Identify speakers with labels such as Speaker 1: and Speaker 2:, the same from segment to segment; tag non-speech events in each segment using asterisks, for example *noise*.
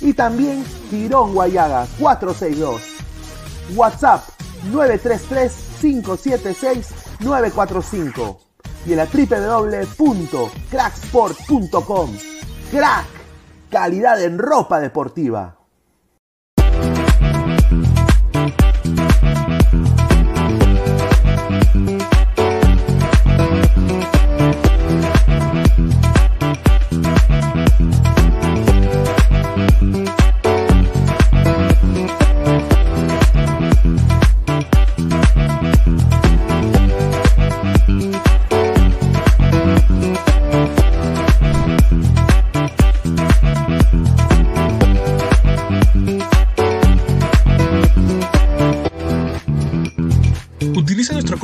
Speaker 1: y también Girón Guayaga 462. WhatsApp 933-576-945 y en la www.cracksport.com. Crack, calidad en ropa deportiva.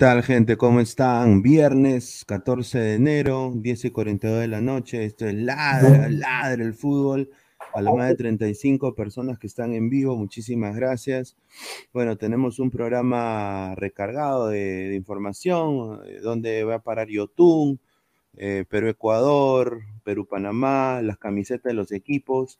Speaker 2: Tal, gente? ¿Cómo están? Viernes 14 de enero, 10 y 42 de la noche. Esto es Ladra, Ladra el fútbol. A las más de 35 personas que están en vivo, muchísimas gracias. Bueno, tenemos un programa recargado de, de información, eh, donde va a parar Yotun, eh, Perú-Ecuador, Perú-Panamá, las camisetas de los equipos.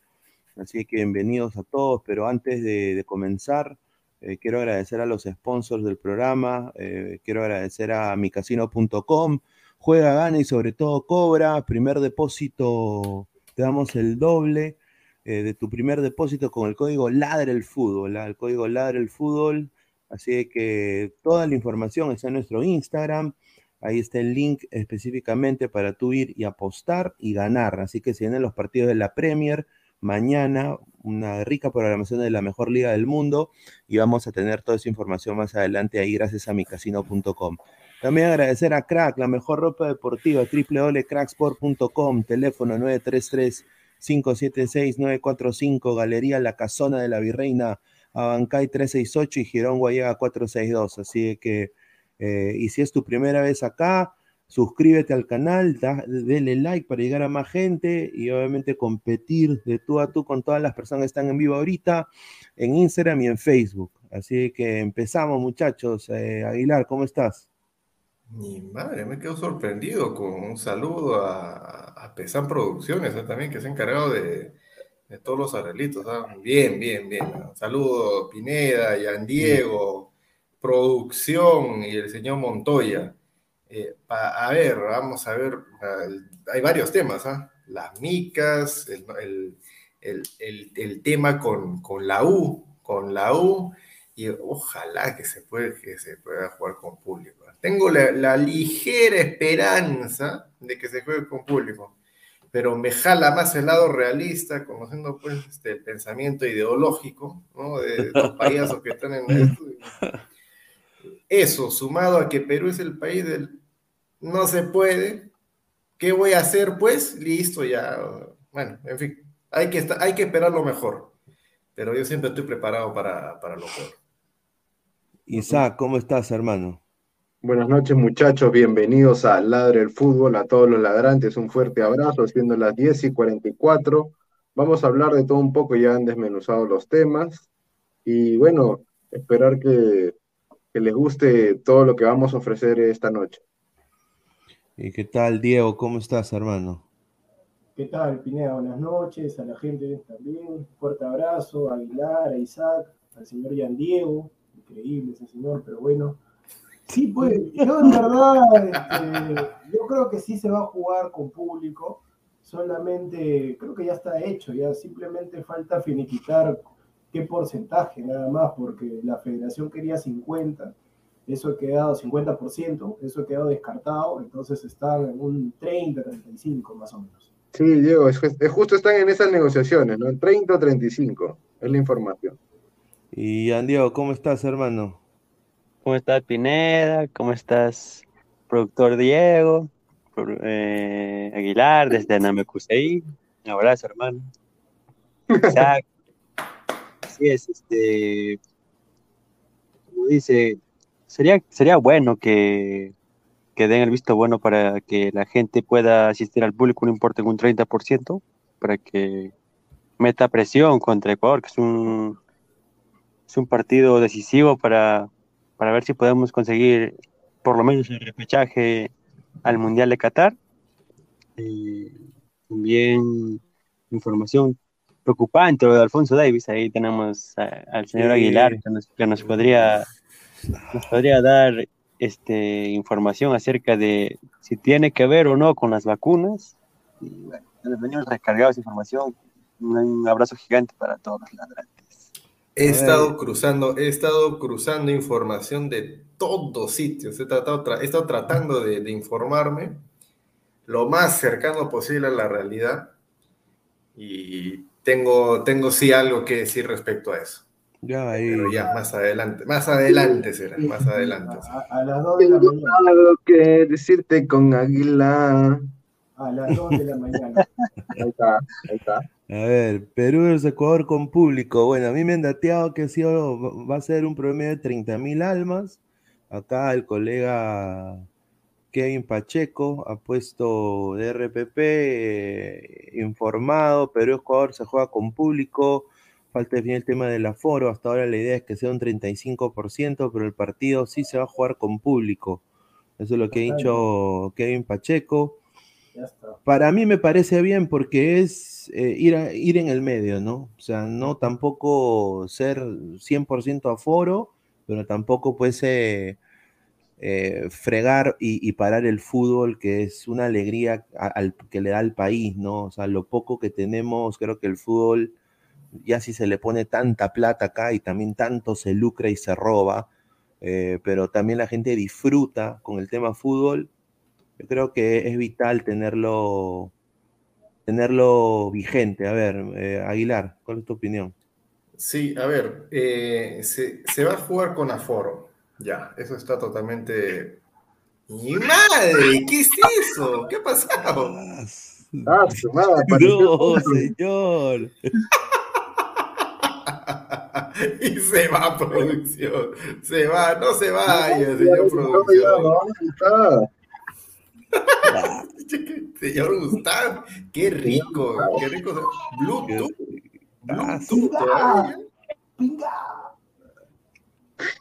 Speaker 2: Así que bienvenidos a todos, pero antes de, de comenzar, eh, quiero agradecer a los sponsors del programa, eh, quiero agradecer a micasino.com, juega, gana y sobre todo cobra, primer depósito, te damos el doble eh, de tu primer depósito con el código LADRE el fútbol, ¿ah? el código LADRE el fútbol, así que toda la información está en nuestro Instagram, ahí está el link específicamente para tú ir y apostar y ganar, así que si vienen los partidos de la Premier, mañana una rica programación de la mejor liga del mundo y vamos a tener toda esa información más adelante ahí gracias a micasino.com. También agradecer a Crack, la mejor ropa deportiva, www.cracksport.com, teléfono 933-576-945, Galería La Casona de la Virreina, Abancay 368 y Girón Guayaga 462. Así que, eh, y si es tu primera vez acá, suscríbete al canal, da, denle like para llegar a más gente y obviamente competir de tú a tú con todas las personas que están en vivo ahorita en Instagram y en Facebook. Así que empezamos muchachos. Eh, Aguilar, ¿cómo estás?
Speaker 3: Mi madre, me quedo sorprendido con un saludo a, a Pesan Producciones ¿eh? también, que se ha encargado de, de todos los arreglitos. ¿ah? Bien, bien, bien. Un saludo Pineda, Yan Diego, producción y el señor Montoya. Eh, pa- a ver, vamos a ver, uh, hay varios temas, ¿ah? Las micas, el, el- el- el- el tema con, con la U, con la U, y ojalá que se, puede, que se pueda jugar con público. Tengo la, la ligera esperanza de que se juegue con público, pero me jala más el lado realista, conociendo pues este, el pensamiento ideológico, ¿no? De los payasos que están en esto. *laughs* Eso, sumado a que Perú es el país del no se puede, ¿Qué voy a hacer? Pues listo, ya. Bueno, en fin, hay que, hay que esperar lo mejor. Pero yo siempre estoy preparado para, para lo peor.
Speaker 2: Isaac, ¿cómo estás, hermano?
Speaker 4: Buenas noches, muchachos. Bienvenidos a Ladre el Fútbol, a todos los ladrantes. Un fuerte abrazo, siendo las 10 y 44. Vamos a hablar de todo un poco, ya han desmenuzado los temas. Y bueno, esperar que, que les guste todo lo que vamos a ofrecer esta noche.
Speaker 2: ¿Y qué tal, Diego? ¿Cómo estás, hermano?
Speaker 5: ¿Qué tal, Pineda? Buenas noches, a la gente también. Fuerte abrazo, a Aguilar, a Isaac, al señor Yan Diego. Increíble ese señor, pero bueno. Sí, pues, yo en verdad, este, yo creo que sí se va a jugar con público. Solamente, creo que ya está hecho, ya simplemente falta finiquitar qué porcentaje nada más, porque la federación quería 50 eso ha quedado 50%, eso ha quedado descartado, entonces están en un 30, 35 más o menos.
Speaker 4: Sí, Diego, es, justo están en esas negociaciones, ¿no? 30 o 35, es la información.
Speaker 2: Y Diego, ¿cómo estás, hermano?
Speaker 6: ¿Cómo estás, Pineda? ¿Cómo estás, productor Diego? Eh, Aguilar, desde Namekusei. Un abrazo, hermano. Exacto. *laughs* Así es, este. Como dice, sería, sería bueno que, que den el visto bueno para que la gente pueda asistir al público, no importa un 30%, para que meta presión contra Ecuador, que es un, es un partido decisivo para, para ver si podemos conseguir por lo menos el repechaje al Mundial de Qatar. También información preocupante lo de Alfonso Davis, ahí tenemos al señor Aguilar que nos, que nos podría nos podría dar este, información acerca de si tiene que ver o no con las vacunas. Y bueno, les venimos recargados de información. Un abrazo gigante para todos los ladrantes.
Speaker 3: He estado cruzando, he estado cruzando información de todos sitios. He, tratado, he estado tratando de, de informarme lo más cercano posible a la realidad. Y tengo, tengo sí algo que decir respecto a eso.
Speaker 2: Ya, ahí.
Speaker 3: Pero ya, más adelante, más adelante será, más adelante.
Speaker 5: A, las 2 de la mañana.
Speaker 4: algo que decirte con Águila.
Speaker 5: A las 2 de la mañana.
Speaker 4: Ahí está, ahí está.
Speaker 2: A ver, Perú versus Ecuador con público. Bueno, a mí me han dateado que sí, va a ser un promedio de 30 mil almas. Acá el colega Kevin Pacheco ha puesto de RPP eh, informado, Perú-Ecuador se juega con público Falta definir el tema del aforo. Hasta ahora la idea es que sea un 35%, pero el partido sí se va a jugar con público. Eso es lo que ha dicho Kevin Pacheco. Para mí me parece bien porque es eh, ir, ir en el medio, ¿no? O sea, no tampoco ser 100% aforo, pero tampoco puede eh, fregar y, parar el fútbol, que es una alegría al, que le da al país, ¿no? O sea, lo poco que tenemos, creo que el fútbol ya si se le pone tanta plata acá y también tanto se lucra y se roba, eh, pero también la gente disfruta con el tema fútbol, yo creo que es vital tenerlo, tenerlo vigente. A ver, eh, Aguilar, ¿cuál es tu opinión?
Speaker 3: Sí, a ver, eh, se, va a jugar con aforo, ya, eso está totalmente... ¡Mi madre! ¿Qué es eso? ¿Qué ha pasado?
Speaker 4: Ah, su madre, *laughs*
Speaker 2: no, señor. *laughs* *laughs* *laughs*
Speaker 3: y se va producción. Se va, no se vaya, señor producción. *laughs* señor Gustavo, qué rico, qué rico. Bluetooth. Bluetooth todavía.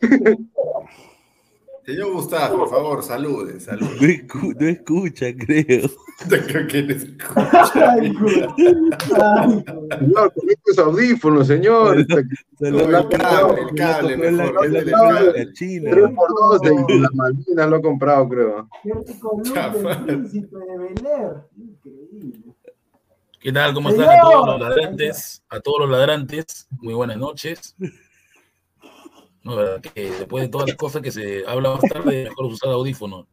Speaker 3: *laughs* Señor Gustavo, por favor, salude, salude.
Speaker 2: No, escu no escucha, creo. *laughs*
Speaker 3: creo que no escucha.
Speaker 4: no, con estos audífonos, señor.
Speaker 3: el cable, el cable, mejor. El cable.
Speaker 2: China.
Speaker 4: 3 por 2 de las Malvinas lo he comprado, creo.
Speaker 5: Qué rico príncipe de Bel Air. Increíble.
Speaker 7: ¿Qué tal? ¿Cómo están a todos los ladrantes? A todos los ladrantes, muy buenas noches. No, ¿verdad? Que después de todas las cosas que se habla más tarde, mejor usar audífonos.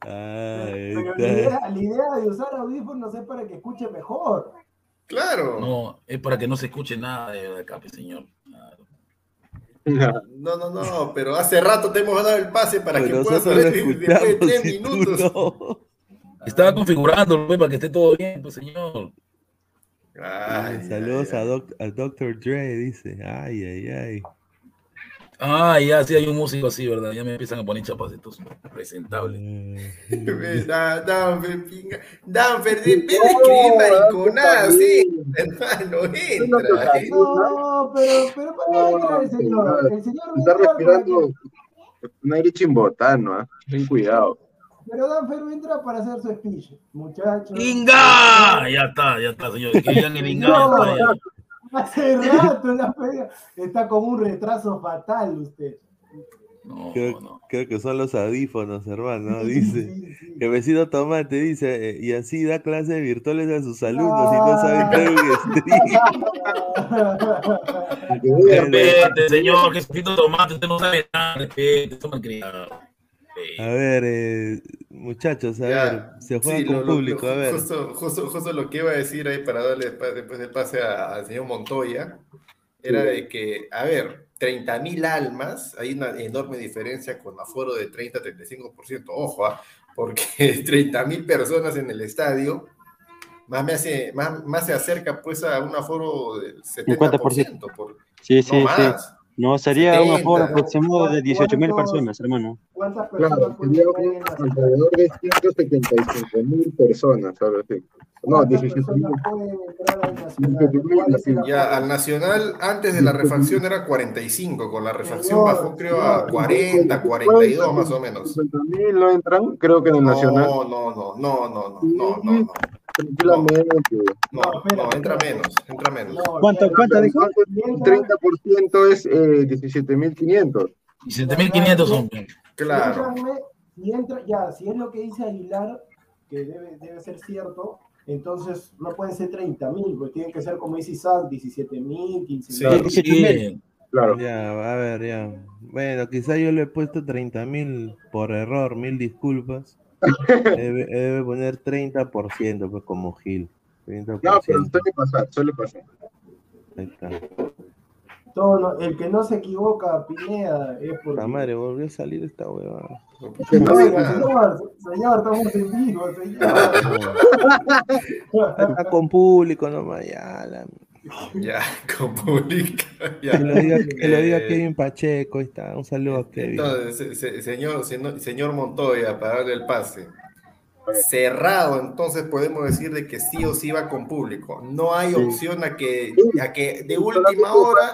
Speaker 5: Pero la idea, la idea, de usar audífonos es para que escuche mejor.
Speaker 3: Claro.
Speaker 7: No, es para que no se escuche nada de acá, señor.
Speaker 3: No, no, no, pero hace rato te hemos dado el pase para que puedas hablar después de tres minutos.
Speaker 7: Estaba configurando pues, para que esté todo bien, pues señor.
Speaker 3: Ay,
Speaker 2: Saludos
Speaker 3: ay,
Speaker 2: a, doc- al Dr. Dre, dice. Ay, ay, ay.
Speaker 7: Ah, ya, sí hay un músico así, ¿verdad? Ya me empiezan a poner chapacitos presentables. *laughs*
Speaker 2: Eh,
Speaker 3: Da- Danfer, pinga. Danfer, de de escribir mariconada, sí. Hermano, entra. eh.
Speaker 5: No, pero, pero ¿para qué entra el señor? El señor
Speaker 4: Está respirando
Speaker 5: que-
Speaker 4: un aire chimbotano, ¿ah? Ten cuidado.
Speaker 5: Pero Danfer entra para hacer su speech, muchachos.
Speaker 7: ¡Inga! Ya está, ya está, señor. Que ya *laughs* está, ya.
Speaker 5: Hace rato la pega. Está con un retraso fatal usted.
Speaker 7: No,
Speaker 2: Creo,
Speaker 7: no.
Speaker 2: creo que son los audífonos, hermano, dice.
Speaker 5: Sí, sí.
Speaker 2: El vecino Tomate dice, eh, y así da clases virtuales a sus alumnos y no saben.
Speaker 4: Que vea,
Speaker 7: Respete, señor, que Jesucristo Tomate, usted no sabe nada, respete, malcriado.
Speaker 2: A ver, eh, muchachos, a
Speaker 3: Ya,
Speaker 2: ver, se juega
Speaker 3: sí,
Speaker 2: con
Speaker 3: lo-
Speaker 2: público,
Speaker 3: lo-
Speaker 2: a ver.
Speaker 3: Justo, justo, justo lo que iba a decir ahí para darle después el pase a- al señor Montoya era de que, a ver, 30 mil almas, hay una enorme diferencia con aforo de 30-35%, ojo, ah, porque *laughs* 30 mil personas en el estadio, más, me hace, más, más se acerca pues a un aforo del 70%, por,
Speaker 6: Sí,
Speaker 3: no
Speaker 6: sí, sí. No, sería
Speaker 3: 70, un
Speaker 6: aforo aproximado de 18 mil personas, hermano.
Speaker 5: ¿Cuántas personas?
Speaker 4: Claro, alrededor de 175 mil personas, ahora. No, 18 mil.
Speaker 3: Ya, al Nacional antes de la refacción era 45, con la refacción bajó creo a 40, 42 más o menos.
Speaker 4: mil no entran? Creo que en el Nacional.
Speaker 3: No, no, no, no, no, no, no. no no, No,
Speaker 5: no,
Speaker 3: entra menos, entra menos.
Speaker 5: No,
Speaker 6: ¿Cuánto, cuánto dijo?
Speaker 4: Un 30% es eh, 17.500.
Speaker 7: Y 7500 son.
Speaker 3: Claro.
Speaker 5: Si entra, ya, si es lo que dice Aguilar, que debe, debe ser cierto, entonces no pueden ser 30 mil, pues tienen que ser, como dice Isaac, 17 mil, 15
Speaker 3: Sí.
Speaker 5: mil.
Speaker 7: Sí, sí.
Speaker 4: Claro.
Speaker 2: Ya, a ver, ya. Bueno, quizá yo le he puesto 30 mil por error, mil disculpas. Debe, debe poner 30%, pues como Gil. 30%.
Speaker 4: No, pero suele pasar, suele pasar.
Speaker 2: Ahí está.
Speaker 5: Todo lo- el que no se equivoca, Pineda, es porque...
Speaker 2: La madre, volvió a salir esta huevada.
Speaker 3: No
Speaker 5: señor, señor, estamos en vivo, señor.
Speaker 2: Está con público nomás, ya. la-
Speaker 3: Ya, *laughs* comunica.
Speaker 2: Que
Speaker 3: Ya.
Speaker 2: lo diga, que lo diga
Speaker 3: Eh,
Speaker 2: Kevin Pacheco, ahí está. Un saludo a Kevin.
Speaker 3: Entonces, se- se- señor, señor, señor Montoya, para darle el pase. Cerrado, entonces podemos decir de que sí o sí va con público. No hay
Speaker 4: Sí.
Speaker 3: opción a que, a que de última hora,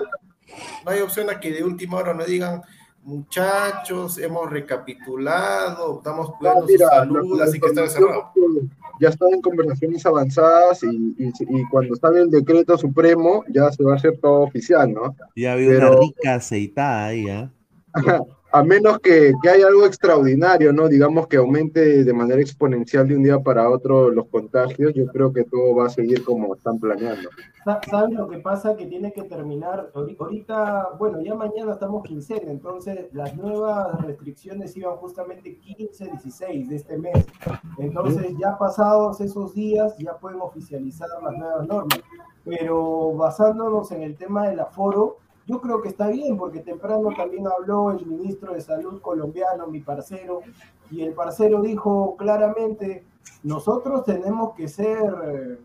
Speaker 3: no hay opción a que de última hora nos digan, muchachos, hemos recapitulado, estamos
Speaker 4: No,
Speaker 3: cuidando
Speaker 4: mira,
Speaker 3: su salud, así que está cerrado.
Speaker 4: que Ya están en conversaciones avanzadas y, y, y cuando sale el decreto supremo ya se va a hacer todo oficial, ¿no?
Speaker 2: Ya había
Speaker 4: Pero-
Speaker 2: una rica aceitada ahí, *laughs* ¿ah?
Speaker 4: A menos que, que haya algo extraordinario, ¿no? Digamos que aumente de manera exponencial de un día para otro los contagios, yo creo que todo va a seguir como están planeando.
Speaker 5: Sa- ¿Saben lo que pasa? Que tiene que terminar, ahori- ahorita, bueno, ya mañana estamos quincena, entonces las nuevas restricciones iban justamente 15, 16 de este mes. Entonces ya pasados esos días ya pueden oficializar las nuevas normas. Pero basándonos en el tema del aforo, yo creo que está bien, porque temprano también habló el ministro de Salud colombiano, mi parcero, y el parcero dijo claramente, nosotros tenemos que ser...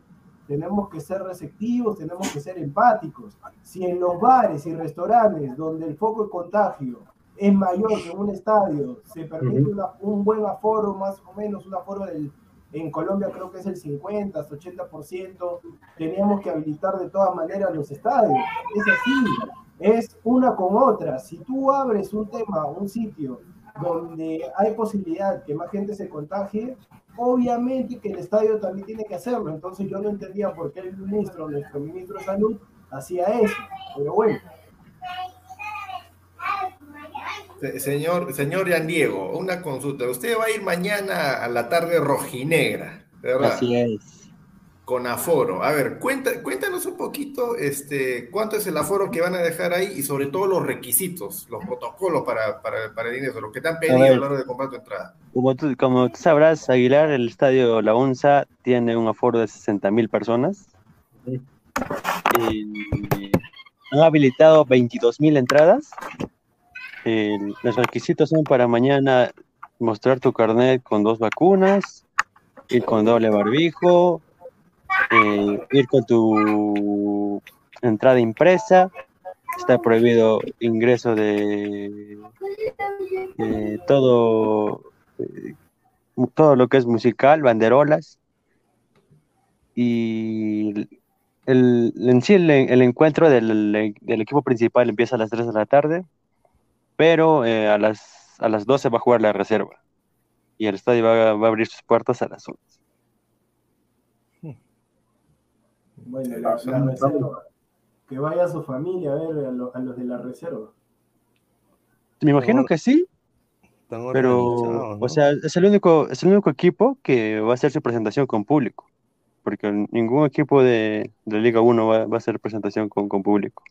Speaker 5: tenemos que ser receptivos, tenemos que ser empáticos. Si en los bares y restaurantes donde el foco de contagio es mayor que en un estadio, se permite una- un buen aforo, más o menos un aforo del, en Colombia creo que es el 50, hasta 80%, teníamos que habilitar de todas maneras los estadios. Es así, es una con otra. Si tú abres un tema, un sitio donde hay posibilidad que más gente se contagie, obviamente que el estadio también tiene que hacerlo. Entonces yo no entendía por qué el ministro, nuestro ministro de Salud, hacía eso. Pero bueno,
Speaker 3: Señor, señor Diego, una consulta. Usted va a ir mañana a la tarde rojinegra, ¿verdad?
Speaker 6: Así es.
Speaker 3: Con aforo. A ver, cuenta, cuéntanos un poquito este, cuánto es el aforo que van a dejar ahí y sobre todo los requisitos, los protocolos para, para, para el ingreso, lo que te han pedido a,
Speaker 6: ver.
Speaker 3: la hora de comprar tu entrada.
Speaker 6: Como tú, como tú sabrás, Aguilar, el estadio La Unza tiene un aforo de 60 mil personas. Y han habilitado 22 mil entradas. Los requisitos son para mañana mostrar tu carnet con dos vacunas, ir con doble barbijo, eh, ir con tu entrada impresa, está prohibido ingreso de todo, eh, todo lo que es musical, banderolas. Y el, en sí el, el encuentro del, del equipo principal empieza a las 3 de la tarde, pero eh, a, las, a las 12 va a jugar la reserva. Y el estadio va, va a abrir sus puertas a las 11.
Speaker 5: Bueno, la, la reserva. Que vaya su familia a ver a, lo- a los de la reserva.
Speaker 6: Me imagino que sí, pero, o sea, es el único, es el único equipo que va a hacer su presentación con público, porque ningún equipo de, de Liga 1 va, va a hacer presentación con, con público.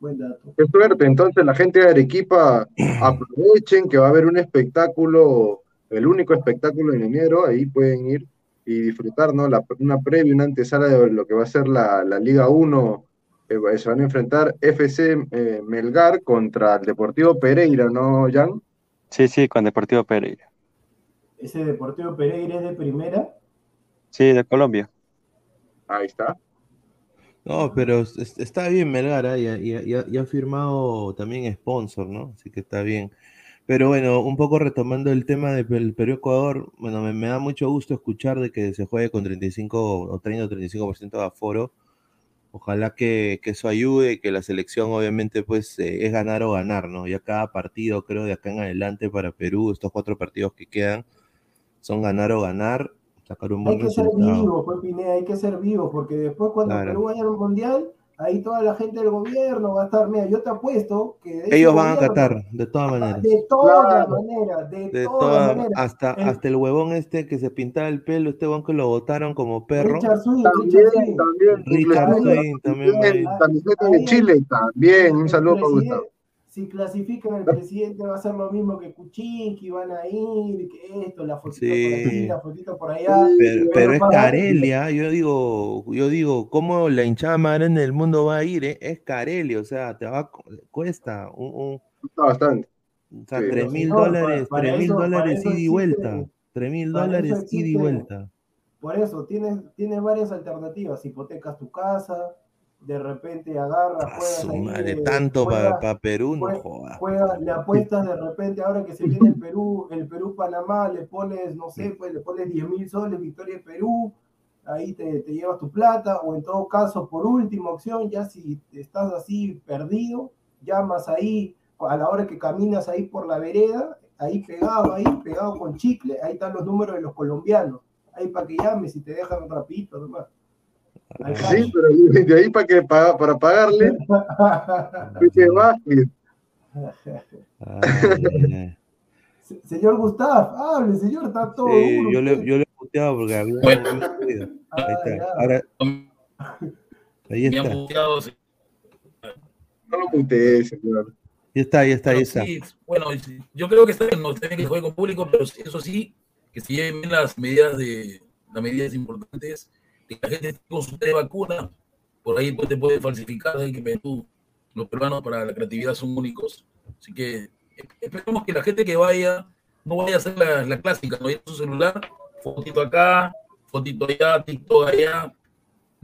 Speaker 5: Buen dato.
Speaker 4: Qué suerte, entonces la gente de Arequipa *clears throat* aprovechen que va a haber un espectáculo, el único espectáculo en enero, ahí pueden ir y disfrutar, ¿no? La- una previa, una antesala de lo que va a ser la, la Liga 1, eh, se van a enfrentar FC eh, Melgar contra el Deportivo Pereira, ¿no, Jan?
Speaker 6: Sí, sí, con Deportivo Pereira.
Speaker 5: Ese Deportivo Pereira es de primera.
Speaker 6: Sí, de Colombia.
Speaker 4: Ahí está.
Speaker 2: No, pero es- es- está bien Melgar, ha- y ha firmado también sponsor, ¿no? Así que está bien. Pero bueno, un poco retomando el tema del Perú-Ecuador, bueno, me, me da mucho gusto escuchar de que se juegue con 35 o 30 o 35% de aforo. Ojalá que, que eso ayude, que la selección obviamente pues eh, es ganar o ganar, ¿no? Ya cada partido, creo, de acá en adelante para Perú, estos cuatro partidos que quedan, son ganar o ganar, sacar un
Speaker 5: Hay que ser vivos, pues Pineda, hay que ser vivos, porque después cuando
Speaker 2: Claro.
Speaker 5: Perú vaya al mundial, ahí toda la gente del gobierno va a estar, mira, yo te apuesto que
Speaker 2: Ellos van a Qatar, de todas maneras.
Speaker 5: De todas
Speaker 4: Claro.
Speaker 5: maneras, de,
Speaker 2: De
Speaker 5: todas
Speaker 2: toda-
Speaker 5: maneras.
Speaker 2: hasta,
Speaker 5: El-
Speaker 2: hasta el huevón este que se pintaba el pelo, este huevón que lo botaron como perro.
Speaker 5: Richard Swing,
Speaker 4: También,
Speaker 5: Richard Swing.
Speaker 4: también,
Speaker 2: Richard Swing también
Speaker 4: también,
Speaker 5: Ahí
Speaker 4: de
Speaker 5: el-
Speaker 4: Chile también, un saludo para Gustavo.
Speaker 5: Si clasifican el presidente va a ser lo mismo que Kuczynski, van a ir, que esto, la fotito por
Speaker 2: Sí.
Speaker 5: aquí, la fotito por allá.
Speaker 2: Pero,
Speaker 5: Pero
Speaker 2: es Carelia, yo digo, yo digo, ¿cómo la hinchada más grande del mundo va a ir? eh? Es Carelia, o sea, te va cuesta un, un-
Speaker 4: Está bastante.
Speaker 2: o sea, tres mil dólares, tres mil dólares ida y vuelta, tres mil dólares ida y vuelta.
Speaker 5: Por eso, tienes, tienes varias alternativas. Hipotecas tu casa, de repente agarras,
Speaker 2: A
Speaker 5: juegas
Speaker 2: su madre,
Speaker 5: eh,
Speaker 2: tanto para Perú, no
Speaker 5: juega- juegas, le apuestas de repente, ahora que se viene el Perú, el Perú-Panamá, le pones, no sé, pues le pones 10 mil soles, victoria de Perú, ahí te, te llevas tu plata, o en todo caso, por última opción, ya si estás así perdido, llamas ahí, a la hora que caminas ahí por la vereda, ahí pegado, ahí pegado con chicle, ahí están los números de los colombianos, ahí para que llames y te dejan un rapidito nomás.
Speaker 4: Sí, pero de ahí para que paga- para pagarle, *laughs* Vázquez.
Speaker 5: Señor Gustav, hable, señor, está todo
Speaker 2: Sí,
Speaker 5: duro.
Speaker 2: yo le, yo le he puteado porque había
Speaker 7: Bueno.
Speaker 2: Ahí
Speaker 5: Ah,
Speaker 2: está.
Speaker 5: ya.
Speaker 2: Ahora, *laughs* ahí está.
Speaker 4: No lo putees, señor.
Speaker 2: Ya está, ya está, ahí
Speaker 7: Pero
Speaker 2: está.
Speaker 7: sí, bueno, yo creo que está bien, no bien que juegue con público, pero eso sí, que se lleven las medidas de las medidas importantes, que la gente con su de vacuna, por ahí pues, te puede falsificar, hay que Perú, los peruanos para la creatividad son únicos, así que esperemos que la gente que vaya no vaya a hacer la, la clásica, no vaya a su celular, fotito acá, fotito allá, TikTok allá,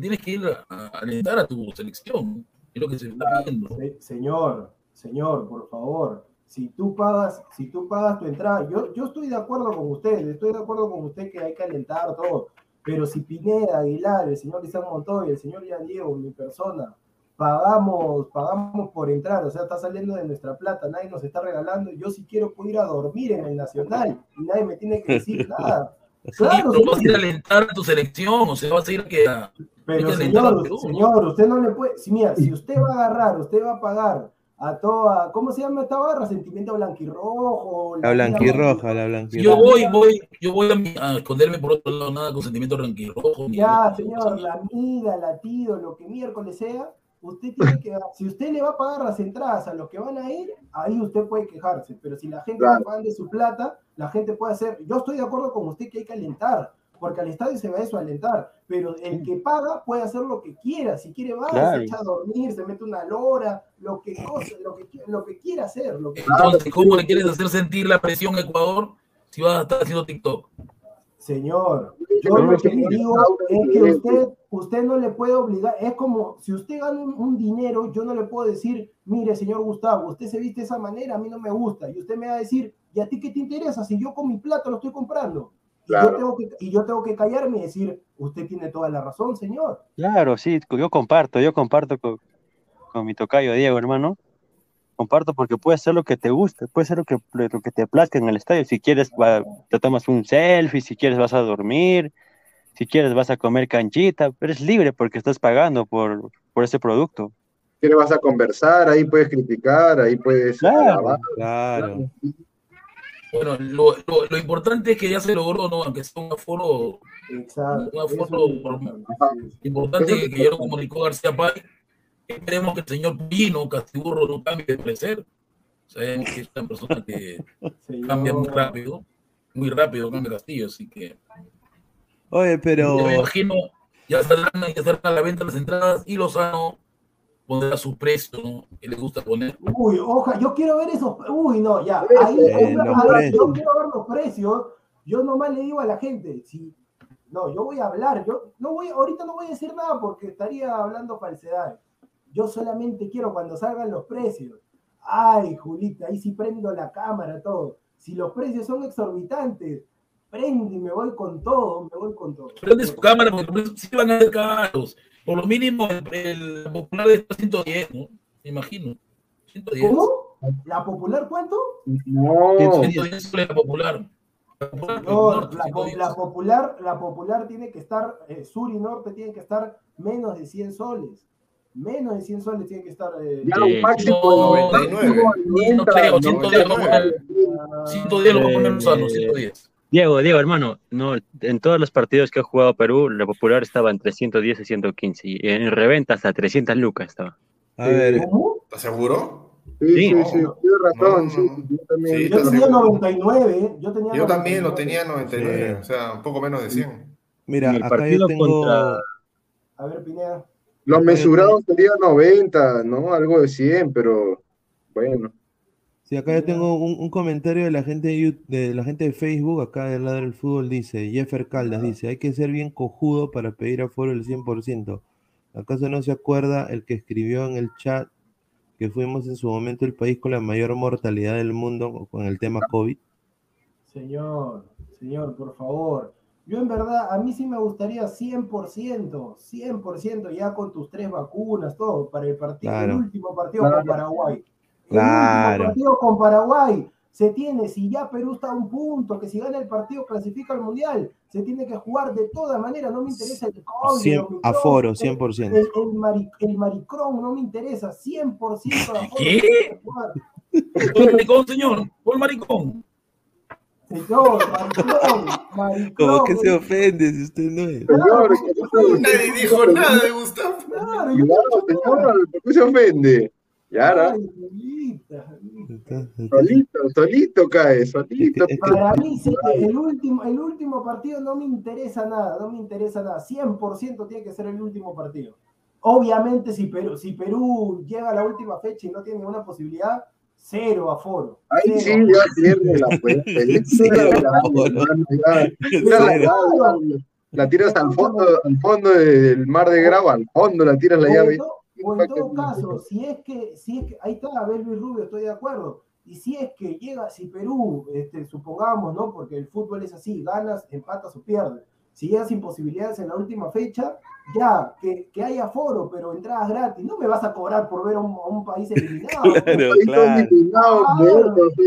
Speaker 7: tienes que ir a, a alentar a tu selección, es lo que se está pidiendo.
Speaker 5: Se- señor, señor, por favor, si tú pagas, si tú pagas tu entrada, yo, yo estoy de acuerdo con usted, estoy de acuerdo con usted que hay que alentar todo, pero si Pineda, Aguilar, el señor Isaac Montoya, el señor Ian Diego, mi persona, pagamos, pagamos por entrar, o sea, está saliendo de nuestra plata, nadie nos está regalando, yo si quiero puedo ir a dormir en el Nacional y nadie me tiene que decir *laughs* nada. Claro,
Speaker 7: Sí, pero vas a ir a
Speaker 5: señor.
Speaker 7: alentar a tu selección, o sea, vas a ir a que
Speaker 5: Pero señor, señor, usted no le puede, si mira, si usted va a agarrar, usted va a pagar a toda, ¿cómo se llama esta barra? Sentimiento blanquirrojo.
Speaker 2: La blanquirroja, la blanquirroja.
Speaker 7: yo voy, voy, yo voy a, esconderme por otro lado, nada con sentimiento ranquirrojo. ni
Speaker 5: Ya, señor, la amiga, latido, lo que miércoles sea, usted tiene que, si usted le va a pagar las entradas a los que van a ir, ahí usted puede quejarse, pero si la gente
Speaker 4: Claro.
Speaker 5: le pagan de su plata, la gente puede hacer, yo estoy de acuerdo con usted que hay que alentar, porque al estadio se va eso a alentar, pero el que paga puede hacer lo que quiera, si quiere va,
Speaker 6: Claro.
Speaker 5: se echa a dormir, se mete una lora, lo que, cosa, lo que, lo que quiera hacer, lo que
Speaker 7: Entonces, ¿cómo le quieres hacer sentir la presión a Ecuador si vas a estar haciendo TikTok.
Speaker 5: Señor, yo lo que le digo es que usted, usted no le puede obligar, es como si usted gana un, un dinero, yo no le puedo decir, mire, señor Gustavo, usted se viste de esa manera, a mí no me gusta, y usted me va a decir, ¿y a ti qué te interesa si yo con mi plata lo estoy comprando? Y,
Speaker 4: Claro.
Speaker 5: yo tengo que, y yo tengo que callarme y decir, usted tiene toda la razón, señor.
Speaker 6: Claro, sí, yo comparto, yo comparto con, con mi tocayo Diego, hermano. Comparto porque puede ser lo que te guste, puede ser lo que, lo que te plazca en el estadio. Si quieres, va- te tomas un selfie, si quieres, vas a dormir, si quieres, vas a comer canchita, pero es libre porque estás pagando por, por ese producto.
Speaker 4: ¿Qué le vas a conversar? Ahí puedes criticar, ahí puedes
Speaker 6: Claro.
Speaker 4: alabar.
Speaker 2: Claro.
Speaker 7: Bueno, lo, lo, lo importante es que ya se logró, ¿no? Aunque sea un aforo
Speaker 5: Exacto.
Speaker 7: Una
Speaker 5: eso
Speaker 7: foto
Speaker 5: es lo
Speaker 7: por-
Speaker 5: importante,
Speaker 7: que, que ya lo comunicó García Pay. Esperemos que el señor Pino Castiburro no cambie de parecer. Sabemos que es una persona que cambia muy
Speaker 5: Señor.
Speaker 7: rápido, muy rápido cambia Castillo, así que
Speaker 2: Oye, pero.
Speaker 7: yo me imagino, ya saldrán, ya saldrán a la venta las entradas y Lozano pondrá su precio ¿no? que le gusta poner.
Speaker 5: Uy, oja, yo quiero ver esos. Uy, no, ya. Ahí,
Speaker 2: Eh, precios.
Speaker 5: yo quiero ver los precios. Yo nomás le digo a la gente, si. No, yo voy a hablar. Yo no voy, ahorita no voy a decir nada porque estaría hablando falsedades. Yo solamente quiero cuando salgan los precios. Ay, Julita, ahí sí prendo la cámara, todo. Si los precios son exorbitantes, prendo y me voy con todo, me voy con todo.
Speaker 7: Prende su cámara porque sí van a ser caros. Por lo mínimo, el, el popular está 110, ¿no? Me imagino. 110.
Speaker 5: ¿Cómo? ¿La popular cuánto?
Speaker 4: No,
Speaker 7: 110 soles la popular. La popular,
Speaker 5: No,
Speaker 7: norte,
Speaker 5: la, po-
Speaker 7: 110.
Speaker 5: la popular, la popular tiene que estar, eh, sur y norte tienen que estar menos de 100 soles. Menos de 100 soles tiene que estar. eh,
Speaker 4: ya un máximo
Speaker 7: No,
Speaker 4: de
Speaker 3: 99.
Speaker 7: no creo, 110 lo
Speaker 4: 99.
Speaker 7: pongan. 110 lo va a poner Lozano,
Speaker 6: Eh,
Speaker 7: 110.
Speaker 6: Diego, Diego, hermano, no, en todos los partidos que ha jugado Perú, la popular estaba entre 110 y 115, y en reventa hasta 300 lucas estaba.
Speaker 2: A ver,
Speaker 5: ¿Cómo?
Speaker 3: ¿Estás seguro?
Speaker 4: Sí, sí,
Speaker 6: Sí.
Speaker 4: tienes razón,
Speaker 3: No,
Speaker 4: sí, yo también.
Speaker 3: Sí,
Speaker 5: Yo tenía
Speaker 3: seguro.
Speaker 5: 99, ¿eh? yo tenía
Speaker 3: Yo también lo
Speaker 5: 99.
Speaker 3: tenía en 99,
Speaker 2: Sí.
Speaker 3: o sea, un poco menos de 100.
Speaker 2: mira,
Speaker 6: en el
Speaker 2: acá yo
Speaker 6: partido
Speaker 2: tengo.
Speaker 6: contra-
Speaker 5: A ver, Pineda.
Speaker 4: Los mesurados serían 90, ¿no? Algo de 100, pero bueno.
Speaker 2: Sí, acá yo tengo un, un comentario de la gente de, de la gente de Facebook, acá del lado del fútbol, dice, Jeffer Caldas dice, hay que ser bien cojudo para pedir aforo el 100%. ¿Acaso no se acuerda el que escribió en el chat que fuimos en su momento el país con la mayor mortalidad del mundo con el tema COVID?
Speaker 5: Señor, señor, por favor. Yo en verdad, a mí sí me gustaría 100%, 100% ya con tus tres vacunas, todo, para el partido,
Speaker 2: Claro.
Speaker 5: el último partido
Speaker 4: Claro.
Speaker 5: con Paraguay.
Speaker 2: Claro.
Speaker 5: partido con Paraguay se tiene, si ya Perú está a un punto, que si gana el partido clasifica al Mundial, se tiene que jugar de todas maneras, no me interesa el COVID,
Speaker 2: aforo,
Speaker 5: el-
Speaker 2: 100%.
Speaker 5: El, el, mari- el maricrón no me interesa, 100% de aforo.
Speaker 7: ¿Qué? Por maricón, señor, por maricón.
Speaker 5: Señor, maricón, maricón.
Speaker 2: ¿Cómo que se ofende si usted no es?
Speaker 4: Señor.
Speaker 3: Nadie dijo nada de Gustavo.
Speaker 5: Claro, yo
Speaker 4: Claro, señor, ¿por qué se ofende?
Speaker 5: Ay,
Speaker 4: solito, solito cae, solito.
Speaker 5: Para mí, sí, el último, el último partido no me interesa nada, no me interesa nada. 100% tiene que ser el último partido. Obviamente, si Perú, si Perú llega a la última fecha y no tiene ninguna posibilidad, cero aforo.
Speaker 4: Ahí sí, ya pierde la
Speaker 2: Cero
Speaker 4: la tiras al fondo, al fondo del mar de grava, al fondo la tiras la llave.
Speaker 5: O en todo caso, si es que, si es que, ahí está, a ver Luis Rubio, estoy de acuerdo. Y si es que llega, si Perú, este, supongamos, ¿no? Porque el fútbol es así, ganas, empatas o pierdes. Si llegas sin posibilidades en la última fecha, ya, que, que haya foro, pero entradas gratis. No me vas a cobrar por ver a un, a un país eliminado. *laughs*
Speaker 2: Claro, claro.
Speaker 4: son indignados,
Speaker 5: Ah.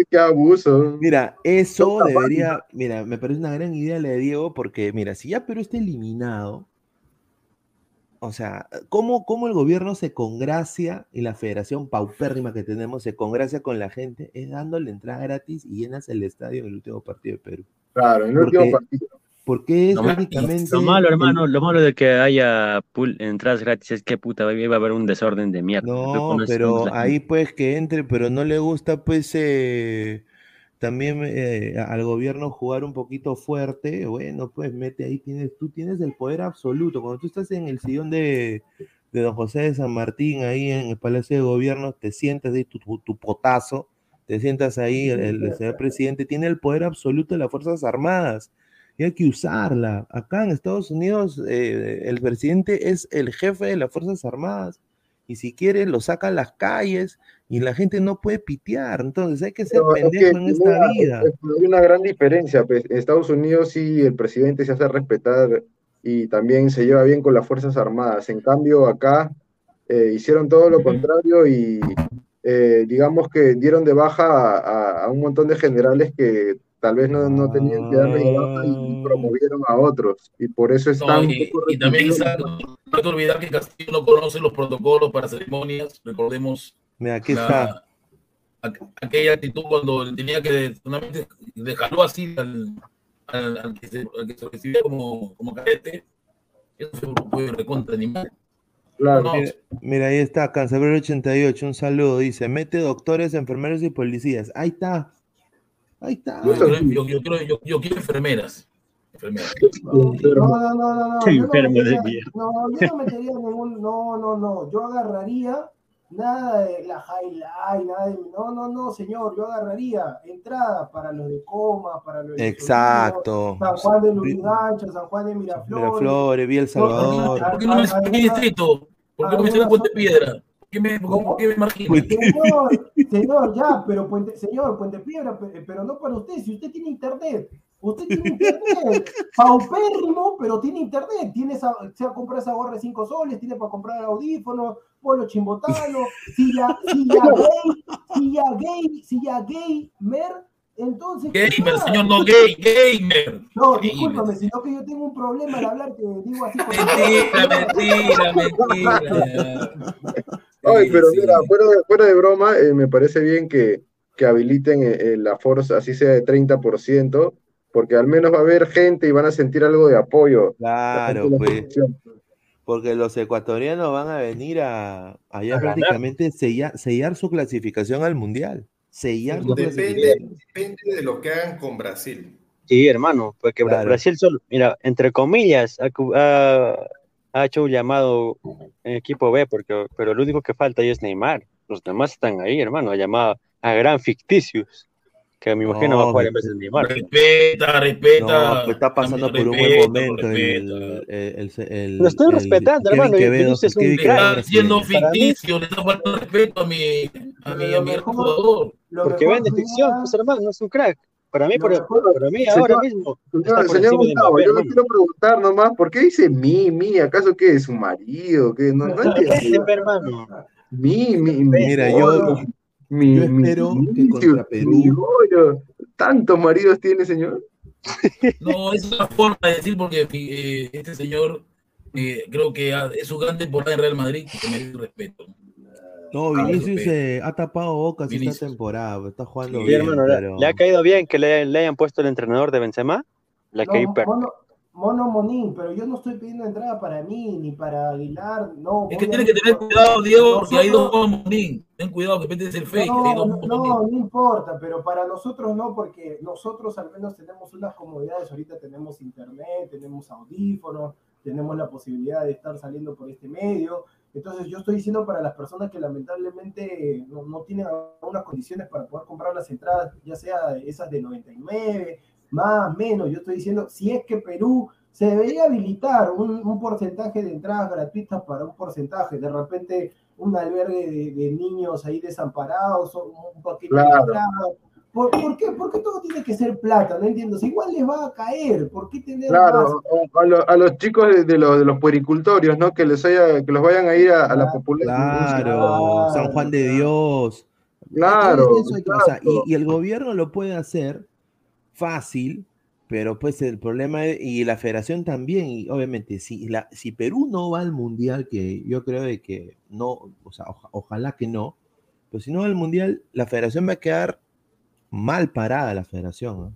Speaker 4: qué abuso.
Speaker 2: Mira, eso debería, mira, me parece una gran idea la de Diego, porque mira, si ya Perú está eliminado, o sea, ¿cómo, cómo el gobierno se congracia y la federación paupérrima que tenemos se congracia con la gente? Es dándole entrada gratis y llenas el estadio en el último partido de Perú.
Speaker 4: Claro, en el
Speaker 2: Porque-
Speaker 4: último partido.
Speaker 2: Porque es
Speaker 6: ma-
Speaker 2: prácticamente.
Speaker 6: Lo malo, hermano, lo malo de que haya pool, entradas gratis es que puta, va a haber un desorden de mierda.
Speaker 2: No, pero ahí pues que entre, pero no le gusta pues eh, también eh, al gobierno jugar un poquito fuerte, bueno, pues mete ahí, tienes, tú tienes el poder absoluto. Cuando tú estás en el sillón de, de don José de San Martín, ahí en el Palacio de Gobierno, te sientas ahí tu, tu, potazo, te sientas ahí, el, el presidente tiene el poder absoluto de las Fuerzas Armadas y hay que usarla. Acá en Estados Unidos, eh, el presidente es el jefe de las Fuerzas Armadas y si quiere lo saca a las calles y la gente no puede pitear. Entonces hay que ser
Speaker 4: Pero es
Speaker 2: pendejo
Speaker 4: que
Speaker 2: en esta
Speaker 4: mira,
Speaker 2: vida.
Speaker 4: es- Hay una gran diferencia. pues, en Estados Unidos sí el presidente se hace respetar y también se lleva bien con las Fuerzas Armadas. En cambio, acá eh, hicieron todo lo contrario y eh, digamos que dieron de baja a, a- a un montón de generales que tal vez no, no tenían que darle de baja y, y promovieron a otros. Y por eso
Speaker 7: No,
Speaker 4: están un
Speaker 7: y, y también. Isaac, no hay que olvidar que Castillo no conoce los protocolos para ceremonias. Recordemos
Speaker 2: Mira, aquí
Speaker 7: la-
Speaker 2: está.
Speaker 7: aqu- aquella actitud cuando tenía que solamente dejarlo así al, al, al que, se, al que se recibía como, como cadete. Eso fue, fue recontra animal.
Speaker 4: Claro.
Speaker 7: No,
Speaker 2: Mira, mira, ahí está, Cancerbero 88, un saludo, dice, mete doctores, enfermeros y policías. Ahí está. Ahí está.
Speaker 7: yo, creo- yo, yo, creo- yo- yo quiero enfermeras. enfermeras.
Speaker 5: No, no, no, no. No, yo no metería ningún. No, no, no. Yo agarraría nada de la highlight, nada de. No, no, no, señor. Yo agarraría entrada para los de Coma, para los de
Speaker 2: Exacto.
Speaker 5: San Juan de Lurigancho, San Juan de Miraflores.
Speaker 2: Miraflores, Vía El Salvador.
Speaker 7: ¿Por qué no me mi distrito? ¿Por qué no me mencionan Puente Piedra? ¿Por qué me, qué me marginan?
Speaker 5: Señor, señor, ya, pero Puente, señor, Puente Piedra, pe- pero no para usted, si usted tiene internet, usted tiene internet, paupérrimo, pero tiene internet, tiene esa, se va a comprar esa gorra de 5 soles, tiene para comprar audífonos, polo chimbotano, silla, silla *laughs* gay, silla gay, silla gay, mer, entonces... ¿qué
Speaker 7: Gamer, señor, no gay, gamer.
Speaker 5: No, discúlpame, sino que yo tengo un problema al hablar que digo así. con-
Speaker 7: Mentira, mentira, mentira.
Speaker 4: Ay, pero mira, fuera de, fuera de broma, eh, me parece bien que, que habiliten eh, eh, la Force, así sea de 30%, porque al menos va a haber gente y van a sentir algo de apoyo.
Speaker 2: Claro,
Speaker 4: La
Speaker 2: pues. Porque los ecuatorianos van a venir a allá
Speaker 6: A
Speaker 2: prácticamente sellar, sellar su clasificación al mundial. Sellar su
Speaker 3: Depende,
Speaker 2: clasificación.
Speaker 3: depende de lo que hagan con Brasil.
Speaker 6: Sí, hermano, porque
Speaker 2: Claro.
Speaker 6: Brasil solo, mira, entre comillas, ha, cu- ha- ha hecho un llamado en equipo B, porque, pero lo único que falta ahí es Neymar. Los demás están ahí, hermano, ha llamado a gran ficticios, que me imagino va a jugar en vez de Neymar.
Speaker 7: Respeta, respeta.
Speaker 2: No, pues está pasando por un buen momento. El, el, el, el-
Speaker 6: Lo estoy
Speaker 2: el
Speaker 6: respetando, hermano, y
Speaker 2: Quevedo,
Speaker 6: Vinicius es un
Speaker 7: está
Speaker 6: mí-
Speaker 7: ficticio, le está faltando respeto a mi, a mi, a mi jugador.
Speaker 6: Porque vende ficción, pues hermano, no es un crack. Para mí,
Speaker 5: Lo
Speaker 6: por, para mí
Speaker 4: Señor-
Speaker 6: ahora mismo
Speaker 4: Señor, señor Gustavo,
Speaker 6: Mbappé,
Speaker 4: yo le quiero preguntar nomás, ¿por qué dice mi, mi? ¿Acaso qué es su marido? ¿Qué? No, no *laughs* entiendo.
Speaker 6: Vende, hermano.
Speaker 4: Mi, mi, mi.
Speaker 2: Mira, yo-
Speaker 4: mi,
Speaker 2: yo
Speaker 4: mi
Speaker 2: espero que
Speaker 4: Vinicius,
Speaker 2: contra Perú-
Speaker 4: mi. ¿Tantos maridos tiene, señor? *laughs*
Speaker 7: No, es una forma de decir porque eh, este señor eh, creo que es su gran temporada en Real Madrid que merece respeto.
Speaker 2: No, Vinicius eh, ha tapado bocas esta
Speaker 7: Vinicius.
Speaker 2: temporada. Está jugando
Speaker 7: Sí,
Speaker 2: bien,
Speaker 6: hermano, le-
Speaker 2: pero...
Speaker 6: le ha caído bien que le, le hayan puesto el entrenador de Benzema. La que
Speaker 5: No, mono, Monín, pero yo no estoy pidiendo entrada para mí ni para Aguilar, no.
Speaker 7: Es que
Speaker 5: voy a
Speaker 7: tiene que tener cuidado, Diego, porque hay dos Monín. Ten cuidado que de fake.
Speaker 5: No, no, no importa, pero para nosotros no, porque nosotros al menos tenemos unas comodidades. Ahorita tenemos internet, tenemos audífonos, tenemos la posibilidad de estar saliendo por este medio. Entonces, yo estoy diciendo para las personas que lamentablemente no, no tienen algunas condiciones para poder comprar las entradas, ya sea esas de 99, más, menos. Yo estoy diciendo, si es que Perú se debería habilitar un, un porcentaje de entradas gratuitas para un porcentaje, de repente un albergue de, de niños ahí desamparados, o un paquete
Speaker 4: Claro.
Speaker 5: de entradas. ¿Por, por qué? ¿Por qué todo tiene que ser plata? No entiendo. Si igual les va a caer, ¿por qué tener más?
Speaker 4: Claro, o- a, lo- a los chicos de, de los, de los puericultorios, ¿no? Que les haya, que los vayan a ir a, a la popularidad.
Speaker 2: Claro, San Juan de Dios.
Speaker 4: Claro,
Speaker 2: o sea, y el gobierno lo puede hacer fácil, pero pues el problema es- y la federación también, y obviamente, si, la, si Perú no va al mundial, que yo creo de que no, o sea, oja- ojalá que no, pero si no va al mundial, la federación va a quedar mal parada, la federación, ¿no?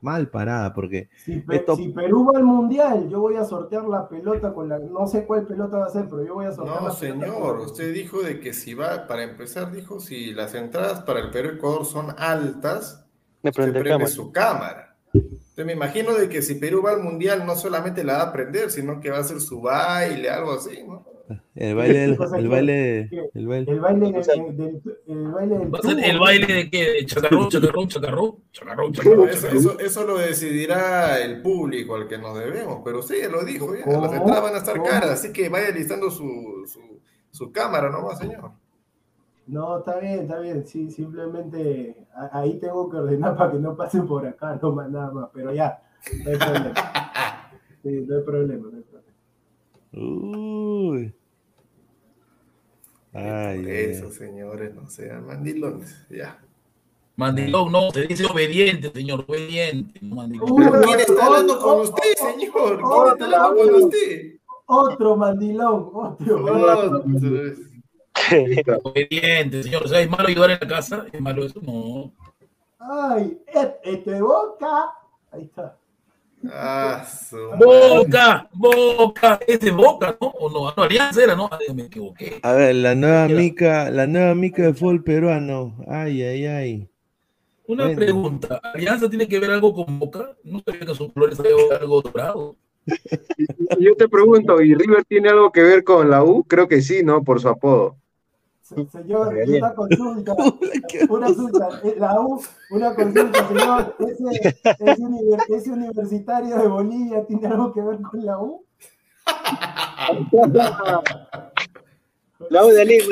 Speaker 2: mal parada, porque
Speaker 5: Si, Pe-
Speaker 2: esto-
Speaker 5: si Perú va al mundial, yo voy a sortear la pelota con la. No sé cuál pelota va a ser, pero yo voy a sortear
Speaker 3: No,
Speaker 5: la pelota
Speaker 3: señor,
Speaker 5: con-
Speaker 3: usted dijo de que si va, para empezar, dijo, si las entradas para el Perú-Ecuador son altas,
Speaker 6: Me
Speaker 3: usted
Speaker 6: prende
Speaker 3: prende
Speaker 6: cámara.
Speaker 3: su cámara. Entonces me imagino de que si Perú va al Mundial no solamente la va a prender, sino que va a hacer su baile, algo así, ¿no?
Speaker 2: El baile el baile, el baile.
Speaker 5: El baile del, del- el baile del
Speaker 7: Va a ser el
Speaker 5: tubo.
Speaker 7: baile de qué? De chacarrón,
Speaker 3: No,
Speaker 7: chacarrón.
Speaker 3: eso,
Speaker 7: chacarrón.
Speaker 3: eso, eso lo decidirá el público al que nos debemos, pero sí, ya lo dijo, ya, las entradas van a estar
Speaker 5: ¿Cómo?
Speaker 3: caras, así que vaya listando su, su, su cámara nomás, señor.
Speaker 5: No, está bien, está bien. Sí, simplemente ahí tengo que ordenar para que no pasen por acá, no más nada más. Pero ya, no hay problema. Sí, no hay problema, no hay problema.
Speaker 2: Uy. Ay,
Speaker 3: Por eso, señores, no sean mandilones, ya.
Speaker 7: Mandilón, no, se dice obediente, señor, obediente. no mandilón.
Speaker 5: Uy,
Speaker 3: Pero ¿quién está hablando
Speaker 5: otro-
Speaker 3: con usted, señor? ¿Quién está hablando con usted?
Speaker 5: Otro mandilón, otro.
Speaker 3: Otro. *laughs*
Speaker 7: Obediente, señor. O sea, es malo ayudar en la casa, es malo eso, no.
Speaker 5: Ay, et- esto es boca. Ahí está.
Speaker 3: Ah,
Speaker 7: Boca, boca, es de boca, ¿no? O no, no, Alianza era, ¿no? Ah, me equivoqué.
Speaker 2: A ver, la nueva mica, la nueva mica de fútbol peruano. Ay, ay, ay.
Speaker 7: Una
Speaker 2: Bueno.
Speaker 7: pregunta, ¿Alianza tiene que ver algo con boca? No sabía que sus colores había algo dorado. *laughs*
Speaker 4: Yo te pregunto, ¿y River tiene algo que ver con la U? Creo que sí, ¿no? Por su apodo.
Speaker 5: Se- Señor, una consulta, una consulta, eh, la U, una consulta, señor, ese, ese, univer- ese universitario de Bolivia tiene algo que ver con la U?
Speaker 6: La U de Lima.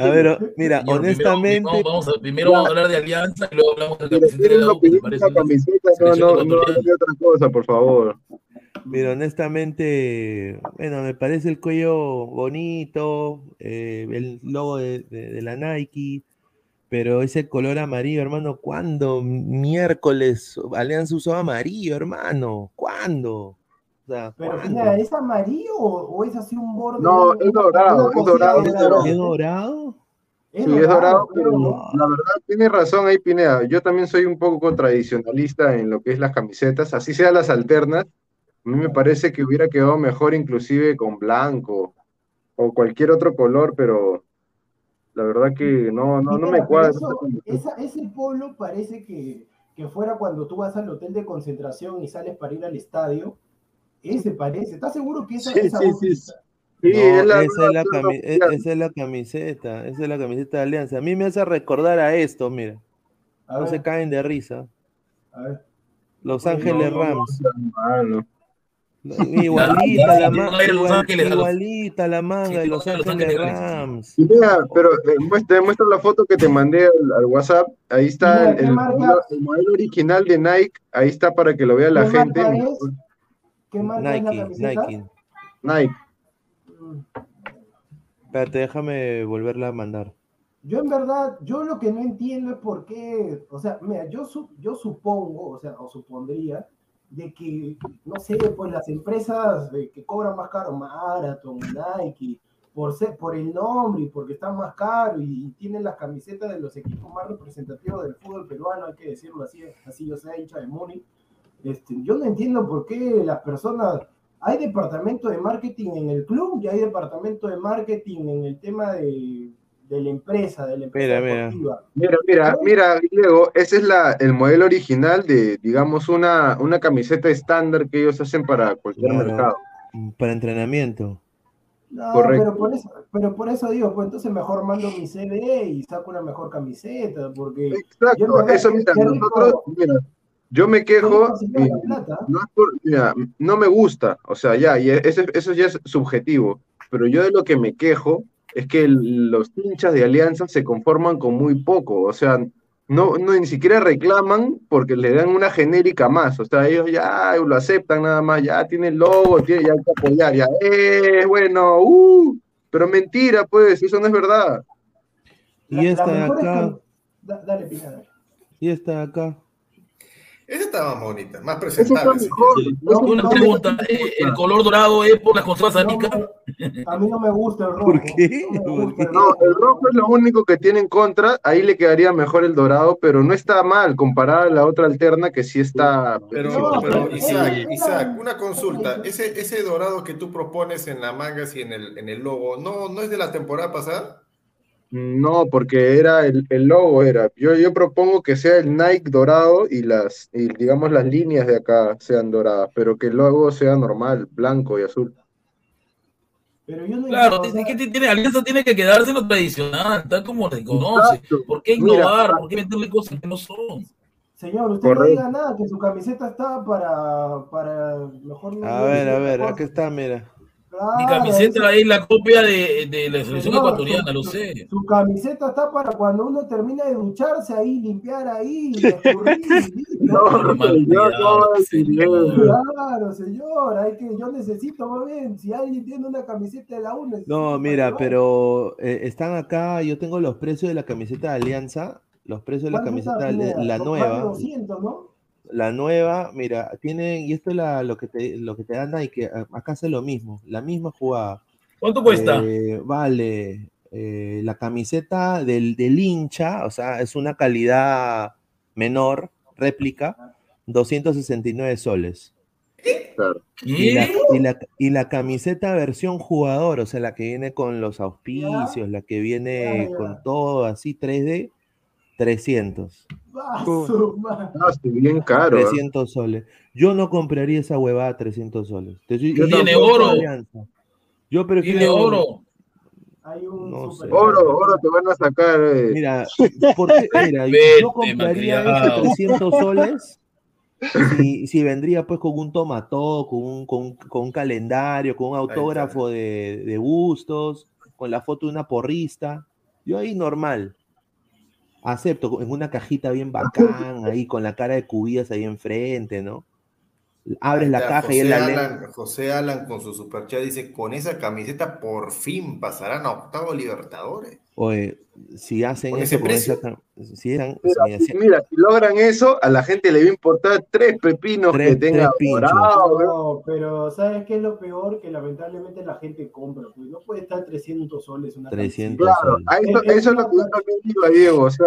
Speaker 2: A ver, mira,
Speaker 7: Señor,
Speaker 2: honestamente,
Speaker 7: Primero, vamos, a, primero vamos a hablar de Alianza y luego hablamos de la
Speaker 4: Pero
Speaker 7: camiseta de la U, que me
Speaker 4: opinión
Speaker 7: parece
Speaker 4: no, no, no, no, otra cosa, por favor.
Speaker 2: Mira, honestamente, bueno, me parece el cuello bonito, eh, el logo de, de- de la Nike, pero ese color amarillo, hermano, ¿cuándo miércoles Alianza usó amarillo, hermano? ¿Cuándo? O sea,
Speaker 5: Pero ¿es amarillo o, es así un borde?
Speaker 4: No, es dorado, es dorado, es dorado.
Speaker 2: ¿Es dorado?
Speaker 4: Sí, es dorado, pero la verdad tiene razón ahí Pineda. Yo también soy un poco tradicionalista en lo que es las camisetas, así sean las alternas. A mí me parece que hubiera quedado mejor inclusive con blanco o cualquier otro color, pero la verdad que no, no, no me cuadra.
Speaker 5: eso- esa- ese polo parece que, que fuera cuando tú vas al hotel de concentración y sales para ir al estadio. Ese parece. ¿Estás seguro que esa,
Speaker 4: Sí,
Speaker 5: esa
Speaker 4: sí,
Speaker 5: voz-
Speaker 4: sí, sí. Sí,
Speaker 2: No,
Speaker 4: es la
Speaker 2: esa, es la e- esa es la camiseta, esa es la camiseta de Alianza. A mí me hace recordar a esto, mira,
Speaker 5: A
Speaker 2: no
Speaker 5: ver,
Speaker 2: se caen de risa.
Speaker 5: a ver.
Speaker 2: Los Ángeles
Speaker 4: No, no,
Speaker 2: Rams. *laughs* Igualita la, ma-
Speaker 7: No era Los
Speaker 2: igual-
Speaker 7: Ángeles, a los-
Speaker 2: igualita la manga de Los Ángeles
Speaker 7: Rams.
Speaker 4: Mira, pero muestra, muestra la foto que te mandé al, al WhatsApp. Ahí está
Speaker 5: Mira,
Speaker 4: el, modelo, el modelo original de Nike. Ahí está para que lo vea la
Speaker 5: ¿Qué
Speaker 4: gente.
Speaker 5: marca es? ¿Qué marca es la
Speaker 2: Nike? Nike.
Speaker 4: Nike.
Speaker 2: Espérate, déjame volverla a mandar.
Speaker 5: Yo en verdad, yo lo que no entiendo es por qué, o sea, mira, yo, su- yo supongo, o sea, o supondría, de que, no sé, pues las empresas eh, que cobran más caro, Marathon, Nike, por, ser, por el nombre y porque están más caros y, tienen las camisetas de los equipos más representativos del fútbol peruano, hay que decirlo así, así yo sea hincha de Múnich, este, yo no entiendo por qué las personas, hay departamento de marketing en el club y hay departamento de marketing en el tema de, de la empresa, de la empresa
Speaker 2: Mira, mira.
Speaker 5: deportiva.
Speaker 4: Mira, mira, mira, Diego, ese es la, el modelo original de, digamos, una, una camiseta estándar que ellos hacen para cualquier
Speaker 2: Claro.
Speaker 4: mercado.
Speaker 2: Para entrenamiento.
Speaker 5: No,
Speaker 4: Correcto.
Speaker 5: pero por eso, pero por eso digo, pues entonces mejor mando mi CD y saco una mejor camiseta, porque
Speaker 4: Exacto, eso mira, nosotros,
Speaker 5: rico-
Speaker 4: mira, yo me quejo, no, es por- mira, no me gusta, o sea, ya, y ese- eso ya es subjetivo, pero yo de lo que me quejo es que el- los hinchas de Alianza se conforman con muy poco, o sea, no, no ni siquiera reclaman porque le dan una genérica más, o sea, ellos ya lo aceptan nada más, ya tiene el logo, tiene, ya hay que apoyar, ya, eh, bueno, uh, pero mentira, pues, eso no es verdad.
Speaker 2: Y esta de acá,
Speaker 5: dale.
Speaker 2: y esta de acá.
Speaker 3: Esa estaba más bonita, más presentable.
Speaker 5: No,
Speaker 7: Una
Speaker 5: no,
Speaker 7: pregunta, eh, ¿el color dorado es por las consolas
Speaker 5: No,
Speaker 7: anicas?
Speaker 5: a mí no me gusta el *laughs* rojo.
Speaker 2: ¿Por qué?
Speaker 5: No me
Speaker 2: ¿Por
Speaker 5: gusta el
Speaker 2: qué?
Speaker 4: No,
Speaker 5: rojo.
Speaker 4: el rojo es lo único que tiene en contra, ahí le quedaría mejor el dorado, pero no está mal comparada a la otra alterna que sí está...
Speaker 3: Pero,
Speaker 5: No,
Speaker 3: pero
Speaker 5: pero
Speaker 3: Isaac, Isaac, una consulta. Ese, ese dorado que tú propones en las mangas y en el, en el logo, ¿no, ¿no es de la temporada pasada?
Speaker 4: No, porque era el, el logo era. Yo, yo propongo que sea el Nike dorado y las, y digamos las líneas de acá sean doradas, pero que el logo sea normal, blanco y azul.
Speaker 5: Pero yo no
Speaker 7: Claro, tiene, que- tiene- Alianza tiene que quedarse en lo tradicional, tal como se conoce.
Speaker 4: Exacto.
Speaker 7: ¿Por qué
Speaker 4: Mira,
Speaker 7: innovar? ¿Por qué meterle cosas que no son?
Speaker 5: señor, usted
Speaker 4: Correcto.
Speaker 5: no diga nada, que su camiseta está para, para mejor
Speaker 2: A ver, a ver, aquí está, mira.
Speaker 5: Claro,
Speaker 7: Mi camiseta
Speaker 5: ese-
Speaker 7: es la copia de, de la selección
Speaker 5: señor,
Speaker 7: ecuatoriana,
Speaker 5: su-
Speaker 7: lo sé.
Speaker 5: Su camiseta está para cuando uno termina de ducharse ahí, limpiar ahí, *laughs* escurrir.
Speaker 4: No, señor, no eso.
Speaker 5: Claro, señor, hay que, yo necesito, más bien, si alguien tiene una camiseta de la U, necesito
Speaker 2: No, mira, pero eh, están acá, yo tengo los precios de la camiseta de Alianza, los precios de la
Speaker 5: ¿Cuánto está,
Speaker 2: camiseta, de- la
Speaker 5: de
Speaker 2: nueva,
Speaker 5: 200, ¿no?
Speaker 2: La nueva, mira, tienen, y esto es la- lo que te, lo que te dan ahí, que a- acá hace lo mismo, la misma jugada.
Speaker 7: ¿Cuánto cuesta?
Speaker 2: Eh, vale, eh, la camiseta del, del hincha, o sea, es una calidad menor, réplica, 269 soles. Y la, y, la, y la camiseta versión jugador, o sea, la que viene con los auspicios, la que viene con todo así 3D, 300.
Speaker 5: Ah,
Speaker 4: sí, bien caro. ¿eh?
Speaker 2: 300 soles. Yo no compraría esa huevada a 300 soles.
Speaker 4: Yo
Speaker 7: Tiene oro.
Speaker 2: Alianza. Yo prefiero.
Speaker 7: Tiene oro.
Speaker 5: Hay un
Speaker 2: No
Speaker 5: super-
Speaker 2: sé.
Speaker 4: Oro, oro te van a sacar. eh.
Speaker 2: Mira, ¿por qué? *laughs* Mira, yo compraría ese
Speaker 7: malcriado.
Speaker 2: 300 soles si, si vendría pues con un tomató, con un, con, con un calendario, con un autógrafo de, de Bustos, con la foto de una porrista. Yo ahí normal. Acepto, en una cajita bien bacán, ahí con la cara de cubillas ahí enfrente, ¿no? Abres la caja y
Speaker 3: José
Speaker 2: la
Speaker 3: Alan,
Speaker 2: lente.
Speaker 3: José Alan con su superchat dice, con esa camiseta por fin pasarán a octavo Libertadores.
Speaker 2: Oye, si hacen
Speaker 3: ¿Con
Speaker 2: eso
Speaker 3: ese
Speaker 2: esa si eran-
Speaker 4: Mira,
Speaker 2: si-
Speaker 4: si, mira, si logran eso, a la gente le va a importar tres pepinos
Speaker 2: Tres-
Speaker 4: que tenga dorado, ¿no?
Speaker 5: Pero ¿sabes qué es lo peor? Que lamentablemente la gente compra, pues no puede estar 300 soles una
Speaker 2: 300
Speaker 5: camiseta.
Speaker 4: Claro,
Speaker 2: soles.
Speaker 4: a eso,
Speaker 5: Es-
Speaker 4: eso es lo que yo también digo, Diego. O sea,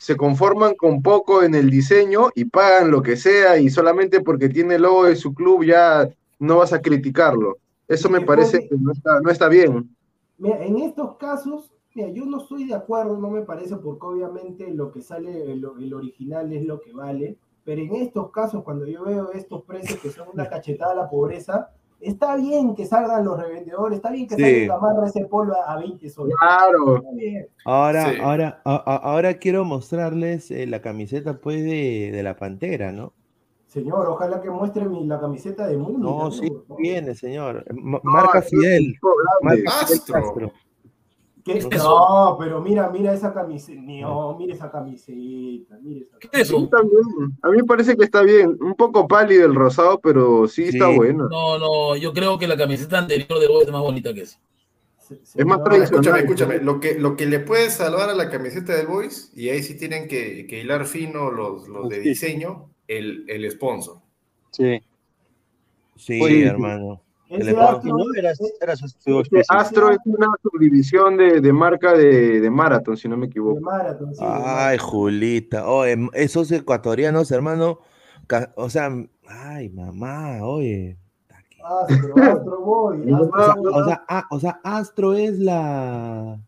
Speaker 4: se conforman con poco en el diseño y pagan lo que sea, y solamente porque tiene el logo de su club ya no vas a criticarlo. Eso me parece que no está, no está bien.
Speaker 5: Mira, en estos casos, mira, yo no estoy de acuerdo, no me parece, porque obviamente lo que sale, el, el original es lo que vale, pero en estos casos, cuando yo veo estos precios que son una cachetada a la pobreza, está bien que salgan los revendedores, está bien que
Speaker 2: Sí.
Speaker 5: salga Gamarra ese polvo a, a 20 soles.
Speaker 4: Claro.
Speaker 5: Está bien.
Speaker 2: Ahora,
Speaker 3: Sí.
Speaker 2: ahora, a- a- ahora quiero mostrarles eh, la camiseta pues de, de la Pantera, ¿no?
Speaker 5: Señor, ojalá que muestre mi, la camiseta de Muni.
Speaker 2: No, sí, viene, señor.
Speaker 4: No,
Speaker 2: marca Fidel. Marca Fidel
Speaker 3: Astro.
Speaker 2: Castro.
Speaker 5: ¿Qué?
Speaker 7: ¿Qué es
Speaker 5: No, pero mira, mira esa camiseta. No, mira esa camiseta. Mira esa
Speaker 7: ¿Qué es
Speaker 4: Sí,
Speaker 7: eso?
Speaker 4: también. A mí me parece que está bien. Un poco pálido el rosado, pero sí,
Speaker 2: Sí.
Speaker 4: está bueno.
Speaker 7: No, no, yo creo que la camiseta anterior de Boys es más bonita que esa.
Speaker 4: Es más.
Speaker 3: Escúchame, escúchame, lo que, lo que le puede salvar a la camiseta del Boys, y ahí sí tienen que, que hilar fino los, los de diseño, el, el sponsor.
Speaker 6: Sí.
Speaker 2: Sí,
Speaker 4: Sí.
Speaker 2: hermano.
Speaker 5: Astro-
Speaker 6: No, era, era su, su auspicio.
Speaker 4: Astro es una subdivisión de, de marca de, de Marathon, si no me
Speaker 5: de
Speaker 4: equivoco.
Speaker 5: Marathon, sí, de
Speaker 2: Ay. Julita. Oye, esos ecuatorianos, hermano. O sea, ay, mamá, oye.
Speaker 5: Astro, Astro Boy. *laughs*
Speaker 4: O
Speaker 5: Astro
Speaker 2: O sea,
Speaker 5: Boy.
Speaker 2: o sea, ah, o sea, Astro es la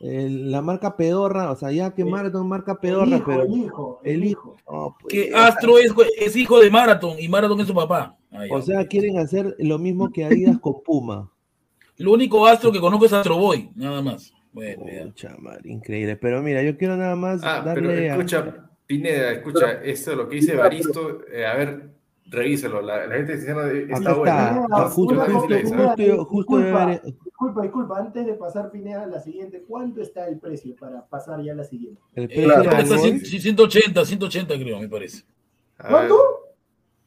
Speaker 2: el- la marca pedorra, o sea, ya que Marathon marca
Speaker 5: el
Speaker 2: pedorra,
Speaker 5: hijo,
Speaker 2: pero
Speaker 5: el hijo, el hijo.
Speaker 2: no, pues,
Speaker 7: Que Astro es, es hijo de Marathon y Marathon es su papá.
Speaker 2: O sea, quieren hacer lo mismo que Adidas con Puma.
Speaker 7: Lo único Astro que conozco es Astro Boy, nada más. Bueno, ya.
Speaker 2: Pucha madre, increíble. Pero mira, yo quiero nada más
Speaker 3: Ah, pero
Speaker 2: a-
Speaker 3: escucha, Pineda, escucha, esto es lo que dice Baristo, eh, a ver, revísalo, la, la gente eh, está buena.
Speaker 2: está,
Speaker 5: Pineda,
Speaker 2: ah, justo,
Speaker 5: una
Speaker 2: justo, justo, justo
Speaker 5: disculpa, disculpa, disculpa, antes de pasar Pineda a la siguiente, ¿cuánto está el precio para pasar ya a la siguiente?
Speaker 2: el
Speaker 7: Eh,
Speaker 2: precio del
Speaker 7: que está
Speaker 2: Boys.
Speaker 7: cien- 180, 180 creo, me parece.
Speaker 5: ¿Cuánto?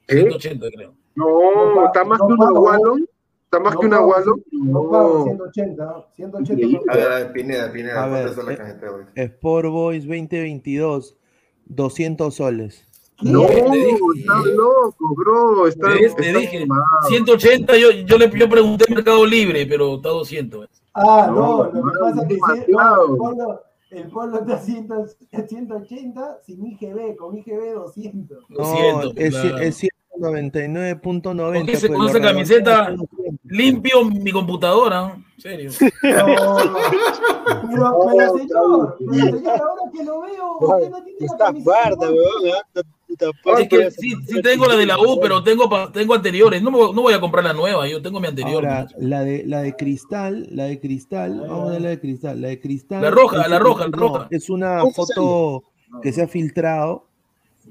Speaker 4: ¿Eh?
Speaker 7: 180 creo.
Speaker 4: No, está más
Speaker 5: no
Speaker 4: que una. Wallon. Está más
Speaker 5: No
Speaker 4: que una Wallon.
Speaker 5: No pago
Speaker 4: No.
Speaker 5: 180, 180
Speaker 4: Increíble.
Speaker 3: a ver, Pineda, Pineda,
Speaker 2: A ver,
Speaker 3: ¿cuánto está la
Speaker 2: eh,
Speaker 3: Boys?
Speaker 2: Sport Boys 2022, 200 soles.
Speaker 4: No,
Speaker 7: Te dije.
Speaker 4: está loco, bro. Está,
Speaker 7: ¿Ves? Te
Speaker 4: está
Speaker 7: dije.
Speaker 4: mal.
Speaker 7: 180, yo, yo le yo pregunté en Mercado Libre, pero está 200.
Speaker 5: Ah, no,
Speaker 4: No,
Speaker 5: lo que
Speaker 4: no,
Speaker 5: pasa es que
Speaker 4: demasiado.
Speaker 5: no, el polo, el polo está 100, 180 sin IGB, con IGB 200.
Speaker 2: No,
Speaker 7: 200,
Speaker 2: es,
Speaker 7: claro.
Speaker 2: es 199.90.
Speaker 7: Con ese-
Speaker 2: pues,
Speaker 7: con
Speaker 2: lo
Speaker 7: esa camiseta-
Speaker 2: redondean a 200.
Speaker 7: limpio mi computadora. En serio. *laughs*
Speaker 5: Pero, pero, pero, señor, pero, señor, ahora que lo veo, usted no tiene la
Speaker 6: Está
Speaker 5: camiseta.
Speaker 6: guarda, weón. Tampoco.
Speaker 7: Es que sí, sí tengo la de la U, pero tengo, pa- tengo anteriores. No, me voy- no voy a comprar la nueva, yo tengo mi anterior.
Speaker 2: Ahora, la de, la de cristal, la de cristal, vamos a ver la de cristal. La de cristal.
Speaker 7: La roja, la roja, la
Speaker 2: no,
Speaker 7: roja.
Speaker 2: Es una
Speaker 6: ¿Cómo se
Speaker 2: foto que se ha filtrado,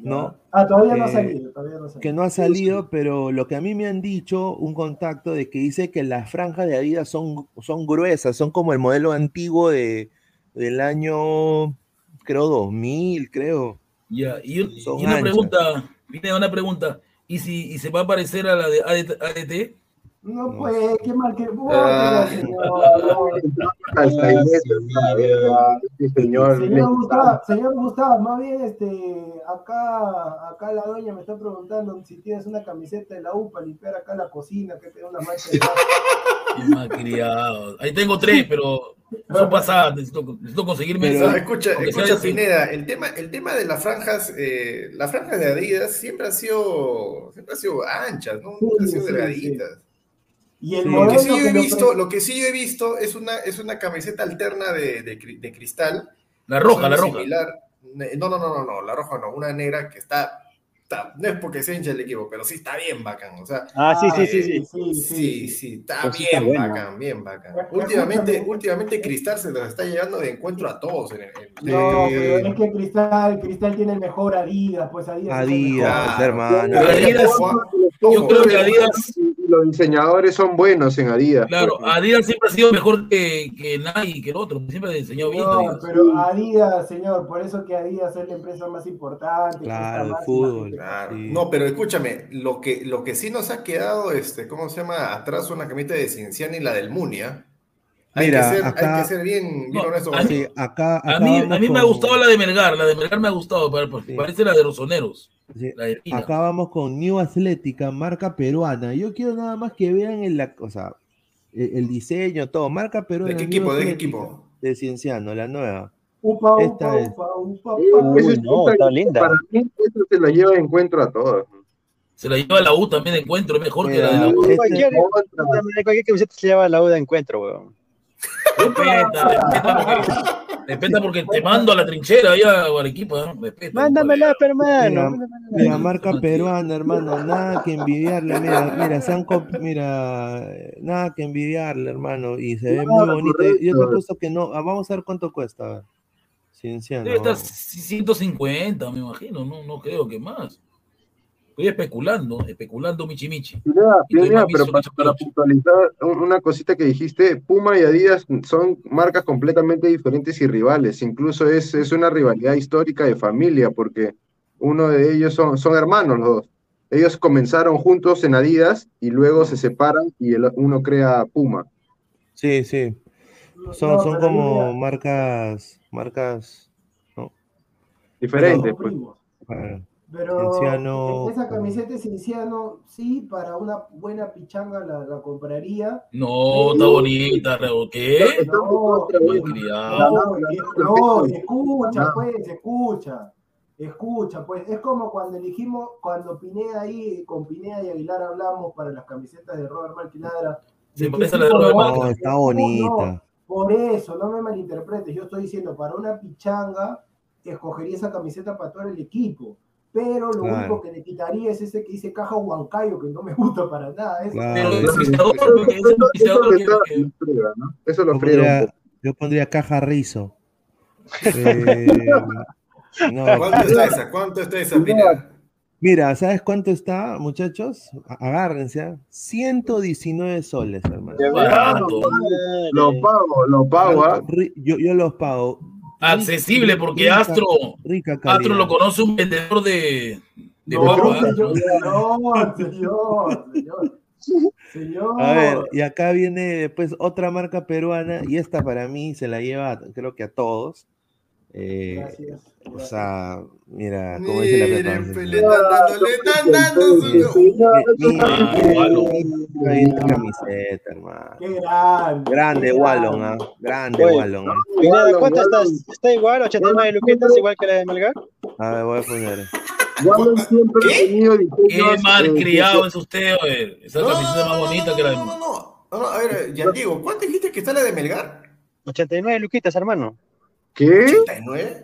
Speaker 2: ¿no?
Speaker 5: Ah, todavía no ha
Speaker 2: Eh,
Speaker 5: salido, todavía no ha salido.
Speaker 2: Que no ha salido, pero lo que a mí me han dicho, un contacto de que dice que las franjas de Adidas son, son gruesas, son como el modelo antiguo de, del año, creo, 2000, creo.
Speaker 7: Ya, y una
Speaker 2: anchas.
Speaker 7: pregunta, viene una pregunta. ¿Y si y se va a parecer a la de ADT?
Speaker 5: No, pues, qué mal que
Speaker 3: Ah.
Speaker 5: señor.
Speaker 4: Señor.
Speaker 5: Señor Gustavo, señor Gustavo, más bien este, acá, acá la doña me está preguntando si tienes una camiseta de la U para limpiar acá la cocina, que tiene una mancha de
Speaker 7: malcriado. Ahí tengo tres, pero son pasadas. Necesito, necesito conseguirme
Speaker 2: Pero-
Speaker 3: escucha, escucha Pineda, el tema, el tema de las franjas, eh, las franjas de Adidas siempre han sido, siempre han sido anchas, ¿no? Nunca han
Speaker 5: Sí,
Speaker 3: sido
Speaker 5: sí,
Speaker 3: delgaditas.
Speaker 5: Y el
Speaker 2: Sí.
Speaker 3: Lo que sí yo he visto,
Speaker 5: pre-
Speaker 3: lo que sí yo he visto es una, es una camiseta alterna de, de cri- de cristal.
Speaker 7: La roja, la roja.
Speaker 3: No, no, no, no, no, la roja no, una negra que está, está- no es porque se hincha el equipo, pero sí está bien bacán, o sea,
Speaker 6: Ah, sí, sí, sí,
Speaker 3: eh,
Speaker 6: sí.
Speaker 5: sí,
Speaker 3: Sí,
Speaker 5: sí.
Speaker 3: sí, está
Speaker 6: Pues
Speaker 3: bien
Speaker 6: está bueno.
Speaker 3: bacán, bien bacán.
Speaker 5: Pero-
Speaker 3: Últimamente, últimamente Cristal se los está llevando de encuentro a todos. En, en-
Speaker 5: No, pero es que Cristal, Cristal tiene el mejor Adidas, pues Adidas. es el
Speaker 2: Adidas, hermano.
Speaker 7: Adidas, yo creo que Adidas,
Speaker 4: los diseñadores son buenos en Adidas.
Speaker 7: claro,
Speaker 4: pues.
Speaker 7: Adidas siempre ha sido mejor que, que Nike, que el otro. Siempre ha diseñado bien.
Speaker 5: No,
Speaker 7: Adidas.
Speaker 5: pero Adidas, señor, por eso que Adidas es la empresa más importante.
Speaker 2: Claro, el
Speaker 5: más,
Speaker 2: fútbol.
Speaker 3: Claro.
Speaker 2: Sí.
Speaker 3: No, pero escúchame, lo que, lo que sí nos ha quedado, este, ¿cómo se llama? Atrás una camita de Cienciano y la del Munia. Hay,
Speaker 2: Mira,
Speaker 3: que, ser,
Speaker 2: acá-
Speaker 3: hay que ser bien, bien
Speaker 7: No,
Speaker 3: honesto.
Speaker 7: a mí-
Speaker 2: Sí, acá,
Speaker 7: A
Speaker 2: acá
Speaker 7: mí, a
Speaker 2: vamos
Speaker 7: mí me ha gustado la de Melgar. La de Melgar me ha gustado. pare-
Speaker 2: Sí.
Speaker 7: Parece la de Rosoneros.
Speaker 2: sí,
Speaker 7: La de.
Speaker 2: Acá vamos con New Atlética, marca peruana. Yo quiero nada más que vean el, la- o sea, el, el diseño, todo. Marca peruana.
Speaker 3: ¿De qué equipo? ¿De qué equipo?
Speaker 2: De Cienciano, la nueva.
Speaker 5: Upa, upa,
Speaker 2: Esta es.
Speaker 5: upa, upa,
Speaker 4: Sí,
Speaker 5: upa.
Speaker 4: eso
Speaker 6: Uy,
Speaker 4: es-
Speaker 6: no, está linda.
Speaker 4: Para mí, eso se lo lleva de encuentro a todos.
Speaker 7: Se la lleva la U también de encuentro. Es mejor que la de la U.
Speaker 2: este-
Speaker 6: Cualquier, cualquier camiseta se lleva la U de encuentro, weón.
Speaker 7: Respeta, respeta porque, respeta porque te mando a la trinchera ahí a Arequipa. ¿eh? Respeta.
Speaker 6: Mándamela, hermano.
Speaker 2: mira, marca peruana, hermano, nada que envidiarle, mira, mira, se han mira, nada que envidiarle, hermano, y se ve muy bonito. Yo te he
Speaker 4: correcto.
Speaker 2: puesto que no, ah, vamos a ver cuánto cuesta. Cienciano.
Speaker 7: Debe estar 150, me imagino. No, no creo que más. Estoy especulando, especulando Michi Michi.
Speaker 4: Pineda, Pineda, pero para, puntualizar un- una cosita que dijiste, Puma y Adidas son marcas completamente diferentes y rivales. Incluso es, es una rivalidad histórica de familia, porque uno de ellos son, son hermanos los dos. Ellos comenzaron juntos en Adidas y luego se separan y el, uno crea Puma.
Speaker 2: Sí, sí,
Speaker 5: No,
Speaker 2: son,
Speaker 5: no,
Speaker 2: son como marcas, marcas,
Speaker 4: Diferentes,
Speaker 5: son
Speaker 4: pues.
Speaker 5: Pero
Speaker 2: Cienciano,
Speaker 5: esa camiseta de Cienciano, sí, para una buena pichanga la, la compraría.
Speaker 7: No, está bonita. ¿Qué?
Speaker 5: No,
Speaker 7: Malcriado.
Speaker 5: no, no, escucha, pues, escucha. Escucha, pues, es como cuando elegimos, cuando Pineda ahí, con Pineda y Aguilar hablamos para las camisetas de Robert Marquiladra.
Speaker 7: Se
Speaker 5: de
Speaker 7: parece
Speaker 5: qué
Speaker 7: a la de
Speaker 5: tipo
Speaker 7: Robert
Speaker 5: marca.
Speaker 2: no, está
Speaker 5: No,
Speaker 2: bonita.
Speaker 5: por eso, no me malinterpretes. Yo estoy diciendo, para una pichanga, escogería esa camiseta para todo el equipo. Pero lo
Speaker 2: Claro.
Speaker 5: único que le quitaría es ese que dice caja Huancayo, que no me gusta para nada. Eso-
Speaker 2: Claro.
Speaker 7: Pero el
Speaker 4: lo
Speaker 7: que-
Speaker 4: está-
Speaker 7: que-
Speaker 4: lo friega, ¿no? Eso lo
Speaker 2: Yo
Speaker 4: un
Speaker 2: pondría,
Speaker 4: poco.
Speaker 2: yo pondría caja rizo. *laughs* Eh, no,
Speaker 3: ¿Cuánto está esa? ¿Cuánto está esa?
Speaker 2: Mira, ¿sabes cuánto está, muchachos? A- Agárrense, ¿ah? 119 soles, hermano.
Speaker 7: Barato.
Speaker 4: Lo pago, lo pago.
Speaker 2: Ri- Yo, yo los pago.
Speaker 7: Accesible, porque
Speaker 2: Rica-
Speaker 7: Astro,
Speaker 2: Rica.
Speaker 7: Astro lo conoce un vendedor de, de
Speaker 5: No,
Speaker 7: ¿eh?
Speaker 5: señor, señor, señor, señor. Señor.
Speaker 2: A ver, y acá viene después otra marca peruana, y esta para mí se la lleva, creo que a todos. Eh,
Speaker 5: Gracias.
Speaker 2: o sea, mira, como dice la
Speaker 3: le están dando, le están dando su...
Speaker 7: Wallon.
Speaker 2: Ahí está camiseta, hermano.
Speaker 5: Qué grande.
Speaker 2: Grande Wallon,
Speaker 5: grande.
Speaker 2: ¿ah? Grande
Speaker 6: Oye.
Speaker 2: Wallon. ¿ah?
Speaker 6: ¿cuánto estás? ¿Está igual? ¿89 luquitas igual que la de Melgar?
Speaker 2: A ver, voy a poner.
Speaker 4: Wallon siempre ha
Speaker 3: ¿Qué?
Speaker 4: tenido
Speaker 7: Qué mal criado es usted, oye. Esa
Speaker 3: No, no,
Speaker 7: camiseta
Speaker 3: no,
Speaker 7: más bonita que la
Speaker 3: no,
Speaker 7: de.
Speaker 3: no, no, no, a ver, *laughs* ya digo, ¿cuánto dijiste que está la de Melgar?
Speaker 6: 89 luquitas, hermano.
Speaker 4: ¿Qué?
Speaker 3: ¿89?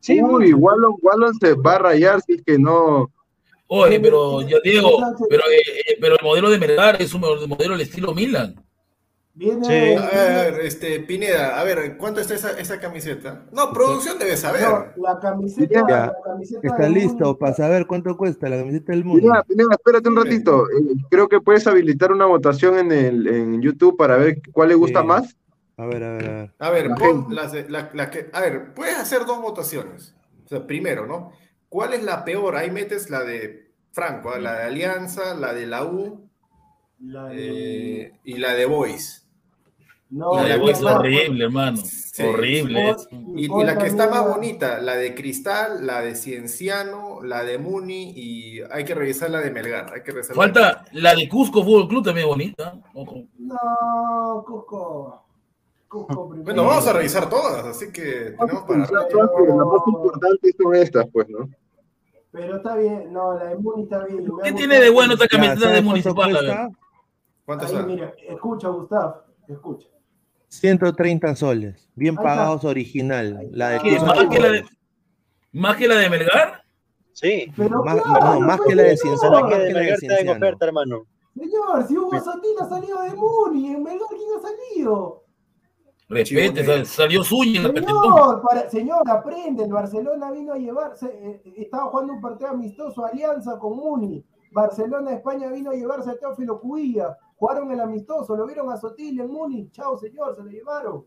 Speaker 6: Sí,
Speaker 4: Uy, Wallon, Wallon se va a rayar si es que no.
Speaker 7: Oye, pero ya Diego, pero, eh, eh, pero el modelo de Melgar es un modelo del estilo Milan.
Speaker 5: Viene.
Speaker 6: Sí.
Speaker 3: A ver, a ver, este, Pineda, a ver, ¿cuánto está esa, esa camiseta? No, producción debe saber.
Speaker 5: No, la camiseta.
Speaker 2: Ya,
Speaker 5: la camiseta
Speaker 2: Está listo
Speaker 5: Muni-
Speaker 2: para saber cuánto cuesta la camiseta del mundo.
Speaker 4: Pineda, Pineda, espérate un ratito. Eh, creo que puedes habilitar una votación en, el, en YouTube para ver cuál le gusta
Speaker 2: Sí.
Speaker 4: más.
Speaker 2: A ver, a ver, a ver.
Speaker 3: A ver,
Speaker 4: La
Speaker 3: pon
Speaker 4: gente.
Speaker 3: las de- la- la que, a ver, puedes hacer dos votaciones. O sea, primero, ¿no? ¿Cuál es la peor? Ahí metes la de Franco, ¿ah? la de Alianza, la de la U
Speaker 5: la de-
Speaker 3: eh, y la de Boys.
Speaker 5: no,
Speaker 7: La de Boys es horrible, hermano.
Speaker 3: Sí.
Speaker 7: horrible.
Speaker 3: Y, y la que está más bonita, la de Cristal, la de Cienciano, la de Muni y hay que revisar la de Melgar. Hay que revisar
Speaker 7: Falta la de Cusco Fútbol Club también es bonita. Ojo.
Speaker 5: No, Cusco. Cusco primero.
Speaker 3: Bueno, vamos a revisar todas, así que tenemos para
Speaker 4: Las más importantes son estas, pues, ¿no?
Speaker 5: Pero está bien, no, la de Muni está bien. ha
Speaker 7: ¿Qué tiene de bueno esta camiseta
Speaker 2: ¿sabes
Speaker 7: de Municipal?
Speaker 3: ¿Cuántas son?
Speaker 5: mira, escucha, Gustavo, escucha.
Speaker 2: 130 soles. Bien pagados original. La de
Speaker 5: ¿Qué,
Speaker 7: ¿Qué,
Speaker 2: Cusco.
Speaker 7: ¿Más que la de, más que la de Melgar?
Speaker 6: Sí.
Speaker 5: Pero
Speaker 2: Más-
Speaker 5: claro,
Speaker 2: no, más que la de. Cienciano,
Speaker 6: ¿Será
Speaker 2: más
Speaker 6: que de
Speaker 2: la de
Speaker 6: Melgar está en oferta, hermano?
Speaker 5: Señor, si Hugo Sotila salió de Muni, en Melgar, ¿quién ha salido?
Speaker 7: Respete, sal- salió Zúñiga, el Petentón.
Speaker 5: Señor, para, señor, aprende, el Barcelona vino a llevarse, eh, eh, estaba jugando un partido amistoso, alianza con Muni. Barcelona, España vino a llevarse a Teófilo Cuilla, jugaron el amistoso, lo vieron a Sotil en Muni, chao señor, se lo llevaron.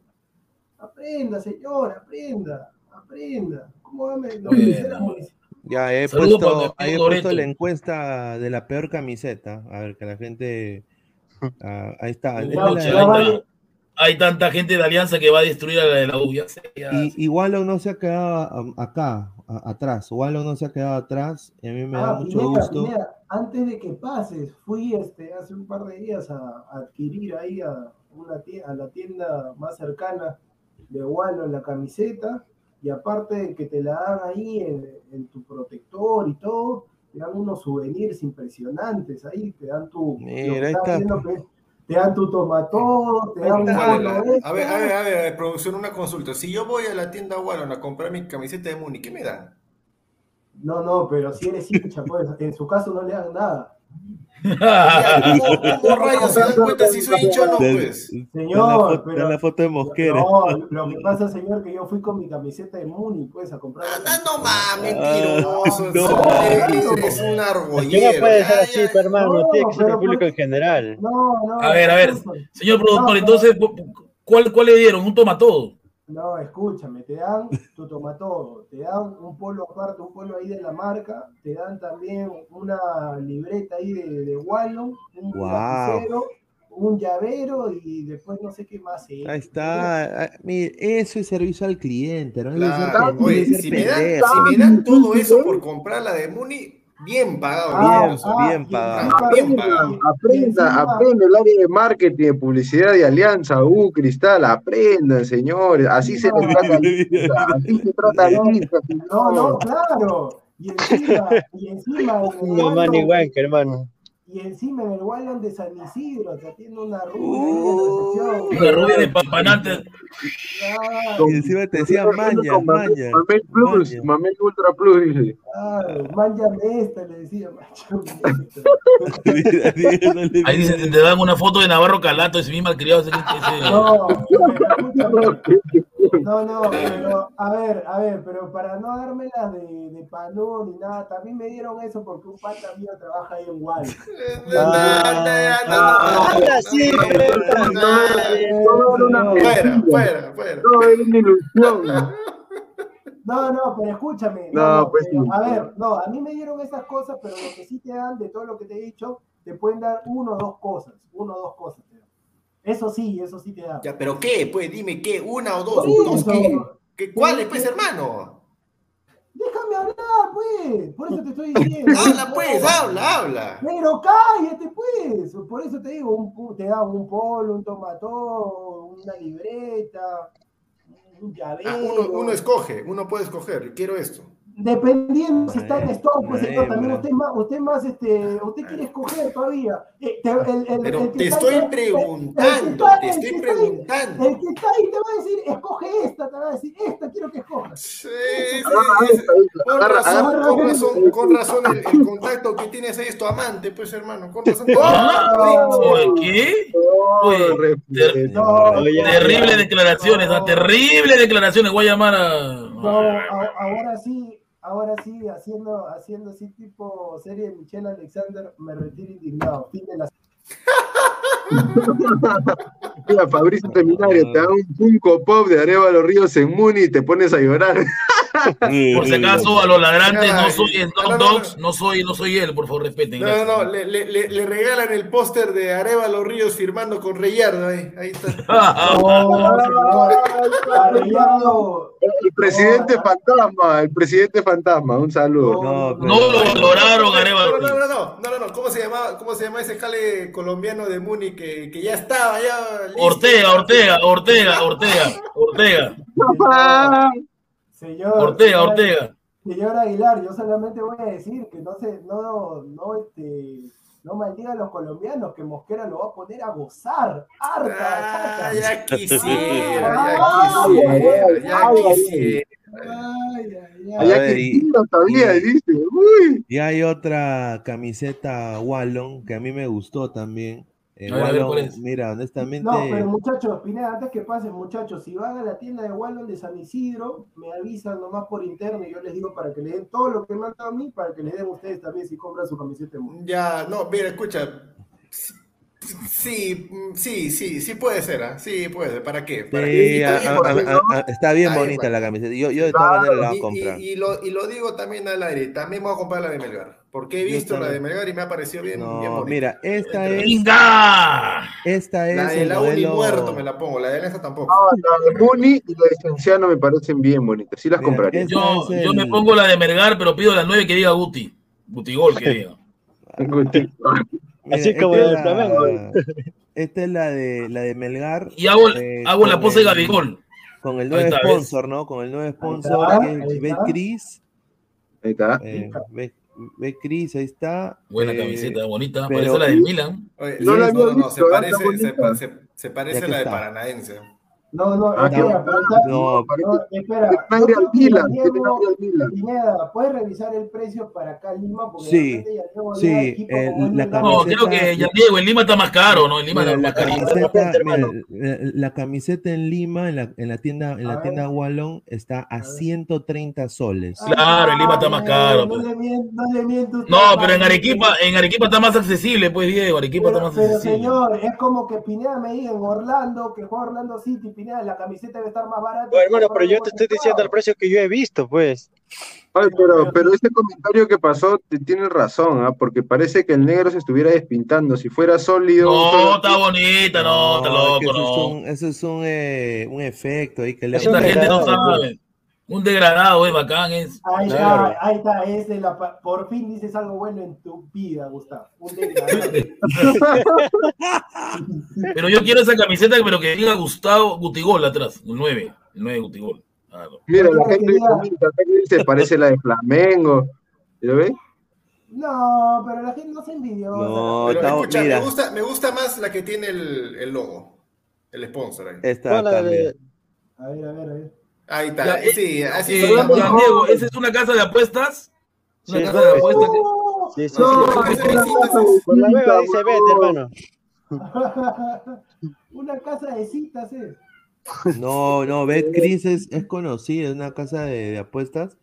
Speaker 5: Aprenda, señor, aprenda, aprenda. ¿Cómo va municipal?
Speaker 2: Ya he
Speaker 7: Saludos
Speaker 2: puesto, he puesto la encuesta de la peor camiseta. A ver, que la gente. *laughs* ah, ahí está. Es la.
Speaker 7: Hay tanta gente de Alianza que va a destruir a la de la U. Ya sé, ya.
Speaker 2: Y, y Wallow no se ha quedado acá, a- atrás. Wallow no se ha quedado atrás. Y a mí me da
Speaker 5: Ah,
Speaker 2: mucho
Speaker 5: Pineda,
Speaker 2: gusto.
Speaker 5: Pineda, antes de que pases, fui este, hace un par de días a, a adquirir ahí a, una tie- a la tienda más cercana de Wallo la camiseta y aparte de que te la dan ahí en, en tu protector y todo, te dan unos souvenirs impresionantes ahí, te dan tu...
Speaker 2: Mira, ahí está.
Speaker 5: Te dan tu tomatodo, te dan un
Speaker 3: ¿Cuál es
Speaker 5: polo
Speaker 3: la-
Speaker 5: extra.
Speaker 3: A ver, a ver, a ver, producción, una consulta. Si yo voy a la tienda Wallon a comprar mi camiseta de Muni, ¿qué me dan?
Speaker 5: No, no, pero si eres hincha, pues, en su caso no le dan nada. *laughs*
Speaker 3: ¿Cómo, rayos se dan cuenta si soy hincha o no, pues?
Speaker 5: Señor,
Speaker 2: foto,
Speaker 5: pero-
Speaker 2: está la foto de Mosquera.
Speaker 5: No, lo que pasa, señor, que yo fui con mi camiseta de Muni, pues, a comprar.
Speaker 3: Ah, no mames, mentiroso.
Speaker 2: no.
Speaker 3: Eres un
Speaker 6: Es
Speaker 3: argollero.
Speaker 6: no puede ser
Speaker 3: Ya,
Speaker 6: así, hermano.
Speaker 5: No,
Speaker 6: Tiene que ser el público en general.
Speaker 5: No, no.
Speaker 7: A ver, a ver, señor productor, entonces, ¿cuál, ¿cuál le dieron? ¿Un toma todo?
Speaker 5: No, escúchame, te dan tu tomatodo, te dan un polo aparte, un polo ahí de la marca, te dan también una libreta ahí de, de Wallon, un lapicero, un llavero y después no sé qué más. es.
Speaker 2: Ahí está. Ah, Mire, eso es servicio al cliente. No
Speaker 3: Claro, oye, si me, dan, si me dan todo eso por comprar la de Muni, bien pagado.
Speaker 5: Ah,
Speaker 3: bien,
Speaker 5: ah,
Speaker 2: bien
Speaker 5: y-
Speaker 2: pagado.
Speaker 5: y-
Speaker 3: Bien
Speaker 5: y-
Speaker 3: pagado.
Speaker 5: y- y
Speaker 4: Aprenda, aprenda el área de marketing, de publicidad de alianza, U, Cristal, aprendan, señores. Así se les trata *laughs* así se trata *laughs*
Speaker 5: No, no, claro. Y encima, y encima,
Speaker 6: Wank, hermano.
Speaker 5: Y encima en el Wallon de San Isidro, te atiende una rubia
Speaker 2: Uh,
Speaker 7: Una
Speaker 5: recepción.
Speaker 7: rubia de Pampanante.
Speaker 5: Claro,
Speaker 2: Y encima te decía maña,
Speaker 4: Mamel-
Speaker 2: maña.
Speaker 4: Mamel Plus,
Speaker 2: maña.
Speaker 4: Mamel Ultra Plus, dice.
Speaker 5: claro, mándame esta, le decía,
Speaker 2: le *laughs*
Speaker 7: Ahí dice, te dan una foto de Navarro Calato, ese mismo malcriado. Ese, ese-
Speaker 5: No, no, no, pero a ver, a ver, pero para no dármelas de, de panú ni nada, también me dieron eso porque un pata mío trabaja ahí en Wall.
Speaker 6: Ahora sí,
Speaker 4: Todo era una
Speaker 3: Fuera, fuera, fuera.
Speaker 4: todo era una ilusión.
Speaker 5: No, no, pero escúchame.
Speaker 4: No,
Speaker 5: No, no,
Speaker 4: pues
Speaker 5: pero,
Speaker 4: sí.
Speaker 5: a ver, no, a mí me dieron esas cosas, pero lo que sí te dan de todo lo que te he dicho, te pueden dar uno o dos cosas, uno o dos cosas. te dan. Eso sí, eso sí te dan.
Speaker 3: Ya, pero ¿qué? Pues dime, ¿qué? ¿Una o dos?
Speaker 5: Por
Speaker 3: ¿Dos
Speaker 5: eso.
Speaker 3: qué? ¿Qué ¿Cuáles, pues, hermano?
Speaker 5: Déjame hablar, pues. Por eso te estoy *laughs* diciendo.
Speaker 3: Habla, pues, habla, habla.
Speaker 5: Pero cállate, pues. Por eso te digo, un, te dan un polo, un tomatón, una libreta, un llavero.
Speaker 3: Ah, uno, uno escoge, uno puede escoger. Quiero esto.
Speaker 5: Dependiendo si está en stock, pues señor, también usted más, usted más, este, usted quiere escoger todavía. Eh, te- el- el-
Speaker 3: Pero te estoy
Speaker 5: el- el que
Speaker 3: preguntando,
Speaker 5: está-
Speaker 3: te
Speaker 5: el
Speaker 3: estoy
Speaker 5: que está ahí-
Speaker 3: preguntando.
Speaker 5: El que está ahí te va a decir, escoge esta, te va a decir, esta quiero que escojas.
Speaker 3: Sí, sí, sí, sí. Con razón, con razón, con razón el, el contacto que tienes ahí es tu amante, pues hermano, con razón. *laughs*
Speaker 5: No.
Speaker 7: oye, ¿Qué? Oye,
Speaker 4: No, respeto.
Speaker 5: No,
Speaker 7: Terribles declaraciones, terribles declaraciones. Voy a llamar a.
Speaker 5: No, a- ahora sí, ahora sí, haciendo, haciendo así tipo serie de Michelle Alexander, me retiro indignado. Fin de la
Speaker 4: Mira, Fabricio Seminario, te da un Funko Pop de Arevalo Ríos en Muni y te pones a llorar.
Speaker 7: Por si acaso, a los ladrantes, no soy
Speaker 3: no, no, no,
Speaker 7: Dogs,
Speaker 3: no.
Speaker 7: no soy, no soy él, por favor, respeten.
Speaker 3: No,
Speaker 7: gracias.
Speaker 3: no, no, le, le, regalan el póster de Arevalo Ríos firmando con Reyardo ahí, ahí está.
Speaker 5: No. Arellano,
Speaker 4: El presidente fantasma, el presidente fantasma, un saludo.
Speaker 2: No, pero-
Speaker 7: No lo valoraron,
Speaker 3: No,
Speaker 7: Arevalo.
Speaker 3: no, no, no, no, no, no, no, ¿cómo se llama, cómo se llama ese jale colombiano de Muni que, que ya estaba, ya listo?
Speaker 7: Ortega, Ortega, Ortega, Ortega, Ortega,
Speaker 5: señor,
Speaker 7: Ortega,
Speaker 5: señor-
Speaker 7: Ortega.
Speaker 5: Señor Aguilar, yo solamente voy a decir que no se, no, no, este, no maldiga a los colombianos, que Mosquera lo va a poner a gozar. Harta,
Speaker 3: Ah, ya quisiera,
Speaker 5: Ah,
Speaker 3: ya quisiera, ya
Speaker 4: ay,
Speaker 3: quisiera.
Speaker 5: Ay, ay, ay.
Speaker 4: Allá
Speaker 2: A
Speaker 4: que
Speaker 2: ver, y-
Speaker 4: todavía,
Speaker 2: y-
Speaker 4: dice. Uy.
Speaker 2: Y hay otra camiseta Wallon que a mí me gustó también. Eh, mira, honestamente.
Speaker 5: No, pero muchachos, Pineda, antes que pasen, muchachos, si van a la tienda de Wallon de San Isidro, me avisan nomás por interno y yo les digo para que le den todo lo que me han dado a mí, para que le den ustedes también si compran su camiseta de Mundo.
Speaker 3: Ya, no, mira, escucha. Sí, sí, sí, sí puede ser, ¿ah? Sí, puede ser. ¿Para qué? ¿Para
Speaker 2: Sí,
Speaker 3: qué?
Speaker 2: a-
Speaker 3: Está bien,
Speaker 2: a-
Speaker 3: porque
Speaker 2: a-
Speaker 3: no-
Speaker 2: a- está bien
Speaker 3: Ahí,
Speaker 2: bonita
Speaker 3: bueno.
Speaker 2: la camiseta. Yo, yo de todas maneras la voy a
Speaker 3: Y,
Speaker 2: comprar.
Speaker 3: y- y lo, y lo digo también al aire, también voy a comprar la de Melgar, porque he visto la de. Melgar y me ha parecido bien, bien
Speaker 2: No,
Speaker 3: bonita.
Speaker 2: mira, esta es,
Speaker 7: ¡Venga!
Speaker 2: esta es
Speaker 3: La de
Speaker 2: el
Speaker 3: la Uni
Speaker 2: modelo-
Speaker 3: muerto me la pongo, la de Alianza tampoco.
Speaker 4: No, la de Muni y la de Cienciano me parecen bien bonitas. Sí las
Speaker 2: Mira,
Speaker 4: compraría.
Speaker 7: Yo,
Speaker 2: es
Speaker 7: yo me
Speaker 2: el-
Speaker 7: pongo la de Mergar, pero pido la 9 que diga Guti. Gutigol que *laughs* diga.
Speaker 2: Mira,
Speaker 6: Así como
Speaker 2: esta
Speaker 6: el
Speaker 2: es
Speaker 6: Flamengo.
Speaker 2: la- Esta es la de la de Melgar.
Speaker 7: Y hago,
Speaker 2: eh,
Speaker 7: hago la pose de
Speaker 2: el-
Speaker 7: Gabigol.
Speaker 2: Con el nuevo
Speaker 7: está,
Speaker 2: sponsor, ¿no? Con el nuevo sponsor Bet
Speaker 5: está.
Speaker 2: Cris.
Speaker 4: Ahí está.
Speaker 2: Eh, Bet Cris, ahí está.
Speaker 7: Buena
Speaker 2: Eh,
Speaker 7: camiseta, bonita.
Speaker 2: pero-
Speaker 7: Parece la del Milan.
Speaker 3: Oye,
Speaker 4: No
Speaker 3: sí,
Speaker 4: la
Speaker 3: no, no, no, se parece, se, se- se a la de. Paranaense.
Speaker 5: No, no,
Speaker 4: Ah,
Speaker 5: espera,
Speaker 2: No,
Speaker 5: no, espera. Pineda, ¿puedes revisar el precio para acá en Lima? Porque
Speaker 2: Sí, sí, eh, la
Speaker 5: Milan.
Speaker 7: No,
Speaker 2: camiseta-
Speaker 7: creo que ya Diego, en Lima está más caro, ¿no? En Lima
Speaker 2: Mira,
Speaker 7: está
Speaker 2: la
Speaker 7: más caro.
Speaker 2: camiseta, *laughs* mira, la, la camiseta en Lima, en la, en la tienda, en
Speaker 5: A
Speaker 2: la tienda Wallon, está a,
Speaker 5: ver.
Speaker 2: 130 soles.
Speaker 7: Claro, en Lima está más caro,
Speaker 5: No
Speaker 7: pues.
Speaker 5: le miento, no le miento a usted,
Speaker 7: No, pero en. Arequipa, en Arequipa está más accesible, pues Diego, Arequipa
Speaker 5: Pero,
Speaker 7: está más
Speaker 5: pero,
Speaker 7: accesible.
Speaker 5: señor, es como que Pineda me diga en Orlando, que juega Orlando City, Pineda, la camiseta debe estar más barata.
Speaker 6: Bueno, hermano, pero yo te estoy diciendo el precio que yo he visto, pues.
Speaker 4: Ay, pero, pero ese comentario que pasó tiene razón, ¿ah? porque parece que el negro se estuviera despintando. Si fuera sólido.
Speaker 7: No, está bonita, no, está
Speaker 2: es que
Speaker 7: loco,
Speaker 2: eso es
Speaker 7: no.
Speaker 2: un, eso es un, eh, un efecto ahí que le
Speaker 6: Es
Speaker 7: Esta
Speaker 6: un
Speaker 7: gente no sabe. Un degradado, es bacán, es.
Speaker 5: Ahí
Speaker 6: Claro.
Speaker 5: está, ahí está, es la pa- por fin dices algo bueno en tu vida, Gustavo. Un degradado. *laughs*
Speaker 7: Pero yo quiero esa camiseta, pero que diga Gustavo Gutigol atrás, el 9, el 9 Gutigol. Claro.
Speaker 4: Mira, la gente dice, parece la de Flamengo. ¿Lo ves?
Speaker 5: No, pero la gente no se envidiosa.
Speaker 2: No,
Speaker 3: Pero
Speaker 2: está-
Speaker 3: escucha,
Speaker 2: mira,
Speaker 3: me gusta, me gusta más la que tiene el, el logo, el sponsor ahí.
Speaker 2: esta
Speaker 6: ¿Cuál la
Speaker 2: también.
Speaker 6: de-
Speaker 5: A ver, a ver, a ver.
Speaker 3: Ahí está,
Speaker 7: Ya, eh,
Speaker 3: sí, así
Speaker 7: Eh. Juan Diego, ¿esa es una casa de apuestas? ¿Una
Speaker 6: Sí,
Speaker 7: casa de apuestas? que-
Speaker 5: ¡Oh!
Speaker 6: Sí, sí,
Speaker 3: No,
Speaker 6: sí.
Speaker 3: ese visita, ese-
Speaker 6: Por la nueva dice vete, hermano.
Speaker 5: Una casa de citas, ¿eh?
Speaker 2: No, no, BetCris es, es conocida, es una casa de, de apuestas,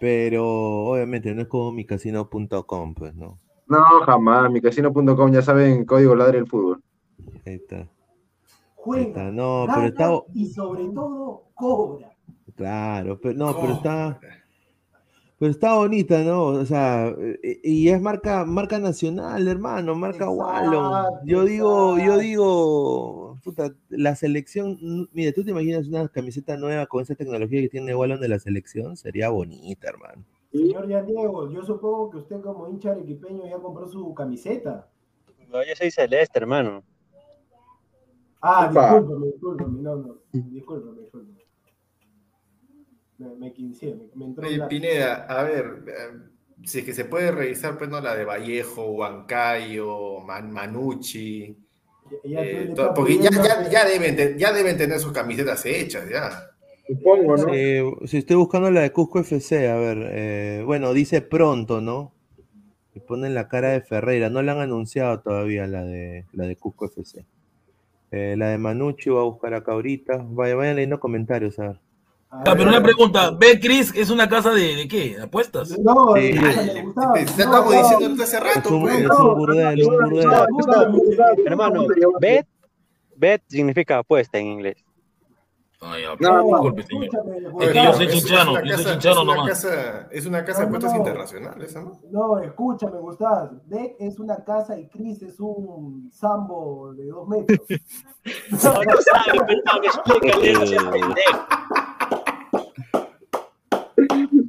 Speaker 2: pero obviamente no es como micasino.com, pues, ¿no?
Speaker 4: No, jamás. Micasino.com, ya saben, código ladre el fútbol.
Speaker 2: Ahí está. Ahí
Speaker 5: Juega,
Speaker 2: está. No,
Speaker 5: gana
Speaker 2: pero está,
Speaker 5: y sobre todo cobra.
Speaker 2: Claro, pero no, pero está, pero está bonita, ¿no? O sea, eh, y es marca, marca nacional, hermano, marca
Speaker 5: Exacto,
Speaker 2: Wallon. Yo digo, yo digo, puta, la selección, mire, tú te imaginas una camiseta nueva con esa tecnología que tiene Wallon de la selección, sería bonita, hermano.
Speaker 5: Señor Yan Diego, yo supongo que usted como hincha arequipeño ya compró su camiseta.
Speaker 6: No, yo soy celeste, hermano.
Speaker 5: Ah, discúlpame, discúlpame, no, no, discúlpame, discúlpame. Me, me quinceé, me, me entró
Speaker 3: Oye,
Speaker 5: la-
Speaker 3: Pineda, a ver, eh, si es que se puede revisar, pues, ¿no? La de Vallejo, Huancayo, Man- Manucci.
Speaker 5: ya
Speaker 3: eh, porque ya, deben, te- ya deben tener sus camisetas hechas, ya.
Speaker 4: Supongo, ¿no?
Speaker 2: Eh, si estoy buscando la de Cusco FC, a ver, eh, bueno, dice pronto, ¿no? Y ponen la cara de Ferreira, no la han anunciado todavía la de la de Cusco FC. Eh, la de Manucci voy a buscar acá ahorita. Vaya, vayan leyendo comentarios, a ver.
Speaker 5: A
Speaker 7: Ah,
Speaker 5: ver,
Speaker 7: pero una pregunta, ¿Ve Chris es una casa de, de qué? ¿De apuestas?
Speaker 5: No,
Speaker 2: Sí.
Speaker 5: no,
Speaker 3: estamos
Speaker 5: no,
Speaker 3: diciendo esto hace
Speaker 2: Es
Speaker 3: rato,
Speaker 2: un,
Speaker 3: pues.
Speaker 2: es un burdel, es un burdel.
Speaker 5: escúchame,
Speaker 6: Hermano, bet, bet significa apuesta en inglés.
Speaker 7: Ay,
Speaker 4: No,
Speaker 7: disculpe, señor. Es que yo soy chinchano,
Speaker 3: una
Speaker 7: yo soy chinchano nomás.
Speaker 3: casa- Es una casa de
Speaker 5: No,
Speaker 3: apuestas
Speaker 5: no.
Speaker 3: internacionales, ¿no?
Speaker 5: No, escúchame, Gustavo. Beck es una casa y Chris es un sambo de dos metros.
Speaker 6: No sabe, explícale pendejo.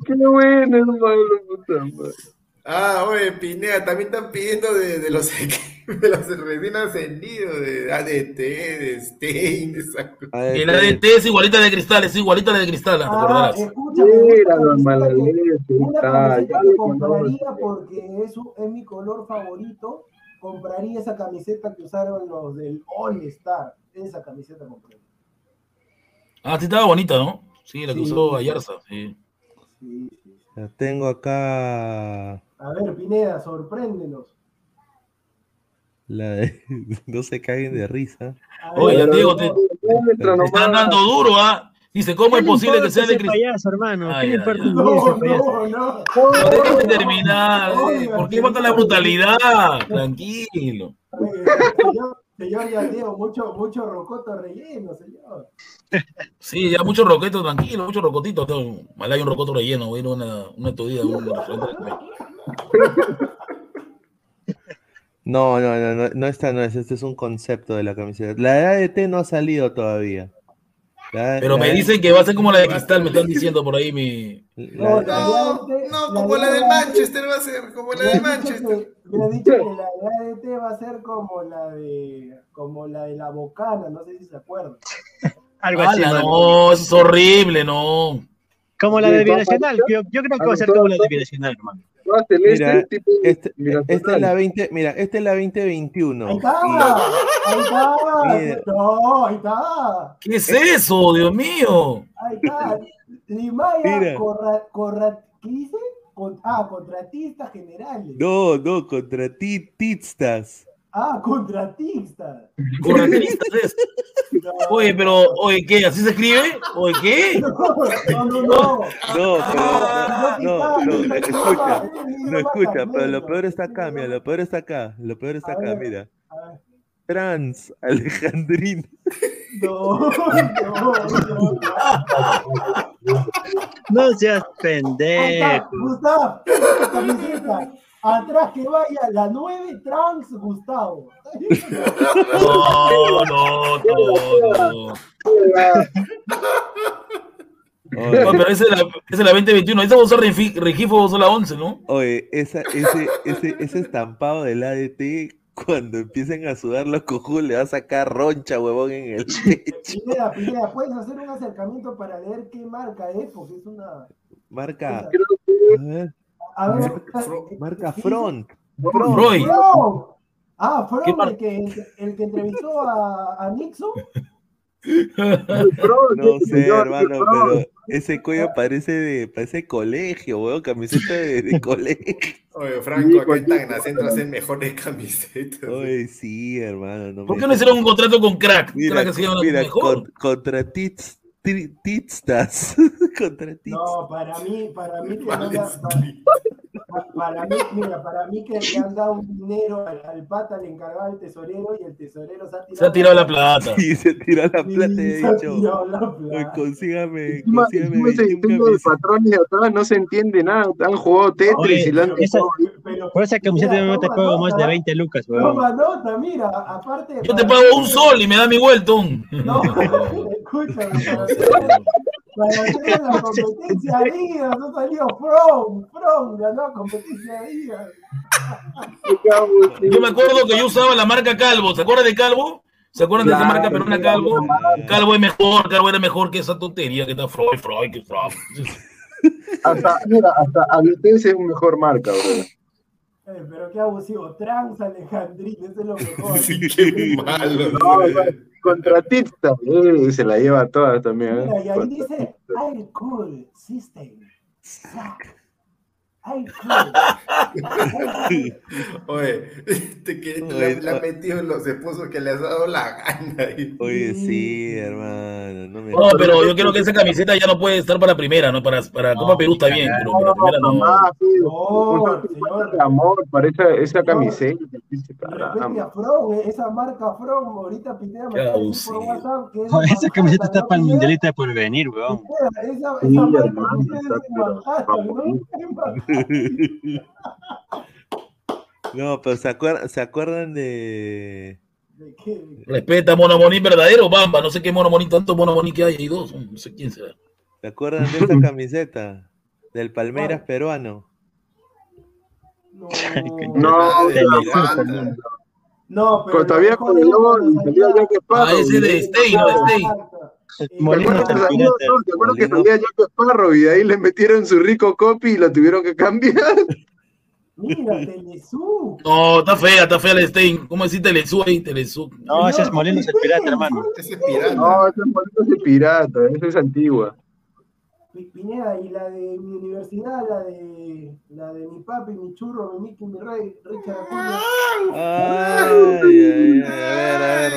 Speaker 4: Qué bueno, hermano, puta madre.
Speaker 3: Ah, oye, Pineda, también están pidiendo de, de los *laughs* de los recién ascendidos, de ADT, de Stein, de esa
Speaker 7: El ADT es igualita de cristal, es igualita de cristal, ¿te
Speaker 5: Ah, escúchame.
Speaker 4: Mira,
Speaker 5: una camiseta que-
Speaker 4: leche,
Speaker 5: Una
Speaker 4: está,
Speaker 5: camiseta
Speaker 4: ya
Speaker 5: que
Speaker 4: le
Speaker 5: compraría porque es, es mi color favorito. Compraría esa camiseta que usaron los del All Star. Esa camiseta compraría.
Speaker 7: Ah, sí estaba bonita, ¿no? Sí, la que
Speaker 5: Sí.
Speaker 7: usó Ayarza, sí.
Speaker 5: Sí, sí.
Speaker 2: la tengo acá
Speaker 5: A ver, Pineda, sorpréndenos.
Speaker 2: la de *laughs* no se caguen de risa.
Speaker 5: A
Speaker 7: Oye,
Speaker 5: ver,
Speaker 7: ya te digo, te, están dando duro, ¿ah? Dice, ¿cómo es
Speaker 6: ¿Qué le
Speaker 7: posible que sea de
Speaker 6: payaso, hermano?
Speaker 7: Ah,
Speaker 6: ¿Qué le
Speaker 7: ya,
Speaker 6: importa
Speaker 7: ya.
Speaker 6: ese
Speaker 5: No, no, no.
Speaker 7: No, déjame terminar, ¿por qué falta la brutalidad? Tranquilo.
Speaker 5: Señor, señor Yandeo, mucho, mucho rocoto relleno, señor.
Speaker 7: Sí, ya mucho roqueto, tranquilo, mucho rocotito. Mal hay un rocoto relleno, voy a ir a una, una estudía, un restaurante de comer.
Speaker 2: No, no, no, no, no esta no es, este es un concepto de la camiseta. La de ADT no ha salido todavía. La-
Speaker 7: Pero
Speaker 2: la-
Speaker 7: me dicen que va a ser como la de cristal, me están diciendo por ahí mi.
Speaker 2: la-
Speaker 5: No,
Speaker 2: la-
Speaker 3: No, no, como la del Manchester va a ser, como la del Manchester.
Speaker 5: me ha dicho que la de ADT va a ser como la de como la de la Bocana, no sé si se acuerdan. *laughs*
Speaker 6: Algo así,
Speaker 7: ¡Hala,
Speaker 6: mano.
Speaker 7: no, eso es horrible, no.
Speaker 6: Como la de Binacional. Yo, yo creo que va a ser como la de Binacional, hermano.
Speaker 4: Celeste,
Speaker 2: Mira,
Speaker 4: tipo
Speaker 2: este-
Speaker 4: Mira,
Speaker 2: esta es la 20, mira, esta es la 2021.
Speaker 5: Ahí está,
Speaker 2: Y-
Speaker 5: ahí está,
Speaker 2: Mira.
Speaker 5: no, ahí está,
Speaker 7: ¿Qué es eso, Dios mío?
Speaker 5: ahí está. Limaya,
Speaker 2: Mira.
Speaker 5: corra, corra, ¿qué dice? Con- ah, contratistas generales.
Speaker 2: No, no, contra ti, Titstas.
Speaker 5: Ah, contratistas.
Speaker 7: Correctistas es.
Speaker 5: No,
Speaker 7: Oye, pero, oye, ¿qué? ¿Así se escribe? Oye, ¿qué?
Speaker 5: no, no, no.
Speaker 2: No,
Speaker 7: Ah,
Speaker 2: no, no, no, escucha, no
Speaker 5: no
Speaker 2: escucha, pero lo peor está acá, mira, lo peor está acá, lo peor está acá, mira. Trans, Alejandrino.
Speaker 5: No, no, no.
Speaker 6: No seas pendejo.
Speaker 5: Gustavo, esta camiseta. Atrás que vaya la 9 trans Gustavo.
Speaker 7: No, no, no, no. Pero esa es la, esa es la 2021. Esa va a usar Regifo, va a usar la 11, ¿no?
Speaker 2: oye, esa, ese, ese, ese estampado del ADT, cuando empiecen a sudar los cojudos, le va a sacar roncha, huevón, en el pecho.
Speaker 5: Pineda, Pineda, puedes hacer un acercamiento para leer qué marca es, porque es una.
Speaker 2: Marca, a ver,
Speaker 5: A ver,
Speaker 2: marca
Speaker 5: ¿qué
Speaker 2: Front.
Speaker 7: Freud.
Speaker 5: Ah, From,
Speaker 7: ¿Qué mar-
Speaker 5: el que, el, entrevistó a, a Nixon.
Speaker 2: No sé, hermano, pero ese cuello parece de, parece colegio, weón, camiseta de, de *laughs* colegio.
Speaker 3: Oye, Franco, acá en Tacna Centro hacen mejores camisetas.
Speaker 2: Oye, sí, hermano. No
Speaker 7: ¿Por qué no hicieron un contrato con Crack?
Speaker 2: Mira,
Speaker 7: Crack se llama
Speaker 2: mira
Speaker 7: mejor.
Speaker 2: con- contra tits, tri- Titstas. *laughs* contra Tits.
Speaker 5: No, para mí, para mí que no
Speaker 3: Vale,
Speaker 5: la-
Speaker 3: sí.
Speaker 5: pa- para mí, mira, para mí que le han dado un dinero al, al pata, le encargaba al tesorero y el tesorero se ha tirado,
Speaker 7: Se ha tirado la plata. *laughs*
Speaker 2: Y se tiró la
Speaker 5: Sí,
Speaker 2: plata y
Speaker 5: se
Speaker 2: ha
Speaker 5: ha
Speaker 2: dicho,
Speaker 5: tirado la
Speaker 2: "Oye,
Speaker 5: plata.
Speaker 2: consígame,
Speaker 4: Encima,
Speaker 2: consígame
Speaker 4: encima ese
Speaker 2: 21
Speaker 4: diseño de
Speaker 2: camisetas".
Speaker 4: patrones de atrás no se entiende nada. Han jugado Tetris
Speaker 6: Oye,
Speaker 4: y la han
Speaker 6: esa-
Speaker 5: Pero,
Speaker 6: Por esa camiseta
Speaker 5: Mira,
Speaker 6: yo te pago más de 20 lucas, weón.
Speaker 5: Toma nota, mira, aparte.
Speaker 7: Yo te
Speaker 5: para-
Speaker 7: pago un sol y me da mi vueltón.
Speaker 5: No, *laughs* escúchame, para *laughs* la competencia Adidas, no salió From, From, ganó competencia Adidas.
Speaker 7: Yo me acuerdo que yo usaba la marca Calvo. ¿Se acuerdan de Calvo? ¿Se acuerdan de esa marca peruana Calvo? Calvo es mejor, Calvo era mejor que esa tontería que está Freud, Freud, que Freud.
Speaker 4: Hasta, mira, hasta Avitense es un mejor marca, bro.
Speaker 5: Eh, pero qué abusivo. Trans Alejandrín, eso es lo mejor. *laughs*
Speaker 3: Sí, *laughs* qué malo.
Speaker 4: No, contratista, eh, se la lleva toda también. ¿eh?
Speaker 5: Mira, y ahí dice, I cool system. Cool. *laughs*
Speaker 3: Oye, este que le, le ha metido en los esposos que le has dado la gana.
Speaker 2: Oye, sí, hermano. No me...
Speaker 7: No, pero yo creo que esa camiseta ya no puede estar para primera, ¿no? Para, para Copa Perú está bien, pero para primera no.
Speaker 4: Mamá,
Speaker 5: No, señor.
Speaker 4: amor para esa, esa camiseta.
Speaker 5: From, eh, esa marca From, ahorita Pineda me
Speaker 7: Qué
Speaker 5: está diciendo
Speaker 7: abusivo.
Speaker 5: por WhatsApp que
Speaker 6: esa camiseta está para el
Speaker 5: mundial
Speaker 6: mundialista de por venir, weón.
Speaker 5: Esa, esa
Speaker 4: Sí,
Speaker 5: marca *laughs* que *laughs* ¿no?
Speaker 2: pero ¿se acuerdan, ¿se acuerdan de...
Speaker 5: ¿De qué?
Speaker 7: Respeta a Mono Monín verdadero, Bamba. No sé qué Mono Monín, tanto Mono Monín que hay, hay dos, no sé quién será.
Speaker 2: ¿Se acuerdan de esa camiseta? Del Palmeiras peruano.
Speaker 5: No, *laughs*
Speaker 4: No,
Speaker 3: De
Speaker 4: no,
Speaker 5: pero
Speaker 4: Con- todavía con el salía
Speaker 5: salía-
Speaker 4: Jack Sparrow.
Speaker 7: Ah, ese de Stey, ¿no? De Stey.
Speaker 5: Eh,
Speaker 4: ¿Te
Speaker 6: Molino
Speaker 4: acuerdas,
Speaker 6: es el
Speaker 4: que
Speaker 6: pirata.
Speaker 4: salía- no, ¿te acuerdas que
Speaker 2: Molino.
Speaker 4: salía Jack Sparrow y de ahí le metieron su rico copy y lo tuvieron que cambiar?
Speaker 5: Mira, Telesú.
Speaker 7: No, está fea, está fea la Stein. ¿Cómo decir Telesú ahí? Telesú.
Speaker 6: No, ese es Molino, es el pirata, hermano.
Speaker 3: Ese es pirata.
Speaker 4: No, ese es bonito de pirata, esa es antigua.
Speaker 5: Pi- Pineda, y la de mi universidad, la de la de mi papi, mi churro, mi Mickey, mi rey, Richard Acuña.
Speaker 2: Ay, ay, ay, a ver, a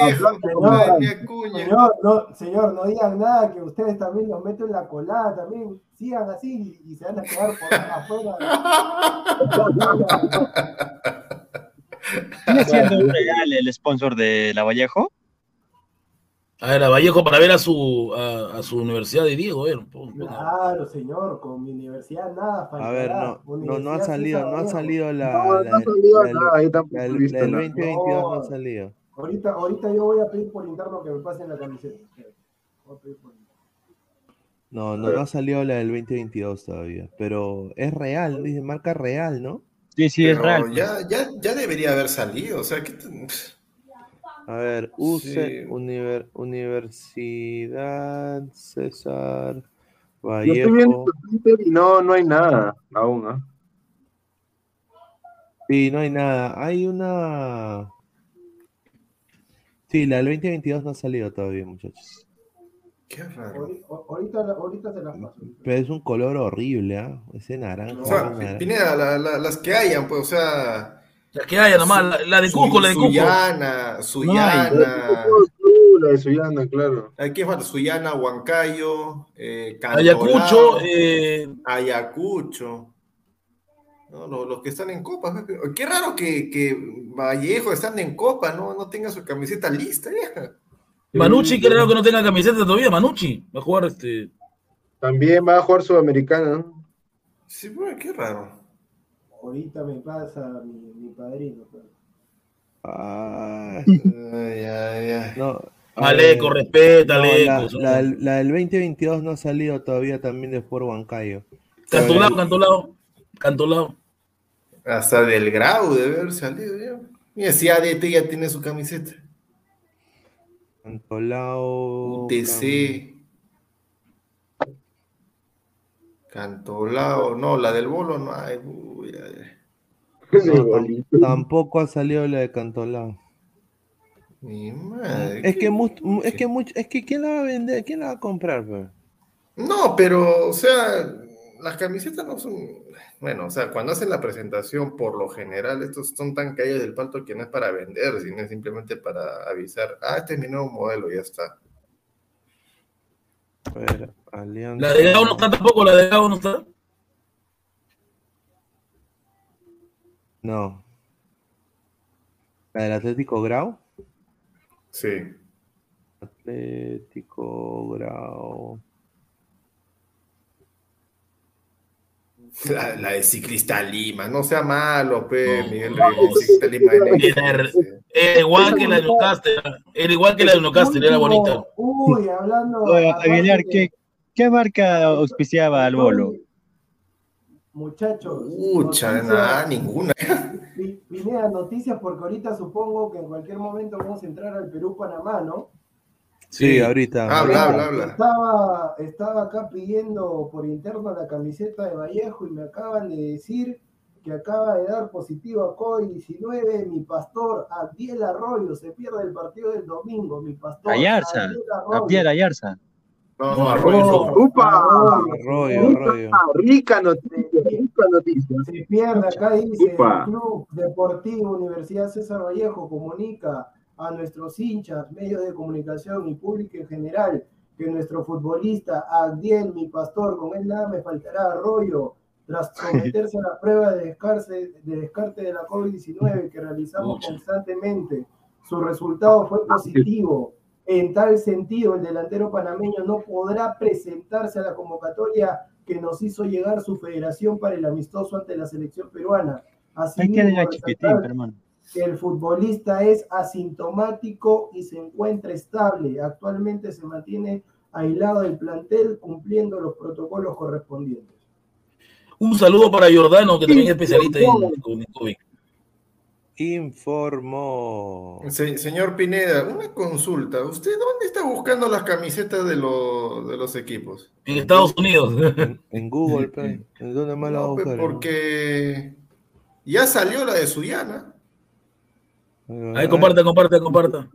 Speaker 2: ver, vamos a ver.
Speaker 5: Señor, no, señor, no digan nada, que ustedes también los meten en la colada, también sigan así y, y se van a quedar por afuera.
Speaker 6: ¿Sigue siendo un regal el sponsor de La Vallejo?
Speaker 7: A ver, a Vallejo para ver a su, a, a su universidad de Diego, a ver.
Speaker 5: Claro, señor, con mi universidad nada faltará.
Speaker 2: A ver, no, no, no ha salido, no ha salido la,
Speaker 4: No,
Speaker 2: la,
Speaker 4: no ha salido
Speaker 2: la-
Speaker 4: nada, ahí tampoco
Speaker 2: la-
Speaker 4: he
Speaker 2: la
Speaker 4: visto
Speaker 2: del
Speaker 4: nada.
Speaker 2: 2022 no ha salido.
Speaker 5: Ahorita, ahorita yo voy a pedir por interno que me pasen la camiseta. Voy a pedir por interno.
Speaker 2: No, no, no ha salido la del 2022 todavía, pero es real, dice marca real, ¿no?
Speaker 6: Sí, sí, es real.
Speaker 3: ya, ya, ya debería haber salido. O sea, ¿qué te-
Speaker 2: A ver, UCE,
Speaker 3: Sí.
Speaker 2: Univer- Universidad César
Speaker 4: Yo estoy viendo
Speaker 2: Vallejo.
Speaker 4: tu Twitter y no, no hay nada aún. ¿ah?
Speaker 2: Sí, no hay nada. Hay una. Sí, la del 2022 no ha salido todavía, muchachos.
Speaker 3: Qué raro.
Speaker 5: Ahorita, ahorita, ahorita se las paso.
Speaker 2: Pero es un color horrible, ¿ah? Ese naranja.
Speaker 3: O sea,
Speaker 2: naranja.
Speaker 3: Pineda, la- la- las que hayan, pues, o sea.
Speaker 7: La que haya nomás, la, la de Cusco, la de Cusco.
Speaker 3: Suyana, Suyana.
Speaker 4: La de Suyana, claro.
Speaker 3: Aquí falta Suyana, Huancayo, eh,
Speaker 7: Ayacucho, eh,
Speaker 3: Ayacucho. No, lo- los, que están en copa. Qué raro que, que Vallejo estando en copa, no, no tenga su camiseta lista ya.
Speaker 7: Manucci, que raro que no tenga camiseta todavía, Manucci. Va a jugar este.
Speaker 4: También va a jugar Sudamericana. ¿no?
Speaker 3: Sí, bueno, qué raro.
Speaker 5: Ahorita me pasa mi, mi padrino.
Speaker 2: Ah,
Speaker 3: Ay, ay, ay.
Speaker 2: no. a
Speaker 7: Maleco,
Speaker 2: ver,
Speaker 7: respeta,
Speaker 2: no,
Speaker 7: Aleco.
Speaker 2: la, la del- la del 2022 no ha salido todavía también de Sport Huancayo.
Speaker 7: Cantolao, Cantolao. Cantolao.
Speaker 3: Hasta del grau debe haber salido ya. Mira, si ADT ya tiene su camiseta.
Speaker 2: Cantolao.
Speaker 3: UTC. Cantolao, no, la del bolo no hay. Uy, ay, ay.
Speaker 2: No, tam- tampoco ha salido la de Cantolao.
Speaker 3: Mi madre.
Speaker 2: Es que, es que mucho, es que ¿quién la va a vender? ¿Quién la va a comprar? pues?
Speaker 3: No, pero, o sea, las camisetas no son. Bueno, o sea, cuando hacen la presentación, por lo general, estos son tan caídos del palto que no es para vender, sino es simplemente para avisar. Ah, este es mi nuevo modelo, ya está.
Speaker 2: A ver, Alianza.
Speaker 7: La de Gao no está tampoco, la de Gao no está.
Speaker 2: No. ¿La del Atlético Grau?
Speaker 3: Sí.
Speaker 2: Atlético Grau.
Speaker 3: La, la de Ciclista Lima, no sea malo, pe,
Speaker 7: No,
Speaker 3: Miguel
Speaker 7: no,
Speaker 3: Reyes, Ciclista Lima.
Speaker 7: Era, era igual que la de Newcastle. Era igual que la de Newcastle, era bonita.
Speaker 5: Uy, hablando.
Speaker 6: Oye, Aguilar, ¿qué, ¿qué marca auspiciaba al bolo?
Speaker 5: Muchachos.
Speaker 3: Mucha, nada, ninguna.
Speaker 5: Pi- Pineda, noticias porque ahorita supongo que en cualquier momento vamos a entrar al Perú-Panamá, ¿no?
Speaker 2: Sí, ahorita.
Speaker 3: Habla, habla, habla.
Speaker 5: Estaba, estaba acá pidiendo por interno la camiseta de Vallejo y me acaban de decir que acaba de dar positivo a COVID-19 mi pastor Abdiel Arroyo. Se pierde el partido del domingo, mi pastor.
Speaker 6: Ayarza,
Speaker 5: Abdiel Arroyo.
Speaker 6: Javier Ayarza.
Speaker 3: No,
Speaker 7: No, Arroyo no.
Speaker 4: ¡Upa!
Speaker 2: Arroyo, arroyo.
Speaker 4: Rica noticia, rica noticia.
Speaker 5: Se pierde, acá dice,
Speaker 4: Upa.
Speaker 5: el Club Deportivo Universidad César Vallejo comunica a nuestros hinchas, medios de comunicación y público en general que nuestro futbolista Agdiel, mi pastor, con él nada me faltará arroyo, tras someterse a la prueba de descarte de, descarte de la COVID-19 que realizamos constantemente, su resultado fue positivo. En tal sentido, el delantero panameño no podrá presentarse a la convocatoria que nos hizo llegar su federación para el amistoso ante la selección peruana.
Speaker 6: Hay que hermano.
Speaker 5: Que el futbolista es asintomático y se encuentra estable. Actualmente se mantiene aislado del plantel cumpliendo los protocolos correspondientes.
Speaker 7: Un saludo para Giordano, que también es especialista en, en COVID.
Speaker 2: Informó.
Speaker 3: Se- señor Pineda, una consulta. ¿Usted dónde está buscando las camisetas de, lo- de los equipos?
Speaker 7: En Estados Unidos.
Speaker 2: En, en Google. ¿En dónde más la va a
Speaker 3: No,
Speaker 2: buscar?
Speaker 3: porque ya salió la de Suyana.
Speaker 7: Ahí comparta, comparta, comparta.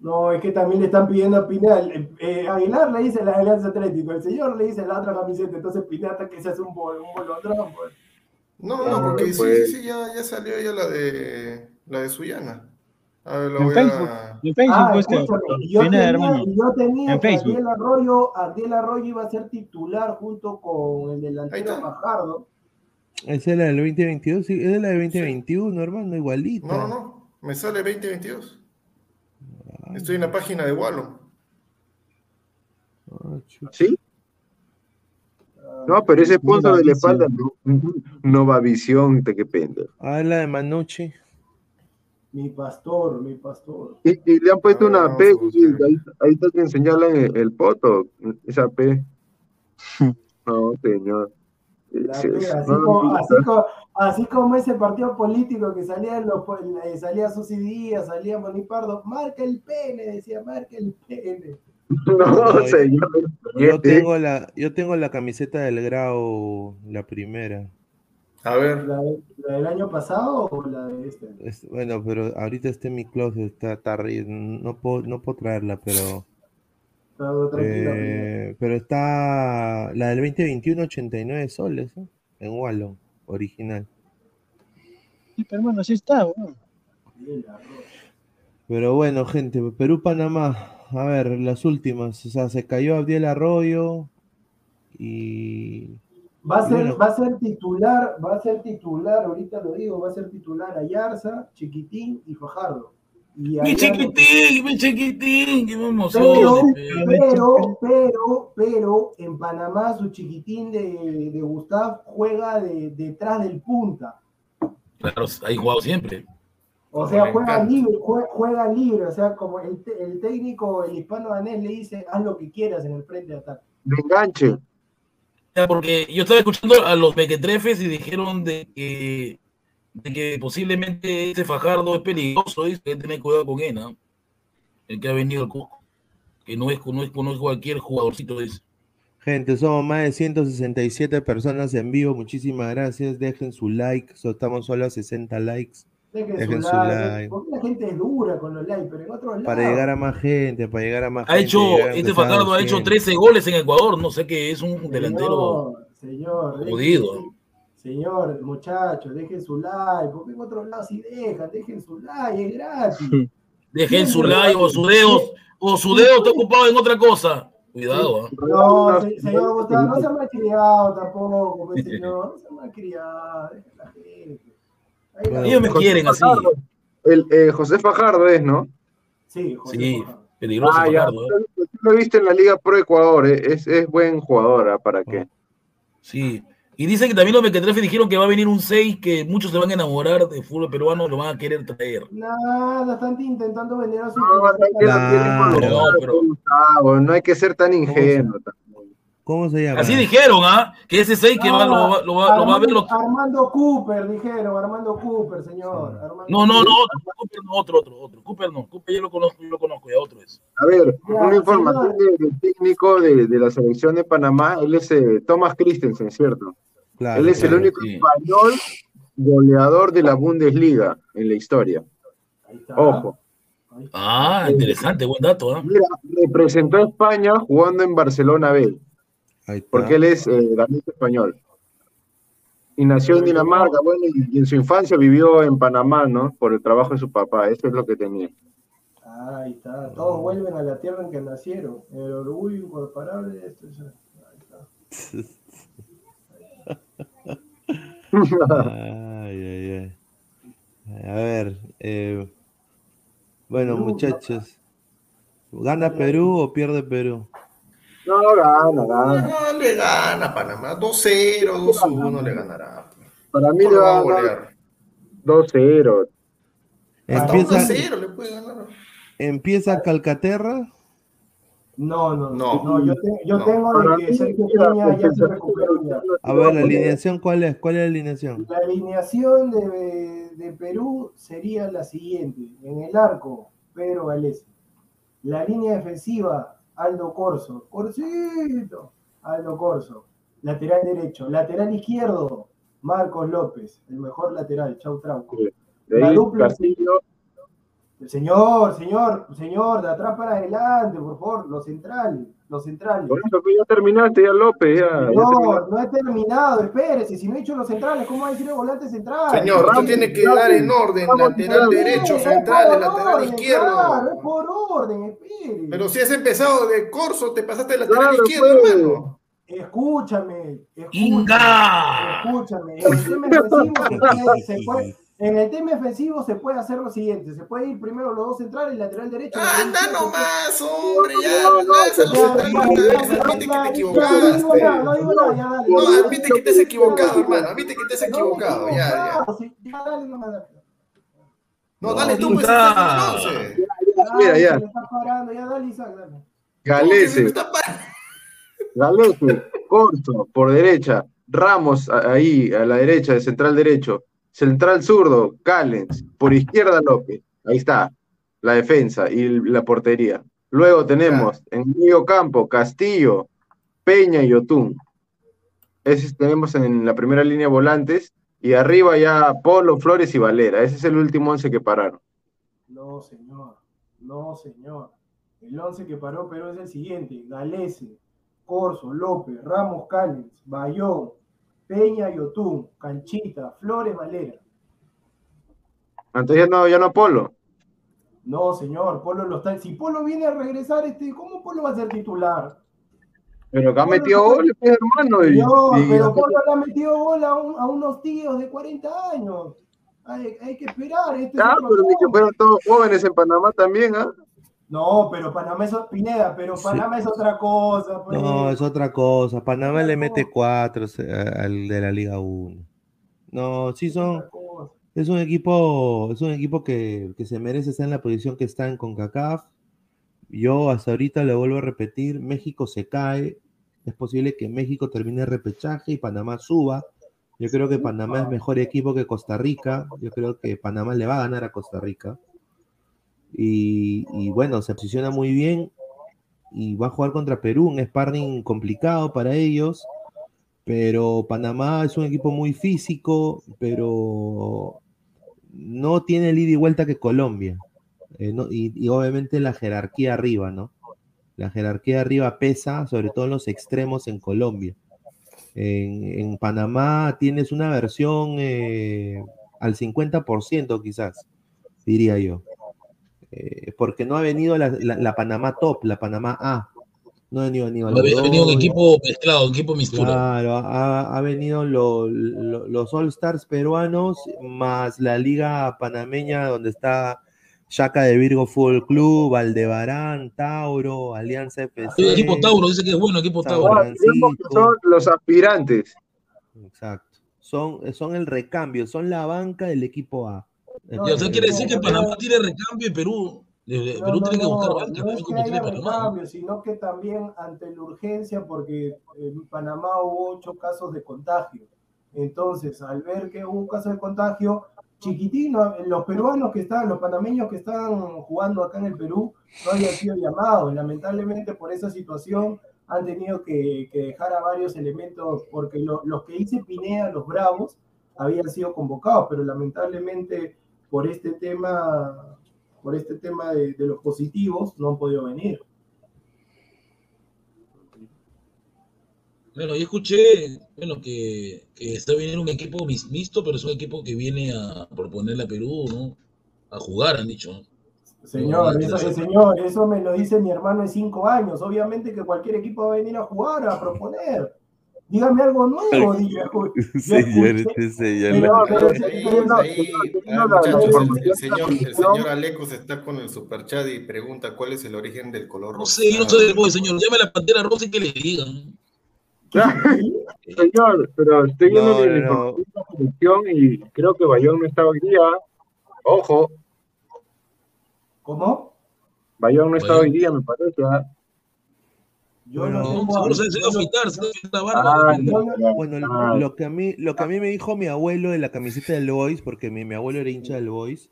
Speaker 5: No, es que también le están pidiendo a Pineda. eh, eh, Aguilar le dice la Alianza Atlético, el señor le dice la otra camiseta, entonces Pineda hasta que se hace un, bol, un bolondrón. pues.
Speaker 3: No, no, porque sí,
Speaker 4: pues.
Speaker 3: sí, sí, ya, ya salió ya la de la de Suyana. A ver, lo
Speaker 6: En
Speaker 3: voy
Speaker 6: Facebook.
Speaker 3: a...
Speaker 6: En Facebook,
Speaker 5: Ah,
Speaker 6: pues,
Speaker 5: yo tenía,
Speaker 6: hermano.
Speaker 5: yo tenía
Speaker 6: En
Speaker 5: que
Speaker 6: Facebook.
Speaker 5: Arroyo, Ariel Arroyo iba a ser titular junto con el delantero. Fajardo.
Speaker 2: Esa es la del 2022, sí, es la del 2021, hermano, igualita.
Speaker 3: No, no, no, me sale 2022. Estoy en la página de Wallon.
Speaker 2: Ah.
Speaker 4: ¿Sí? No, pero ese sponsor de la espalda, no, Nova Visión, te que pende.
Speaker 2: Ah, la de Manucci.
Speaker 5: Mi pastor, mi pastor.
Speaker 4: Y, y le han puesto una
Speaker 3: vamos
Speaker 4: P, ahí, ahí está que señalan el, el poto, esa P. *laughs* No, señor.
Speaker 5: La
Speaker 4: Sí,
Speaker 5: P,
Speaker 4: sí,
Speaker 5: así,
Speaker 4: no,
Speaker 5: como,
Speaker 4: no,
Speaker 5: así, como, así como ese partido político que salía en los, eh, salía Susi Díaz, salía Bonipardo, marca el pene, decía, marca el pene. *laughs*
Speaker 4: No, señor.
Speaker 2: Yo tengo la, yo tengo la camiseta del Grau, la primera.
Speaker 3: A ver,
Speaker 5: ¿La, de- la del año pasado o la de este?
Speaker 2: Es- bueno, pero ahorita está en mi closet, está, está no puedo, no puedo traerla, pero
Speaker 5: Todo tranquilo.
Speaker 2: eh, pero está la del 2021 89 soles, ¿eh? En Wallon, original.
Speaker 6: Sí, pero hermano, sí está.
Speaker 2: Pero bueno, gente, Perú-Panamá, a ver, las últimas, o sea, se cayó Abdiel Arroyo y
Speaker 5: Va a, ser,
Speaker 2: Bueno.
Speaker 5: va a ser titular, va a ser titular, ahorita lo digo, va a ser titular Ayarza, Chiquitín y Fajardo.
Speaker 7: Mi chiquitín, mi chiquitín, qué
Speaker 5: Pero,
Speaker 7: emoción.
Speaker 5: pero, pero, pero, en Panamá su chiquitín de, de Gustav juega de, detrás del punta.
Speaker 7: Claro, ahí jugado siempre.
Speaker 5: O sea, juega
Speaker 3: encanta.
Speaker 5: libre, juega, juega libre. O sea, como el, el técnico, el hispano danés le dice, haz lo que quieras en el frente de ataque.
Speaker 4: De enganche.
Speaker 7: Porque yo estaba escuchando a los mequetrefes y dijeron de que, de que posiblemente ese Fajardo es peligroso, dice que hay que tener cuidado con él, ¿no? El que ha venido al Cusco. Que no es, no es, no es cualquier jugadorcito, dice.
Speaker 2: Gente, somos más de 167 personas en vivo. Muchísimas gracias. Dejen su like. So- Estamos solo a 60 likes
Speaker 5: Dejen
Speaker 2: Dejen
Speaker 5: su
Speaker 2: su
Speaker 5: like.
Speaker 2: like.
Speaker 5: Porque la gente es dura con los likes, pero en otros lados.
Speaker 2: para llegar a más gente, para llegar a más
Speaker 7: Ha
Speaker 2: gente.
Speaker 7: hecho, este Fajardo ha hecho
Speaker 2: 100.
Speaker 7: 13 goles en Ecuador. No sé qué es un delantero.
Speaker 5: Señor,
Speaker 7: jodido.
Speaker 5: Señor, muchachos, dejen su like, porque en otros lados sí dejan, dejen su like, es gratis. *laughs*
Speaker 7: Dejen su like o su dedo, o su dedo está ocupado en otra cosa. Cuidado, ¿ah?
Speaker 5: No, se- señor Gustavo, no se ha malcriado tampoco, pues, señor, no se ha malcriado, dejen la gente.
Speaker 2: Bueno,
Speaker 7: Ellos me
Speaker 4: José
Speaker 7: quieren así.
Speaker 4: El, eh, José Fajardo es, ¿no?
Speaker 5: Sí, José
Speaker 7: Sí,
Speaker 5: Fajardo.
Speaker 7: peligroso
Speaker 4: Ah, ya.
Speaker 7: Fajardo, ¿eh?
Speaker 4: Tú lo viste en la Liga Pro Ecuador, eh, es, es buen jugador, ¿ah? ¿para qué?
Speaker 7: Sí. Y dicen que también los mequetrefes dijeron que va a venir un 6 que muchos se van a enamorar de fútbol peruano y lo van a querer traer.
Speaker 5: Nada, están intentando vender a su
Speaker 4: No, no hay que- no tiene
Speaker 2: Claro.
Speaker 4: color,
Speaker 7: No, pero-
Speaker 4: no hay que ser tan ingenuo.
Speaker 2: ¿Cómo se llama?
Speaker 7: Así dijeron, ¿ah? Que ese 6 que va, lo, va, lo, va, lo va a ver. Lo...
Speaker 5: Armando Cooper, dijeron, Armando Cooper, señor. Armando
Speaker 7: No, no, no, otro, Cooper no, otro, otro, otro. Cooper no, Cooper yo lo conozco, yo lo conozco, ya otro es.
Speaker 4: A ver,
Speaker 5: Ya,
Speaker 4: una información de- del técnico de, de la selección de Panamá, él es eh, Thomas Christensen, ¿cierto?
Speaker 2: Claro,
Speaker 4: él es el único
Speaker 7: sí.
Speaker 4: español goleador de la Bundesliga en la historia. Ojo.
Speaker 7: Ah, interesante, buen dato, ¿ah?
Speaker 4: Mira, representó a España jugando en Barcelona B. porque él es eh, danés español. Y nació en Dinamarca, bueno, y, y en su infancia vivió en Panamá, ¿no? Por el trabajo de su papá, eso es lo que tenía.
Speaker 5: Ahí está. Todos vuelven a la tierra en que nacieron. El orgullo incomparable. Esto, eso. Ahí está. *laughs*
Speaker 2: Ay, ay, ay. A ver, eh, bueno,
Speaker 5: Perú,
Speaker 2: muchachos, ¿gana Perú o pierde Perú?
Speaker 4: No, gana, gana.
Speaker 3: No, le gana Panamá. 2-0, 2-1 le ganará.
Speaker 4: Para mí
Speaker 3: No
Speaker 4: le
Speaker 3: va a golear.
Speaker 4: 2-0.
Speaker 3: Hasta
Speaker 2: Empieza,
Speaker 3: 1-0 le puede ganar.
Speaker 2: empieza Calcaterra.
Speaker 5: No, no,
Speaker 3: No.
Speaker 5: no. yo, te- yo
Speaker 3: No.
Speaker 5: tengo de que
Speaker 4: mí,
Speaker 5: Sergio
Speaker 4: mira,
Speaker 5: Peña ya
Speaker 4: el
Speaker 5: se recuperó ya.
Speaker 2: A ver, la alineación, ¿cuál es? ¿Cuál es la alineación?
Speaker 5: La alineación de, de Perú sería la siguiente. En el arco, Pedro Galese. La línea defensiva, Aldo Corso. Corsito. Aldo Corso. Lateral derecho. Lateral izquierdo, Marcos López. El mejor lateral. Chau Trauco. La dupla-
Speaker 4: Castillo,
Speaker 5: Señor, señor, señor, de atrás para adelante, por favor. Los centrales. Los centrales.
Speaker 4: por eso que ya terminaste, ya López, ya. ya
Speaker 5: No,
Speaker 4: terminaste.
Speaker 5: no he terminado, espérese, si no he hecho los centrales, ¿cómo va a decir el volante central?
Speaker 3: Señor, usted tiene que dar en orden. Lateral derecho, central, lateral
Speaker 5: orden,
Speaker 3: izquierdo.
Speaker 5: Claro, es por orden, espere.
Speaker 3: Pero si has empezado de corso, te pasaste al lateral
Speaker 4: Claro,
Speaker 3: izquierdo,
Speaker 4: pues.
Speaker 3: hermano.
Speaker 5: Escúchame, escúchame,
Speaker 7: ¡Inga!
Speaker 5: escúchame. El tema se en el tema defensivo se puede hacer lo siguiente, se puede ir primero los dos centrales, lateral derecho. lateral
Speaker 3: Anda nomás, hombre,
Speaker 4: No,
Speaker 3: ya.
Speaker 4: no.
Speaker 5: No no digo nada, ya dale.
Speaker 3: No, admite que te has equivocado, hermano. Admite que
Speaker 5: he
Speaker 3: equivocado. Ya, ya.
Speaker 5: dale.
Speaker 3: No, dale tú, pues.
Speaker 4: Mira, ya.
Speaker 5: ya dale, Isaac,
Speaker 4: Corso, por derecha, Ramos ahí, a la derecha, de central derecho, central zurdo, Callens, por izquierda López, ahí está, la defensa y la portería. Luego tenemos en medio campo Castillo, Peña y Otún. Ese tenemos en la primera línea volantes y arriba ya Polo, Flores y Valera. Ese es el último once que pararon.
Speaker 5: No, señor. No, señor. El 11 que paró Perú es el siguiente. Galese, Corso, López, Ramos Callens, Bayón, Peña y Otún, Canchita, Flores Valera.
Speaker 4: Entonces ya no, ya no Polo.
Speaker 5: No, señor, Polo lo está. Si Polo viene a regresar, este, ¿cómo Polo va a ser titular?
Speaker 4: Pero que ha metido goles, pues, hermano. y-
Speaker 5: No,
Speaker 4: y-
Speaker 5: pero Polo le ha metido gol a, un- a unos tíos de 40 años. Hay, hay que esperar. Este es
Speaker 4: Ah,
Speaker 5: otro
Speaker 4: pero que fueron todos jóvenes en Panamá también, ¿ah?
Speaker 5: No, pero Panamá es Pineda, pero
Speaker 2: Sí.
Speaker 5: Panamá es otra cosa. pues.
Speaker 2: No, es otra cosa. Panamá le mete cuatro al de la Liga 1. No, sí son. Es un equipo, es un equipo que, que se merece estar en la posición que está en CONCACAF. Yo hasta ahorita le vuelvo a repetir, México se cae. Es posible que México termine el repechaje y Panamá suba. Yo creo que Panamá es mejor equipo que Costa Rica. Yo creo que Panamá le va a ganar a Costa Rica. Y, bueno, se posiciona muy bien y va a jugar contra Perú, un sparring complicado para ellos. Pero Panamá es un equipo muy físico, pero no tiene el ida y vuelta que Colombia. Eh, y, obviamente la jerarquía arriba, ¿no? La jerarquía arriba pesa, sobre todo en los extremos en Colombia. En, en Panamá tienes una versión eh, al 50% quizás, diría yo. Eh, porque no ha venido la, la- la Panamá top, la Panamá A. No ha venido,
Speaker 7: Ha venido un equipo mezclado, un equipo mistura.
Speaker 2: Claro, ha, ha venido lo- lo- los All Stars peruanos más la liga panameña donde está Chaca de Virgo Fútbol Club, Valdebarán, Tauro, Alianza FC.
Speaker 7: El equipo Tauro, dice que es bueno, equipo Tauro.
Speaker 4: Son los aspirantes.
Speaker 2: Exacto. Son, son el recambio, son la banca del equipo A.
Speaker 5: No,
Speaker 7: o sea,
Speaker 5: no,
Speaker 7: quiere
Speaker 5: no,
Speaker 7: decir que
Speaker 5: no,
Speaker 7: Panamá
Speaker 5: no.
Speaker 7: tiene recambio y Perú
Speaker 5: No,
Speaker 7: Perú
Speaker 5: no,
Speaker 7: tiene que
Speaker 5: no,
Speaker 7: buscar
Speaker 5: no
Speaker 7: bancas
Speaker 5: es que haya.
Speaker 7: ¿no?
Speaker 5: recambio, sino que también ante la urgencia, porque en Panamá hubo ocho casos de contagio. Entonces, al ver que hubo un caso de contagio chiquitino, los peruanos que estaban, los panameños que estaban jugando acá en el Perú, no habían sido llamados. Lamentablemente, por esa situación, han tenido que, que dejar a varios elementos, porque lo- los que hice Pineda, los Bravos, habían sido convocados, pero lamentablemente por este tema, por este tema de, de los positivos, no han podido venir.
Speaker 7: Bueno, yo escuché, bueno, que, que está viniendo un equipo mixto, pero es un equipo que viene a proponerle a Perú, ¿no? A jugar, han dicho. ¿no?
Speaker 5: Señor, eso- señor, eso me lo dice mi hermano de cinco años. Obviamente que cualquier equipo va a venir a jugar, a proponer. Dígame algo nuevo, *laughs* diga.
Speaker 2: Señor, este señor.
Speaker 4: No,
Speaker 3: ah,
Speaker 4: no, no,
Speaker 3: el,
Speaker 4: no,
Speaker 3: señor, el
Speaker 4: no.
Speaker 3: señor Alecos está con el superchat y pregunta cuál es el origen del color
Speaker 7: No
Speaker 3: rosa.
Speaker 7: sé, yo no soy del boy, señor. Llame a la pantera rosa y que le digan.
Speaker 4: Señor, pero estoy viendo
Speaker 2: No,
Speaker 4: la
Speaker 2: no.
Speaker 4: información y creo que Bayón no está hoy día. Ojo,
Speaker 5: ¿Cómo?
Speaker 4: Bayón no está hoy día, me parece. ¿ah?
Speaker 5: Yo
Speaker 2: Bueno,
Speaker 5: no
Speaker 4: Ah,
Speaker 5: no-
Speaker 2: Bueno, lo-
Speaker 4: Ah.
Speaker 2: lo que a mí, lo que a mí me dijo mi abuelo de la camiseta del Boys, porque mi, mi abuelo era hincha del Boys,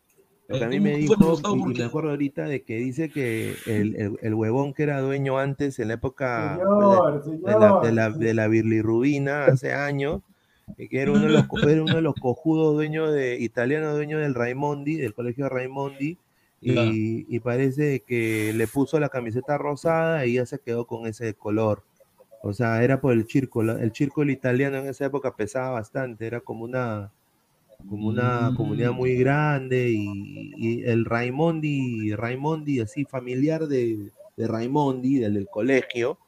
Speaker 2: lo que a mí me
Speaker 7: ¿Cómo
Speaker 2: dijo, y,
Speaker 7: ¿Por
Speaker 2: y me acuerdo ahorita de que dice que el, el, el huevón que era dueño antes, en la época
Speaker 5: Señor,
Speaker 2: de,
Speaker 5: señor.
Speaker 2: la, de, la, de la hace años, y que era uno de los, *laughs* era uno de los cojudos dueños de, italiano dueño del Raimondi, del colegio Raimondi, y, parece que le puso la camiseta rosada y ya se quedó con ese color. O sea, era por el círculo. El círculo italiano en esa época pesaba bastante, era como una, como una
Speaker 7: Mm.
Speaker 2: comunidad muy grande y, y el Raimondi, Raimondi, así familiar de, de Raimondi, del, del colegio,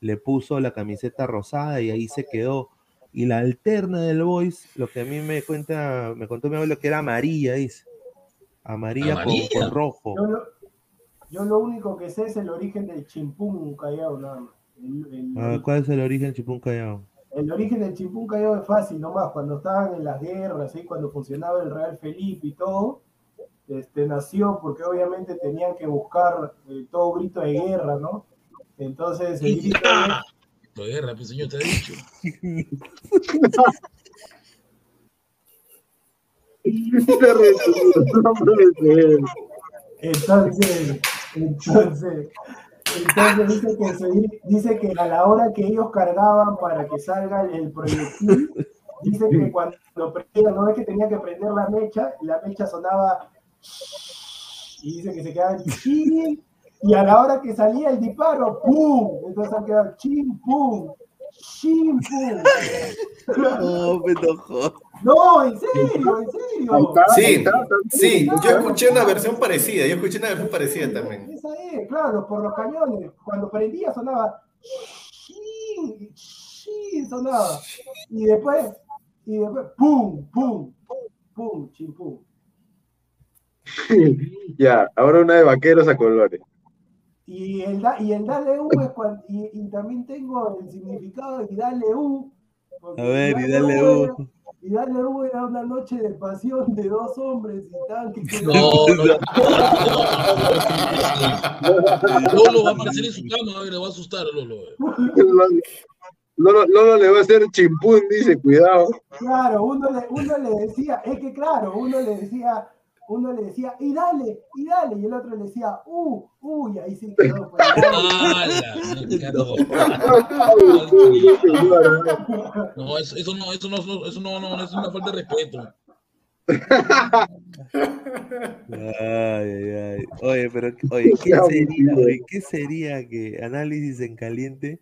Speaker 2: le puso la camiseta rosada y ahí se quedó. Y la alterna del Boys, lo que a mí me cuenta, me contó mi abuelo que era amarilla, dice. Amarilla, con-
Speaker 7: ¿Amarilla?
Speaker 2: Con, rojo.
Speaker 5: Yo lo, yo lo único que sé es el origen del chimpún callao, nada más. El, el-
Speaker 2: Ah, ¿Cuál es el origen del Chipún Callao?
Speaker 5: el origen del chimpún callao es fácil nomás. Cuando estaban en las guerras, ¿sí? cuando funcionaba el Real Felipe y todo, este, nació porque obviamente tenían que buscar eh, todo grito de guerra, ¿no? Entonces el *laughs* grito de guerra,
Speaker 7: pues señor, te ha dicho. *laughs*
Speaker 5: Entonces, entonces, entonces dice que, se- dice que a la hora que ellos cargaban para que salga el, proyectil, dice que cuando prendían, no es que tenía que prender la mecha, la mecha sonaba y dice que se quedaba chin, y a la hora que salía el disparo, ¡pum! Entonces han quedado chin, pum, chin, pum.
Speaker 2: No, me enojó.
Speaker 5: No, en serio, en serio.
Speaker 3: Sí, sí, yo escuché una versión parecida, yo escuché una versión parecida también.
Speaker 5: Esa es, claro, por los cañones. Cuando prendía sonaba. "Shin", "Shin", sonaba. Y después, y después, ¡pum! ¡pum! ¡pum! ¡Chin, pum! *laughs*
Speaker 4: Ya, ahora una de vaqueros a colores.
Speaker 5: Y el, da- y el dale U es cuando, y, y también tengo el significado de dale U.
Speaker 2: A ver, y dale U.
Speaker 5: Y dale U era una noche de pasión de dos hombres y tanques. que-
Speaker 7: No, no. *laughs* Lolo va a aparecer en su cama, a ver, le va a asustar a Lolo.
Speaker 4: Lolo, Lolo le va a hacer chimpún, dice, cuidado.
Speaker 5: Claro, uno le, uno le decía, es que claro, uno le decía, uno le decía, y dale, y dale, y el otro le decía, uh, uh, y ahí sí *laughs* quedó. Pues,
Speaker 7: ¡Hala! No, *laughs* eso, eso no, eso no, eso no, no, es una falta de respeto.
Speaker 2: Ay, ay, ay. Oye, pero, oye, ¿qué sería, oye, ¿qué sería que análisis en caliente?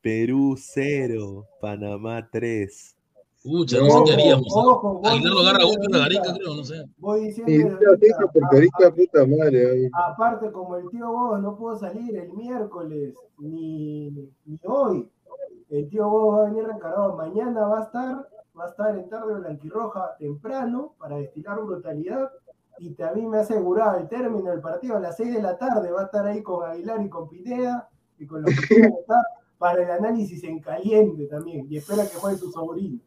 Speaker 2: Perú 0, Panamá 3.
Speaker 7: Pucha, no sé qué haríamos. ¿no?
Speaker 5: Ojo, voy
Speaker 7: Aguilar lo agarra a golpe
Speaker 5: diciendo
Speaker 7: en la
Speaker 5: ahorita,
Speaker 7: garica, creo, no sé.
Speaker 5: Voy
Speaker 4: Y
Speaker 5: diciendo
Speaker 4: porquerita puta madre.
Speaker 5: aparte, como el tío Bob no puedo salir el miércoles, ni, ni hoy, el tío Bob va a venir recargado, mañana va a estar, va a estar en tarde blanquirroja temprano para destilar brutalidad, y también me ha asegurado el término del partido a las 6 de la tarde, va a estar ahí con Aguilar y con Pineda, y con los que *laughs* quieran estar, para el análisis en caliente también, y espera que juegue su sobrino.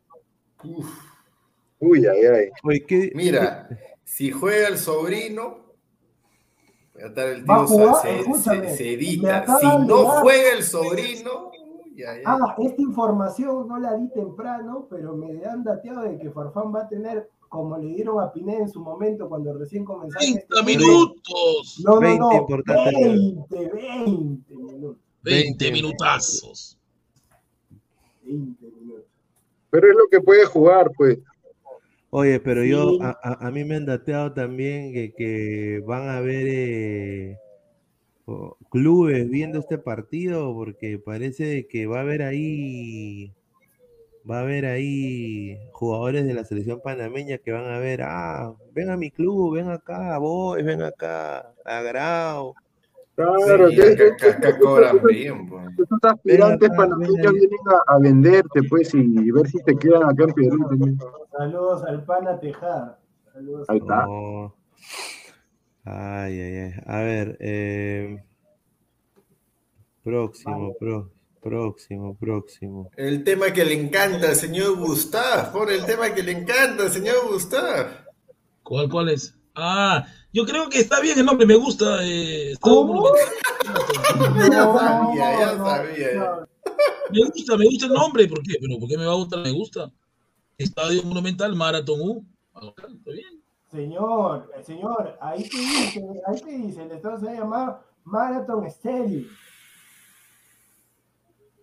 Speaker 4: Uy, ay, ay.
Speaker 2: Oye, ¿qué?
Speaker 3: Mira, si juega el sobrino, el
Speaker 5: Va a
Speaker 3: tío
Speaker 5: jugar,
Speaker 3: se, edita. Si no
Speaker 5: llegar-
Speaker 3: juega el sobrino, ya, ya.
Speaker 5: Ah, esta información no la di temprano, pero me han dateado de que Farfán va a tener, como le dieron a Pineda en su momento cuando recién comenzaron.
Speaker 7: 30
Speaker 5: este-
Speaker 7: minutos.
Speaker 5: No, no,
Speaker 2: 20
Speaker 5: no,
Speaker 2: importante.
Speaker 5: 20, 20 minutos.
Speaker 7: 20 minutazos.
Speaker 5: 20 minutos.
Speaker 4: Pero es lo que puede jugar, pues.
Speaker 2: Oye, pero yo, a, a- a mí me han dateado también que, que van a haber eh, clubes viendo este partido porque parece que va a haber ahí, va a haber ahí jugadores de la selección panameña que van a ver, ah, ven a mi club, ven acá, Boys, ven acá, a Grau.
Speaker 4: Claro,
Speaker 3: Sí,
Speaker 4: que-
Speaker 3: acá, cobran bien, pues.
Speaker 4: Esos aspirantes panameños vienen a, a venderte, pues, y ver si te quedan acá en Perú.
Speaker 5: Saludos al pana Tejada. Saludos.
Speaker 4: Ahí está.
Speaker 2: Ay, ay, ay. A ver, eh, próximo, pro- próximo, próximo.
Speaker 3: El tema que le encanta al señor Gustav. Pon el tema que le encanta al señor Gustav.
Speaker 7: ¿Cuál, cuál es? Ah, yo creo que está bien el nombre, me gusta. Eh, está
Speaker 5: ¿Cómo?
Speaker 7: monumental. *laughs*
Speaker 3: Ya sabía, ya
Speaker 5: no,
Speaker 3: sabía.
Speaker 7: Me gusta, me gusta el nombre. ¿Por qué? ¿Pero por qué me va a gustar? Me gusta. Estadio Monumental Marathon U. Está bien.
Speaker 5: Señor, eh, señor, ahí te dice, ahí te dice, el estadio se va a llamar Marathon Stadium.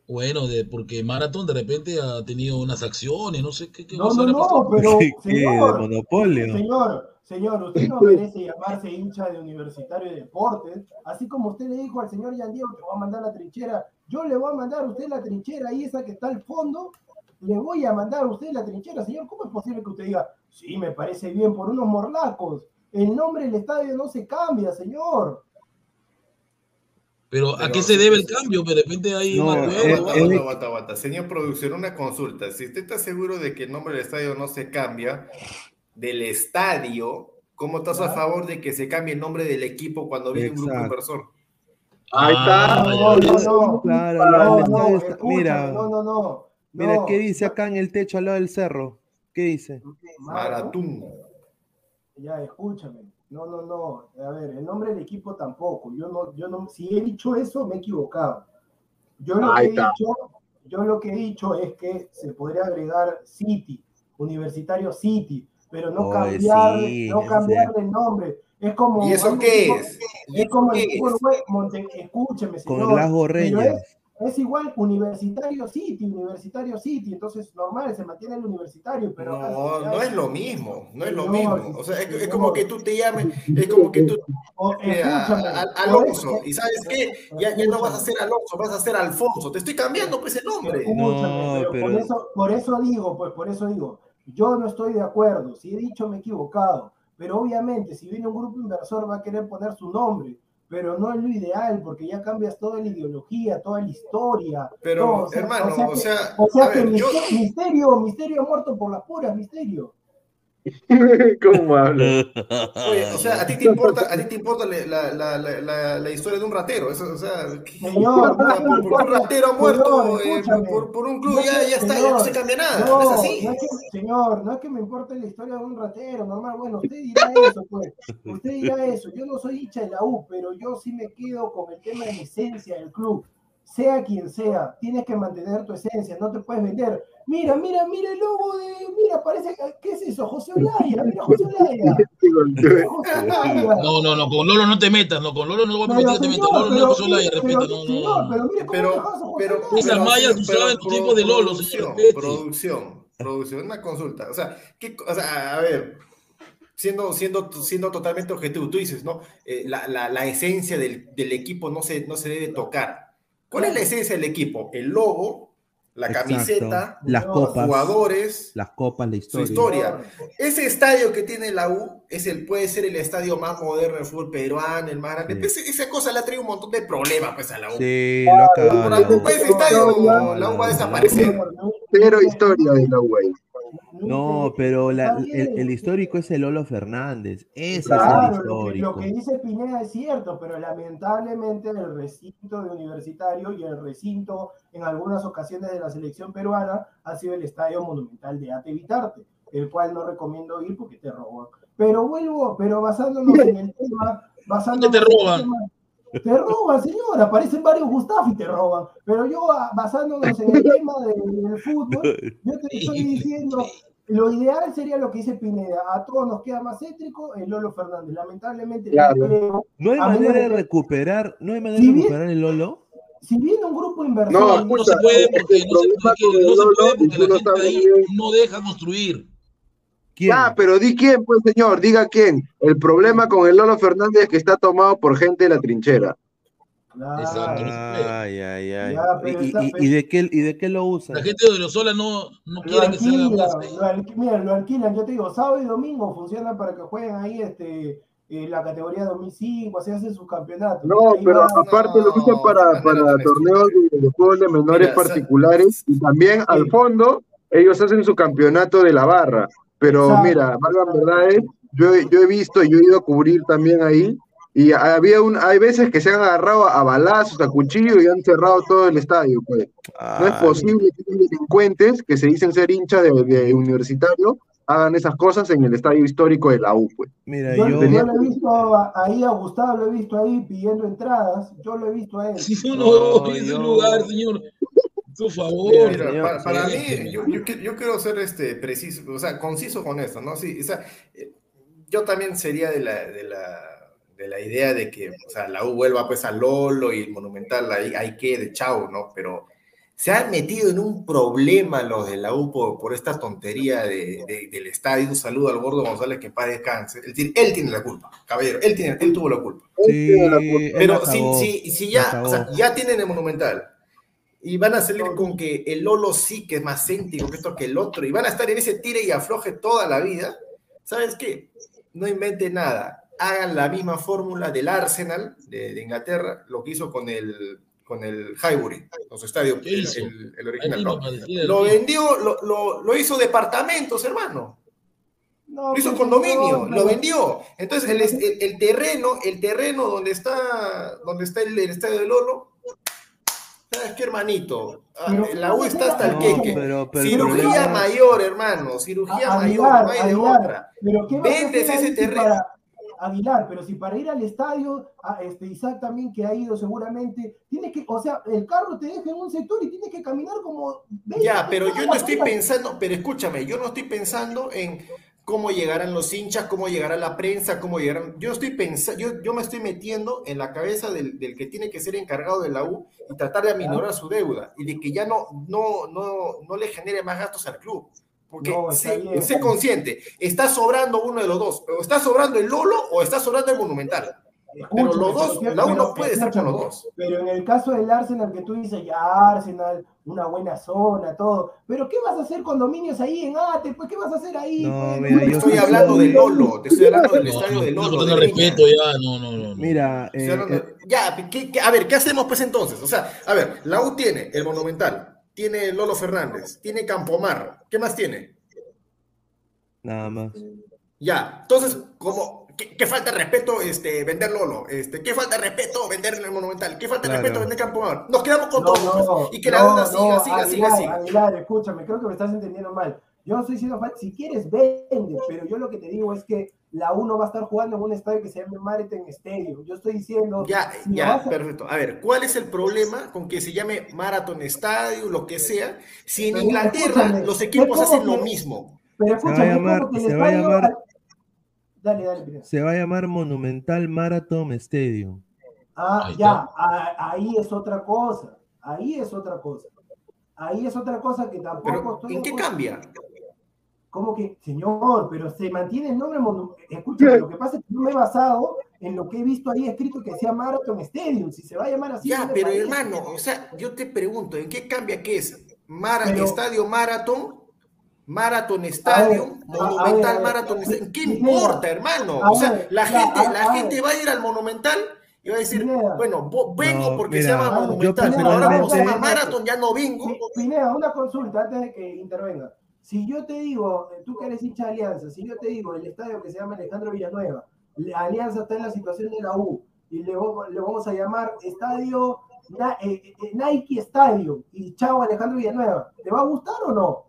Speaker 7: Bueno, de, porque Marathon de repente ha tenido unas acciones, no sé qué, qué
Speaker 5: No,
Speaker 7: cosa
Speaker 5: no, no, pero *laughs*
Speaker 2: ¿Qué,
Speaker 5: señor,
Speaker 2: monopolio?
Speaker 5: señor, señor, usted no *laughs* merece llamarse hincha de Universitario de Deportes, así como usted le dijo al señor Yan Diego que va a mandar la trinchera, yo le voy a mandar a usted la trinchera ahí esa que está al fondo, le voy a mandar a usted la trinchera, señor, ¿cómo es posible que usted diga, sí, me parece bien por unos morlacos? El nombre del estadio no se cambia, señor.
Speaker 7: Pero ¿a qué se debe el cambio? De repente hay
Speaker 2: No.
Speaker 3: Señor producción, una consulta. Si usted está seguro de que el nombre del estadio no se cambia, del estadio, ¿cómo estás a favor de que se cambie el nombre del equipo cuando viene un grupo inversor?
Speaker 4: Ahí está.
Speaker 7: Ah,
Speaker 5: No,
Speaker 7: ya,
Speaker 5: no,
Speaker 7: ya.
Speaker 5: no.
Speaker 2: Claro,
Speaker 5: No,
Speaker 2: la- el
Speaker 5: no,
Speaker 2: estadio está- mira,
Speaker 5: no, no, no.
Speaker 2: mira,
Speaker 5: no.
Speaker 2: ¿qué dice acá en el techo al lado del cerro? ¿Qué dice?
Speaker 3: Maratún.
Speaker 5: Ya, escúchame. No, no, no. A ver, el nombre del equipo tampoco. Yo no, yo no, si he dicho eso, me he equivocado. Yo lo, que
Speaker 4: Ahí
Speaker 5: he
Speaker 4: está.
Speaker 5: dicho, yo lo que he dicho es que se podría agregar City, Universitario City, pero no
Speaker 2: Oye,
Speaker 5: cambiar,
Speaker 2: sí,
Speaker 5: no cambiarle el nombre. Es como.
Speaker 3: ¿Y eso qué
Speaker 5: tipo-
Speaker 3: es? ¿Y
Speaker 5: Es como
Speaker 3: eso
Speaker 5: el
Speaker 3: qué
Speaker 5: fútbol, güey, escúcheme,
Speaker 2: Con
Speaker 5: señor.
Speaker 2: las
Speaker 5: pero
Speaker 2: gorreñas.
Speaker 5: es, es igual Universitario City, Universitario City, entonces normal, se mantiene el Universitario, pero
Speaker 3: No, no es lo mismo, no es lo
Speaker 5: Señor,
Speaker 3: mismo. O sea, es, es como que tú te llames, es como que tú eh, a- a- Alonso, y sabes qué, ya, ya no vas a ser Alonso, vas a ser Alfonso. Te estoy cambiando pues el nombre.
Speaker 5: Escúchame,
Speaker 2: No,
Speaker 5: pero,
Speaker 2: pero-
Speaker 5: Por, eso, por eso digo, pues por eso digo, yo no estoy de acuerdo, si he dicho me he equivocado, pero obviamente si viene un grupo inversor va a querer poner su nombre, pero no es lo ideal porque ya cambias toda la ideología, toda la historia.
Speaker 3: Pero,
Speaker 5: todo,
Speaker 3: hermano, o sea,
Speaker 5: o sea
Speaker 3: a
Speaker 5: que
Speaker 3: ver, yo-
Speaker 5: misterio, misterio, muerto por las puras, misterio. *laughs*
Speaker 4: ¿Cómo habla?
Speaker 3: Oye, o sea, a ti te importa, a ti te importa la, la, la, la, historia de un ratero, eso, o sea,
Speaker 5: Señor,
Speaker 3: o sea, por- porque un ratero muerto
Speaker 5: Señor,
Speaker 3: eh, por, por un club,
Speaker 5: No,
Speaker 3: ya, ya está, ya no
Speaker 5: señor,
Speaker 3: se cambia nada,
Speaker 5: No,
Speaker 3: no es así.
Speaker 5: no es que, señor, no es que me importe la historia de un ratero, normal. Bueno, usted dirá eso, pues. Usted dirá eso. Yo no soy hincha de la U, pero yo sí me quedo con el tema de la esencia del club. Sea quien sea, tienes que mantener tu esencia, no te puedes vender. Mira, mira, mira el logo de. Mira, parece. que- ¿Qué es eso? José *laughs* Olaya, mira José Olaya. Mira, *laughs* José Olaya.
Speaker 7: No, no, no, con Lolo no te metas, no, con Lolo no voy a permitir que te metas. Lolo no es José Olaya, respeta, no, no,
Speaker 5: pero mire cómo
Speaker 3: Pero, pero.
Speaker 7: Esas mallas en
Speaker 3: pero
Speaker 7: los tiempos de Lolo, señor,
Speaker 3: producción,
Speaker 7: respete.
Speaker 3: producción, producción, una consulta, o sea, ¿qué, o sea, a ver, siendo, siendo, siendo totalmente objetivo, tú dices, ¿no? Eh, la, la, la esencia del, del equipo no se, no se debe tocar. ¿Cuál es la esencia del equipo? El logo, la camiseta,
Speaker 2: las
Speaker 3: los
Speaker 2: copas,
Speaker 3: jugadores,
Speaker 2: las copas, la
Speaker 3: su
Speaker 2: historia.
Speaker 3: historia. Ese estadio que tiene la U es el, puede ser el estadio más moderno del fútbol peruano, el más grande.
Speaker 2: Sí.
Speaker 3: Esa cosa le ha traído un montón de problemas pues, a la U.
Speaker 2: Sí, lo
Speaker 3: Por ese estadio, la U va a desaparecer.
Speaker 4: Cero historia de la U ahí.
Speaker 2: No, pero la- el, el histórico es el Lolo Fernández. Ese
Speaker 5: Claro,
Speaker 2: es el
Speaker 5: lo que, lo
Speaker 2: histórico.
Speaker 5: que dice Pineda es cierto, pero lamentablemente el recinto de universitario y el recinto en algunas ocasiones de la selección peruana ha sido el estadio monumental de Ate Vitarte, el cual no recomiendo ir porque te roban. Pero vuelvo, pero basándonos en el tema, basándonos
Speaker 7: te
Speaker 5: en el
Speaker 7: roban?
Speaker 5: tema- Te roban, señor, aparecen varios Gustavo y te roban. Pero yo, ah, basándonos en el tema de- del fútbol, yo te *laughs* estoy diciendo, lo ideal sería lo que dice Pineda. A todos nos queda más céntrico el Lolo Fernández. Lamentablemente, no
Speaker 4: Claro.
Speaker 5: creo.
Speaker 2: No hay manera
Speaker 5: de
Speaker 2: recuperar, no hay manera
Speaker 5: Si
Speaker 2: de
Speaker 5: bien-
Speaker 2: recuperar el Lolo.
Speaker 5: Si viene un grupo inversor,
Speaker 4: No,
Speaker 7: No se puede porque, no se, no puede porque la gente ahí no deja construir.
Speaker 2: ¿Quién?
Speaker 4: Ya, pero di quién, pues señor, diga quién. El problema con el Lolo Fernández es que está tomado por gente de la trinchera.
Speaker 5: Claro.
Speaker 7: Exacto.
Speaker 2: Ay, ay, ay.
Speaker 5: Ya, pero
Speaker 2: ¿Y, y- y de qué, ¿Y de qué lo usan?
Speaker 7: La gente de Venezuela no, no
Speaker 5: Lo
Speaker 7: quiere que se haga
Speaker 5: mira, lo alquilan, yo te digo, sábado y domingo funcionan para que jueguen ahí este, eh, la categoría 2005, así hacen sus campeonatos.
Speaker 4: No,
Speaker 5: Ahí
Speaker 4: pero aparte lo usan para, para torneos de, de fútbol de menores particulares y también al fondo ellos hacen su campeonato de la barra. Pero
Speaker 5: Exacto.
Speaker 4: mira, valgan verdades, yo, he- yo he visto, yo he ido a cubrir también ahí y había un, hay veces que se han agarrado a balazos, a cuchillo y han cerrado todo el estadio. Pues. No es posible que los delincuentes que se dicen ser hinchas de, de universitario hagan esas cosas en el estadio histórico de la U. Pues.
Speaker 2: Mira,
Speaker 5: Yo,
Speaker 2: yo,
Speaker 5: yo lo he visto a- ahí a Gustavo, lo he visto ahí pidiendo entradas, yo lo he visto a él.
Speaker 7: Si yo
Speaker 2: No,
Speaker 7: no ese
Speaker 2: yo-
Speaker 7: lugar, señor. Por favor.
Speaker 2: Mira,
Speaker 3: Mira,
Speaker 2: señor,
Speaker 3: para, para
Speaker 7: sí,
Speaker 3: mí,
Speaker 7: sí.
Speaker 3: yo, yo quiero ser este, preciso, o sea, conciso con esto, ¿no? Sí, o sea, eh, yo también sería de la, de la, de la idea de que, o sea, la U vuelva pues a Lolo y el Monumental ahí, ahí quede, chao, ¿no? Pero se han metido en un problema los de la U por, por esta tontería de, de- del estadio. Un saludo al gordo González que paz descanse. Él, tiene- él tiene la culpa, caballero, él, tiene, él tuvo la culpa.
Speaker 2: sí,
Speaker 4: tiene la culpa.
Speaker 2: él
Speaker 3: Pero si, si, si ya, o sea, ya tienen el Monumental y van a salir con que el Lolo sí que es más céntrico que esto que el otro y van a estar en ese tire y afloje toda la vida, ¿sabes qué? No inventen nada. Hagan la misma fórmula del Arsenal de, de Inglaterra, lo que hizo con el, con el Highbury, con su estadio,
Speaker 7: ¿Qué
Speaker 3: el,
Speaker 7: hizo?
Speaker 3: el- el original. ¿no? Lo vendió, lo, lo- lo hizo departamentos, hermano.
Speaker 5: No,
Speaker 3: Lo hizo
Speaker 5: pues,
Speaker 3: condominio,
Speaker 5: no,
Speaker 3: lo vendió. Entonces el, el- el terreno, el terreno donde está, donde está el, el estadio de Lolo, ¿sabes qué, hermanito? Ah,
Speaker 5: Pero-
Speaker 3: la U está hasta el
Speaker 2: No,
Speaker 3: queque.
Speaker 2: pero, pero
Speaker 3: cirugía mayor, hermano, cirugía
Speaker 5: A-
Speaker 3: mayor,
Speaker 5: Aguilar,
Speaker 3: no hay de otra.
Speaker 5: Pero ¿qué vas a
Speaker 3: Vendes ese terreno.
Speaker 5: para- Aguilar, pero si para ir al estadio, a este Isaac también que ha ido seguramente, tiene que, o sea, el carro te deja en un sector y tienes que caminar como 20
Speaker 3: Ya, pero yo no estoy pensando, pero escúchame, yo no estoy pensando en cómo llegarán los hinchas, cómo llegará la prensa, cómo llegarán. Yo estoy pensando, yo, yo me estoy metiendo en la cabeza del, del que tiene que ser encargado de la U y tratar de aminorar su deuda y de que ya no, no, no, no le genere más gastos al club. Porque
Speaker 5: No,
Speaker 3: sé,
Speaker 5: bien.
Speaker 3: sé consciente, está sobrando uno de los dos, o está sobrando el Lolo o está sobrando el Monumental. Pero los dos, la U no
Speaker 5: pero-
Speaker 3: puede estar con los dos.
Speaker 5: Pero en el caso del Arsenal, que tú dices, ya Arsenal, una buena zona, todo. Pero ¿qué vas a hacer con dominios ahí en Ate? Pues, ¿qué vas a hacer ahí?
Speaker 2: No,
Speaker 5: pues?
Speaker 2: mira, yo
Speaker 3: Estoy hablando de Lolo, te estoy hablando del
Speaker 7: No,
Speaker 3: estadio
Speaker 7: no,
Speaker 3: de
Speaker 7: no,
Speaker 3: Lolo.
Speaker 7: el
Speaker 3: Breña.
Speaker 7: respeto ya, no, no, no. no.
Speaker 2: Mira, eh, eh,
Speaker 3: ya, ¿qué- qué- a ver, ¿qué hacemos pues entonces? O sea, a ver, la U tiene el Monumental, tiene Lolo Fernández, tiene Campomar, ¿qué más tiene?
Speaker 2: nada más.
Speaker 3: Ya, entonces, como, ¿qué, qué falta de respeto este, vender Lolo? Este, ¿Qué falta de respeto vender el Monumental? ¿Qué falta de
Speaker 2: Claro.
Speaker 3: respeto vender Campomar? Nos quedamos con
Speaker 5: No,
Speaker 3: todo
Speaker 5: no,
Speaker 3: pues, y que la
Speaker 5: no,
Speaker 3: deuda siga,
Speaker 5: no,
Speaker 3: siga, siga,
Speaker 5: Aguilar,
Speaker 3: siga.
Speaker 5: Aguilar, escúchame, creo que me estás entendiendo mal. Yo no estoy diciendo, fa- si quieres, vende, pero yo lo que te digo es que la U no va a estar jugando en un estadio que se llame Marathon Stadium. Yo estoy diciendo,
Speaker 3: Ya,
Speaker 5: si
Speaker 3: ya,
Speaker 5: a-
Speaker 3: perfecto. A ver, ¿cuál es el problema con que se llame Marathon Stadium, lo que sea? Si en
Speaker 5: Pero
Speaker 3: Inglaterra los equipos hacen lo mismo.
Speaker 5: pero
Speaker 2: va a
Speaker 5: escúchame, es
Speaker 2: llamar-
Speaker 5: como que el
Speaker 2: se va a
Speaker 5: estadio-
Speaker 2: llamar-
Speaker 5: Dale, dale.
Speaker 2: Se va a llamar Monumental Marathon Stadium.
Speaker 5: Ah,
Speaker 7: Ahí
Speaker 5: ya, a- ahí es otra cosa. Ahí es otra cosa. Ahí es otra cosa que tampoco
Speaker 3: Pero,
Speaker 5: estoy
Speaker 3: ¿en qué cambia?
Speaker 5: ¿Cómo que, señor? Pero se mantiene el nombre. monu- Escúchame, lo que pasa es que yo me he basado en lo que he visto ahí escrito que decía Marathon Stadium. Si se va a llamar así.
Speaker 3: Ya,
Speaker 5: no
Speaker 3: pero
Speaker 5: parece.
Speaker 3: hermano, o sea, yo te pregunto, ¿en qué cambia qué es? Mara-
Speaker 5: Pero-
Speaker 3: Estadio Marathon, Marathon Stadium,
Speaker 5: ver,
Speaker 3: Monumental Marathon Stadium. ¿Qué importa, hermano? O sea, la
Speaker 5: ya,
Speaker 3: gente,
Speaker 5: a-
Speaker 3: la
Speaker 5: a
Speaker 3: gente va a ir al Monumental y va a decir,
Speaker 5: Pineda.
Speaker 3: bueno, vengo
Speaker 2: No,
Speaker 3: porque se llama Monumental, pero ahora como se llama Marathon ya no vengo.
Speaker 5: Pi- Pineda, una consulta antes de que intervenga. Si yo te digo, eh, tú que eres hincha de Alianza, si yo te digo el estadio que se llama Alejandro Villanueva, la Alianza está en la situación de la U y le, vamos- le vamos a llamar Estadio Na- eh, eh, Nike Stadium y chao Alejandro Villanueva, ¿te va a gustar o no?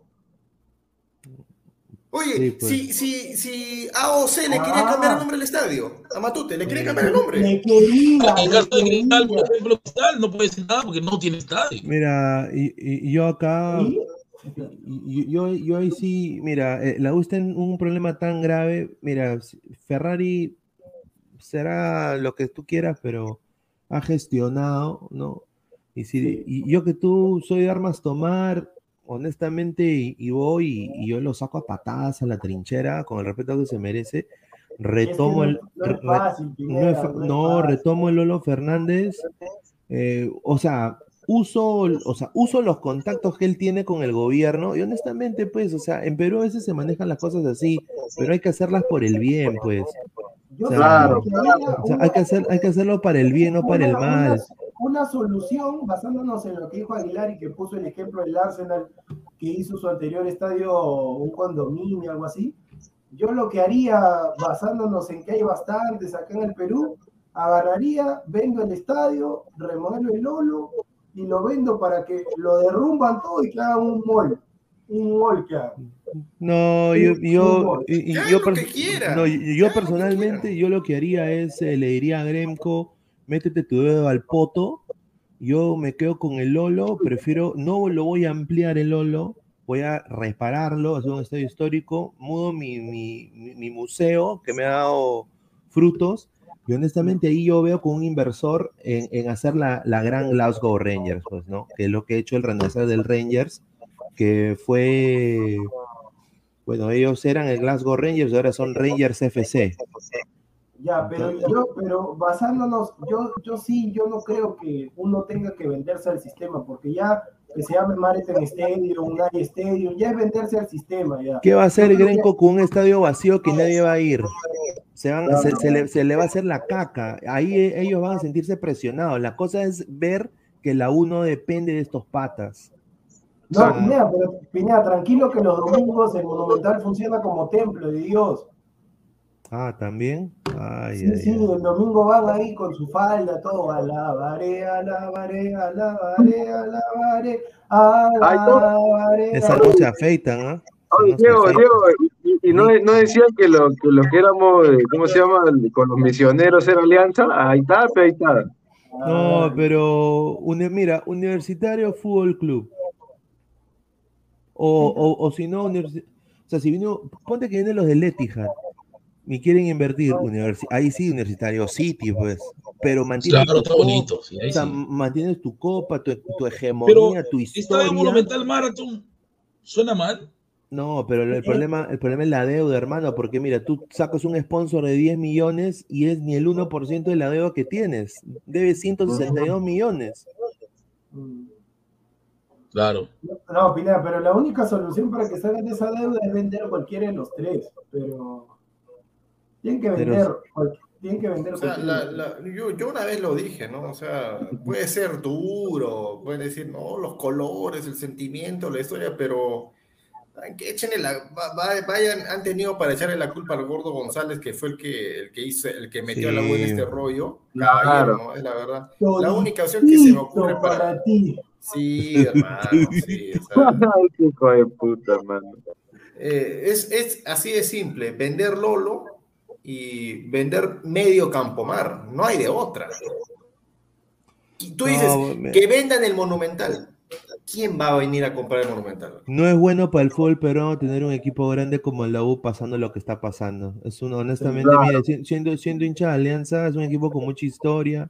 Speaker 3: Oye,
Speaker 2: Sí, pues.
Speaker 3: si, si, si AOC le quería
Speaker 5: Ah.
Speaker 3: cambiar el nombre al estadio, a Matute, le quería cambiar el nombre.
Speaker 5: Le quería,
Speaker 7: En caso de Cristal, por
Speaker 5: quería.
Speaker 7: ejemplo, Cristal no puede decir nada porque no tiene estadio.
Speaker 2: Mira, y, y- y yo acá,
Speaker 5: ¿Sí?
Speaker 2: Yo, yo ahí sí, mira, eh, la U está en un problema tan grave. Mira, Ferrari será lo que tú quieras, pero ha gestionado, ¿no? Y, si, y yo que tú soy de armas tomar, honestamente, y, y voy y, y yo lo saco a patadas a la trinchera, con el respeto que se merece, retomo el...
Speaker 5: no,
Speaker 2: retomo el Lolo Fernández. eh, o sea, uso, o sea, uso los contactos que él tiene con el gobierno. Y honestamente, pues, o sea, en Perú a veces se manejan las cosas así, pero hay que hacerlas por el bien, pues.
Speaker 5: Yo
Speaker 2: O sea,
Speaker 4: Claro,
Speaker 2: O sea, hay que, hacer, hay que hacerlo para el bien, no para el mal.
Speaker 5: Una, una solución basándonos en lo que dijo Aguilar y que puso el ejemplo del Arsenal que hizo su anterior estadio un condominio, algo así. Yo lo que haría, basándonos en que hay bastantes acá en el Perú, agarraría, vendo el estadio, remodelo el Lolo y lo vendo para que lo derrumban todo y que hagan un mall. Un mall que hagan.
Speaker 2: No, yo, yo, y- y yo, no, personalmente, yo lo que haría es, eh, le diría a Gremco, métete tu dedo al poto, yo me quedo con el Lolo, prefiero, no lo voy a ampliar el Lolo, voy a repararlo, hacer un estadio histórico, mudo mi, mi, mi- mi museo que me ha dado frutos, y honestamente ahí yo veo con un inversor en, en hacer la, la gran Glasgow Rangers, pues, ¿no? Que es lo que ha hecho el renacer del Rangers, que fue, bueno, ellos eran el Glasgow Rangers, ahora son Rangers FC.
Speaker 5: Ya, pero yo, pero basándonos, yo, yo sí, yo no creo que uno tenga que venderse al sistema, porque ya que se llame Marathon Stadium, Unai Stadium, ya es venderse al sistema, ya.
Speaker 2: ¿Qué va a hacer Grenco con un estadio vacío que nadie va a ir? Se, van- se, se le, se le va a hacer la caca. Ahí eh, ellos van a sentirse presionados. La cosa es ver que la uno depende de estos patas.
Speaker 5: No,
Speaker 2: Ah.
Speaker 5: Pineda, pero Pineda, tranquilo que los domingos el Monumental funciona como templo de Dios.
Speaker 2: Ah, también. Ay,
Speaker 5: Sí,
Speaker 2: ay,
Speaker 5: sí,
Speaker 2: ay.
Speaker 5: el domingo van ahí con su falda, todo, alabaré, alabaré, alabaré, alabaré, alabaré.
Speaker 2: Esa no se afeitan, ¿ah? No se
Speaker 4: Diego. Diego, y, no, no decían que lo, que lo que éramos, eh, ¿cómo se llama? Con los misioneros era alianza. Ahí está, pe, ahí está.
Speaker 2: No, pero mira, Universitario Fútbol Club. O, o, o si no, universi- o sea, si vino, ponte que vienen los del Etihad y quieren invertir, universi- ahí sí, Universitario City, pues. Pero mantienes
Speaker 7: Claro,
Speaker 2: tu
Speaker 7: está bonito.
Speaker 2: copa,
Speaker 7: sí, ahí
Speaker 2: o sea,
Speaker 7: sí.
Speaker 2: mantienes tu copa, tu, tu hegemonía, tu historia.
Speaker 7: Monumental Marathon suena mal.
Speaker 2: No, pero el, el problema, el problema es la deuda, hermano, porque mira, tú sacas un sponsor de 10 millones y es ni el 1% de la deuda que tienes. Debes 162 millones.
Speaker 7: Claro.
Speaker 5: No, Pineda, pero la única solución para que salgan de esa deuda es vender cualquiera de los tres, pero tienen que vender, tienen que vender
Speaker 3: O sea,
Speaker 5: cualquiera.
Speaker 3: la- la- yo, yo una vez lo dije, ¿no? O sea, puede ser duro, pueden decir, no, los colores, el sentimiento, la historia, pero échenle la, va- va- vayan, han tenido para echarle la culpa al gordo González, que fue el que, el que hizo, el que metió a la en
Speaker 2: Sí.
Speaker 3: este rollo.
Speaker 4: Claro.
Speaker 3: Caballero, ¿no? Es la verdad. La única opción que se me ocurre para.
Speaker 5: para ti.
Speaker 3: Sí, *laughs* hermano, sí.
Speaker 4: hijo de puta, hermano.
Speaker 3: eh, es, es así de simple, vender Lolo y vender medio Campomar, no hay de otra. Y tú dices,
Speaker 2: No,
Speaker 3: que vendan el Monumental. ¿Quién va a venir a comprar el Monumental?
Speaker 2: No es bueno para el fútbol peruano tener un equipo grande como el la U pasando lo que está pasando. Es uno, honestamente,
Speaker 4: Claro.
Speaker 2: mire, si- siendo, siendo hincha de Alianza, es un equipo con mucha historia.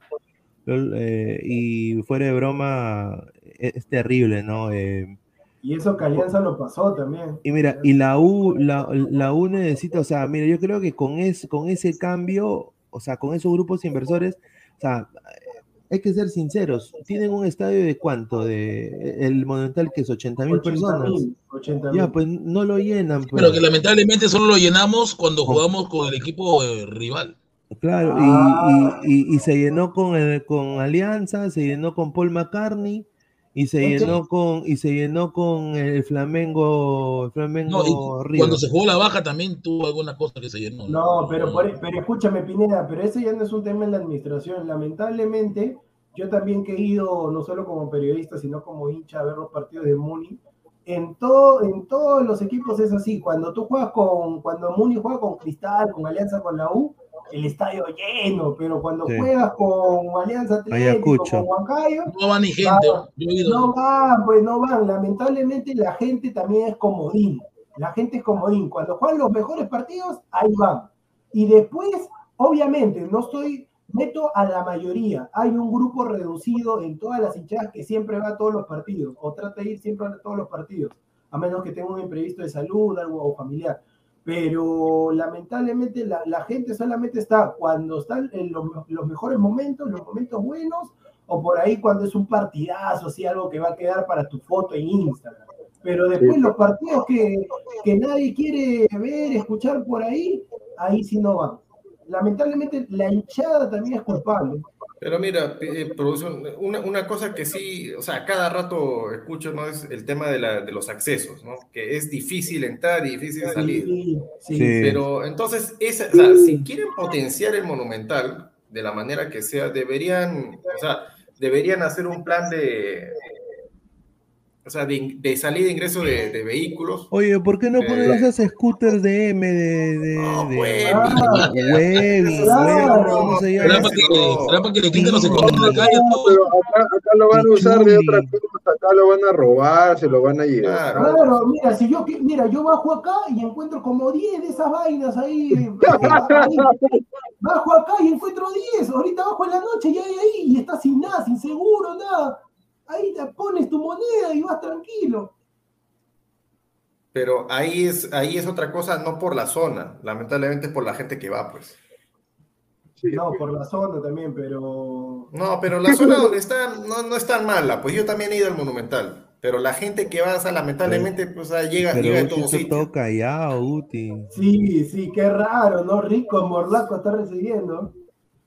Speaker 2: eh, y fuera de broma, es, es terrible, ¿no? Eh,
Speaker 5: Y eso que Alianza lo pasó también.
Speaker 2: y mira, y la U, la, la U necesita, o sea, mira, yo creo que con, es, con ese cambio, o sea, con esos grupos inversores, o sea, hay que ser sinceros, tienen un estadio de cuánto, de el Monumental que es 80 mil
Speaker 5: 80
Speaker 2: personas.
Speaker 5: mil, 80
Speaker 2: Ya, pues no lo llenan. Pues.
Speaker 7: Pero que lamentablemente solo lo llenamos cuando jugamos con el equipo eh, rival.
Speaker 2: Claro, y- y, y- y se llenó con, el- con Alianza, se llenó con Paul McCartney y se llenó con y se llenó con el Flamengo, el Flamengo
Speaker 7: No, y
Speaker 2: River.
Speaker 7: cuando se jugó la baja también tuvo alguna cosa que se llenó.
Speaker 5: No, pero, por- pero escúchame, Pineda, pero ese ya no es un tema en la administración. Lamentablemente, yo también que he ido, no solo como periodista, sino como hincha a ver los partidos de Muni, en, todo, en todos los equipos es así. Cuando tú juegas con, cuando Muni juega con Cristal, con Alianza con la U, el estadio lleno, pero cuando
Speaker 2: Sí.
Speaker 5: juegas con Alianza Atlético, con Huancayo,
Speaker 7: No va ni gente.
Speaker 5: Va- no van, pues no van. Lamentablemente la gente también es comodín. La gente es comodín. Cuando juegan los mejores partidos, ahí van. Y después, obviamente, no estoy, meto a la mayoría. Hay un grupo reducido en todas las hinchadas que siempre va a todos los partidos, o trata de ir siempre a todos los partidos, a menos que tenga un imprevisto de salud, algo o familiar. Pero lamentablemente la, la gente solamente está cuando están en los, los mejores momentos, los momentos buenos, o por ahí cuando es un partidazo, así algo que va a quedar para tu foto en Instagram. Pero después
Speaker 4: Sí.
Speaker 5: los partidos que, que nadie quiere ver, escuchar por ahí, ahí sí no van. Lamentablemente la hinchada también es culpable.
Speaker 3: Pero mira, eh, producción, una, una cosa que sí, o sea, cada rato escucho, ¿no? Es el tema de, la, de los accesos, ¿no? Que es difícil entrar y difícil salir.
Speaker 5: Sí, sí.
Speaker 2: Sí.
Speaker 3: Pero entonces, esa, o sea, si quieren potenciar el monumental de la manera que sea, deberían, o sea, deberían hacer un plan de, o sea, de, de salida e ingreso de, de vehículos.
Speaker 2: Oye, ¿por qué no ponen
Speaker 3: Eh.
Speaker 2: esas scooters de M de. de,
Speaker 3: No,
Speaker 5: Ah, *laughs*
Speaker 2: Webby, ¿cómo se
Speaker 7: ¿Será
Speaker 2: llama?
Speaker 7: será para que le quiten los escondan en la calle?
Speaker 4: No, acá, acá lo van a usar de otra cosa, acá lo van a robar, se lo van a llevar.
Speaker 3: Claro.
Speaker 5: Claro, mira, si yo, mira, yo bajo acá y encuentro como 10 de esas vainas ahí. eh, ahí. Bajo acá y encuentro 10. Ahorita bajo en la noche y hay ahí y estás sin nada, sin seguro, nada. Ahí te pones tu moneda y vas tranquilo.
Speaker 3: Pero ahí es, ahí es otra cosa, no por la zona, lamentablemente es por la gente que va, pues.
Speaker 4: Sí.
Speaker 5: No, por la zona también, pero.
Speaker 3: No, pero la zona donde está no, no es tan mala, pues yo también he ido al Monumental, pero la gente que va, o sea, lamentablemente, pues llega, llega de
Speaker 2: Pero
Speaker 3: todo sitio.
Speaker 2: todo callado, Uti.
Speaker 5: Sí, sí, qué raro, ¿no? Rico Morlaco está recibiendo.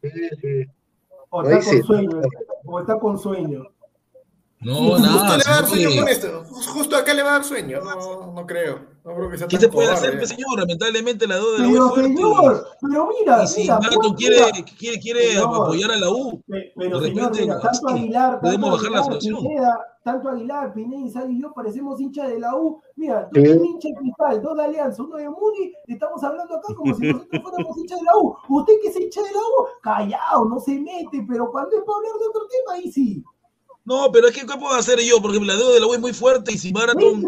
Speaker 4: Sí, sí.
Speaker 5: O
Speaker 4: Ahí
Speaker 5: está con
Speaker 4: sí.
Speaker 5: sueño. O está con sueño.
Speaker 7: No,
Speaker 3: Justo
Speaker 7: nada.
Speaker 3: le va a dar sueño
Speaker 7: que-
Speaker 3: con esto, justo acá le va a dar sueño, no, no creo, no creo que sea
Speaker 7: ¿Qué
Speaker 3: tan
Speaker 7: se puede
Speaker 3: cobarde,
Speaker 7: hacer,
Speaker 3: eh.
Speaker 7: señor? Lamentablemente la deuda de la U
Speaker 5: Pero señor, pero mira,
Speaker 7: Y si
Speaker 5: mira, pues,
Speaker 7: quiere, quiere, quiere
Speaker 5: Señor.
Speaker 7: apoyar a la U,
Speaker 5: Pe- Pero
Speaker 7: De
Speaker 5: señor,
Speaker 7: repente,
Speaker 5: mira, tanto Aguilar,
Speaker 7: podemos
Speaker 5: tanto
Speaker 7: bajar la
Speaker 5: Aguilar,
Speaker 7: sanción.
Speaker 5: Pineda, tanto Aguilar, Pineda, y yo parecemos hinchas de la U. Mira, tú eres un hincha de cristal, dos de Alianza, uno de Muni, estamos hablando acá como si nosotros *laughs* fuéramos hinchas de la U. Usted que es hincha de la U, callado, no se mete, pero cuando es para hablar de otro tema, ahí sí.
Speaker 7: No, pero es que ¿qué puedo hacer yo? Porque la deuda de la U es muy fuerte y si Marathon,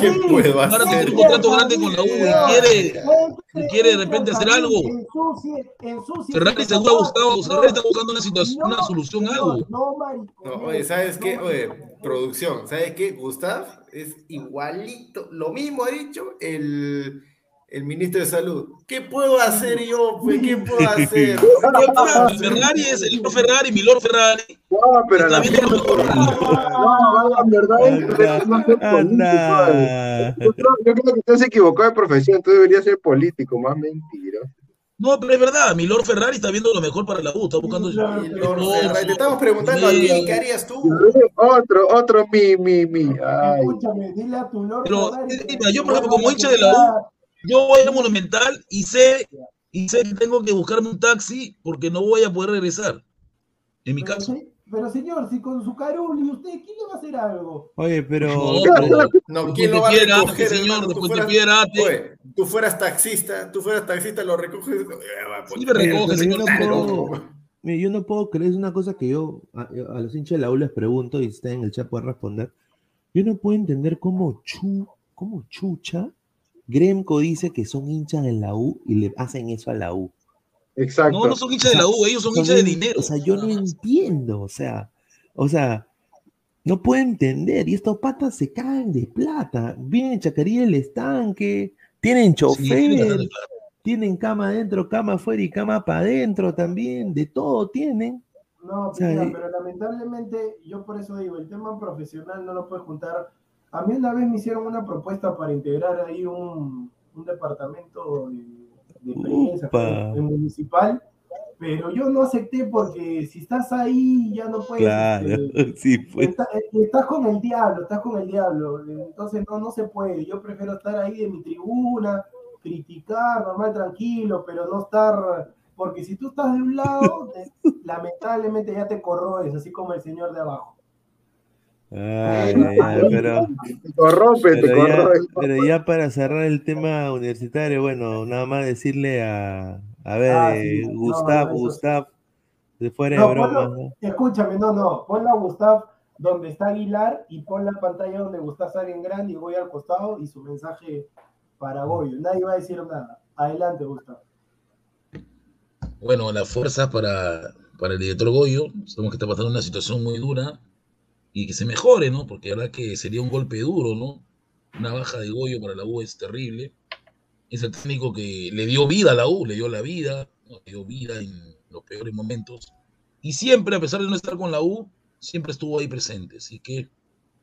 Speaker 3: ¿Qué puedo
Speaker 7: Marathon tiene un contrato grande con la U y quiere, quiere de repente hacer algo. Ferrari seguro ha buscado, Ferrari está buscando una situación,
Speaker 5: No,
Speaker 7: una solución a algo.
Speaker 5: No,
Speaker 3: oye, ¿sabes qué? Oye, producción, ¿sabes qué? Gustav es igualito, lo mismo ha dicho el, el ministro de Salud. ¿Qué puedo hacer yo? Pues, ¿Qué puedo hacer? *laughs*
Speaker 7: El Ferrari es el Ferrari, mi Lord Ferrari.
Speaker 4: No, pero la. No, no, en verdad no político.
Speaker 2: anda.
Speaker 4: Yo creo, yo creo que usted se equivocó de profesión, tú deberías ser político, más mentira.
Speaker 7: No, pero es verdad, mi Lord Ferrari está viendo lo mejor para la U, está buscando
Speaker 3: Y
Speaker 5: pero-
Speaker 3: Lord Ferrari, Te estamos preguntando a ti, ¿qué harías tú?
Speaker 4: Otro, otro mi, mi, mi. Ay.
Speaker 5: Escúchame, dile a tu Lord
Speaker 7: Pero,
Speaker 5: Ferrari
Speaker 7: eh, mira, yo, por ejemplo, como hincha de la U, Yo voy a Monumental y sé, y sé que tengo que buscarme un taxi porque no voy a poder regresar. En mi
Speaker 5: Pero,
Speaker 7: caso.
Speaker 5: pero señor, si con su carul y usted, ¿quién le va a hacer algo?
Speaker 2: Oye, pero.
Speaker 7: No,
Speaker 2: pero-
Speaker 3: No,
Speaker 7: De
Speaker 3: ¿quién lo va a recoger,
Speaker 7: señor,
Speaker 3: Tú fueras-
Speaker 7: ate.
Speaker 3: Oye, tú fueras taxista, tú fueras taxista, lo recoges. *laughs* eh, va,
Speaker 7: Sí,
Speaker 3: pues,
Speaker 7: me
Speaker 2: Oye,
Speaker 7: recoge,
Speaker 2: pero yo
Speaker 7: señor.
Speaker 2: no puedo- Mire, yo no puedo creer, es una cosa que yo a, a los hinchas de la U les pregunto y está en el chat pueden responder. Yo no puedo entender cómo, chu, cómo chucha Gremco dice que son hinchas de la U y le hacen eso a la U.
Speaker 4: Exacto.
Speaker 7: No, no son hinchas de la U, ellos son
Speaker 2: Son
Speaker 7: hinchas de dinero.
Speaker 2: O sea, yo no entiendo, o sea, o sea, no puedo entender. Y estos patas se caen de plata. Vienen Chacarí del estanque, tienen chofer,
Speaker 7: tienen
Speaker 2: cama adentro, cama afuera y cama para adentro también, de todo tienen.
Speaker 5: No,
Speaker 2: O sea,
Speaker 5: mira,
Speaker 2: eh,
Speaker 5: pero lamentablemente, yo por eso digo, el tema profesional no lo puedes juntar. A mí una vez me hicieron una propuesta para integrar ahí un, un departamento de, de prensa de municipal, pero yo no acepté porque si estás ahí ya no puedes.
Speaker 2: Claro,
Speaker 5: este, *laughs*
Speaker 2: sí, pues.
Speaker 5: Está- eh, estás con el diablo, estás con el diablo, entonces no, no se puede. Yo prefiero estar ahí de mi tribuna, criticar, normal, tranquilo, pero no estar, porque si tú estás de un lado, te- lamentablemente ya te corroes, así como el señor de abajo.
Speaker 2: Ay, *laughs* ay, ay, pero,
Speaker 4: Te corrompe, te
Speaker 2: pero, ya, pero ya para cerrar el tema universitario, bueno, nada más decirle a, a ver,
Speaker 5: Ah, sí,
Speaker 2: Gustav,
Speaker 5: no.
Speaker 2: Gustav, de fuera de
Speaker 5: ponlo-
Speaker 2: ¿no?
Speaker 5: escúchame, no, no, ponla a Gustav donde está Aguilar y pon la pantalla donde Gustav sale en grande y voy al costado y su mensaje para Goyo. Nadie va a decir nada. Adelante, Gustav.
Speaker 7: Bueno, la fuerza para, para el director Goyo. Sabemos que está pasando una situación muy dura y que se mejore, ¿no? Porque la verdad que sería un golpe duro, ¿no? Una baja de Goyo para la U es terrible. Es el técnico que le dio vida a la U, le dio la vida, ¿no? le dio vida en los peores momentos. Y siempre, a pesar de no estar con la U, siempre estuvo ahí presente. Así que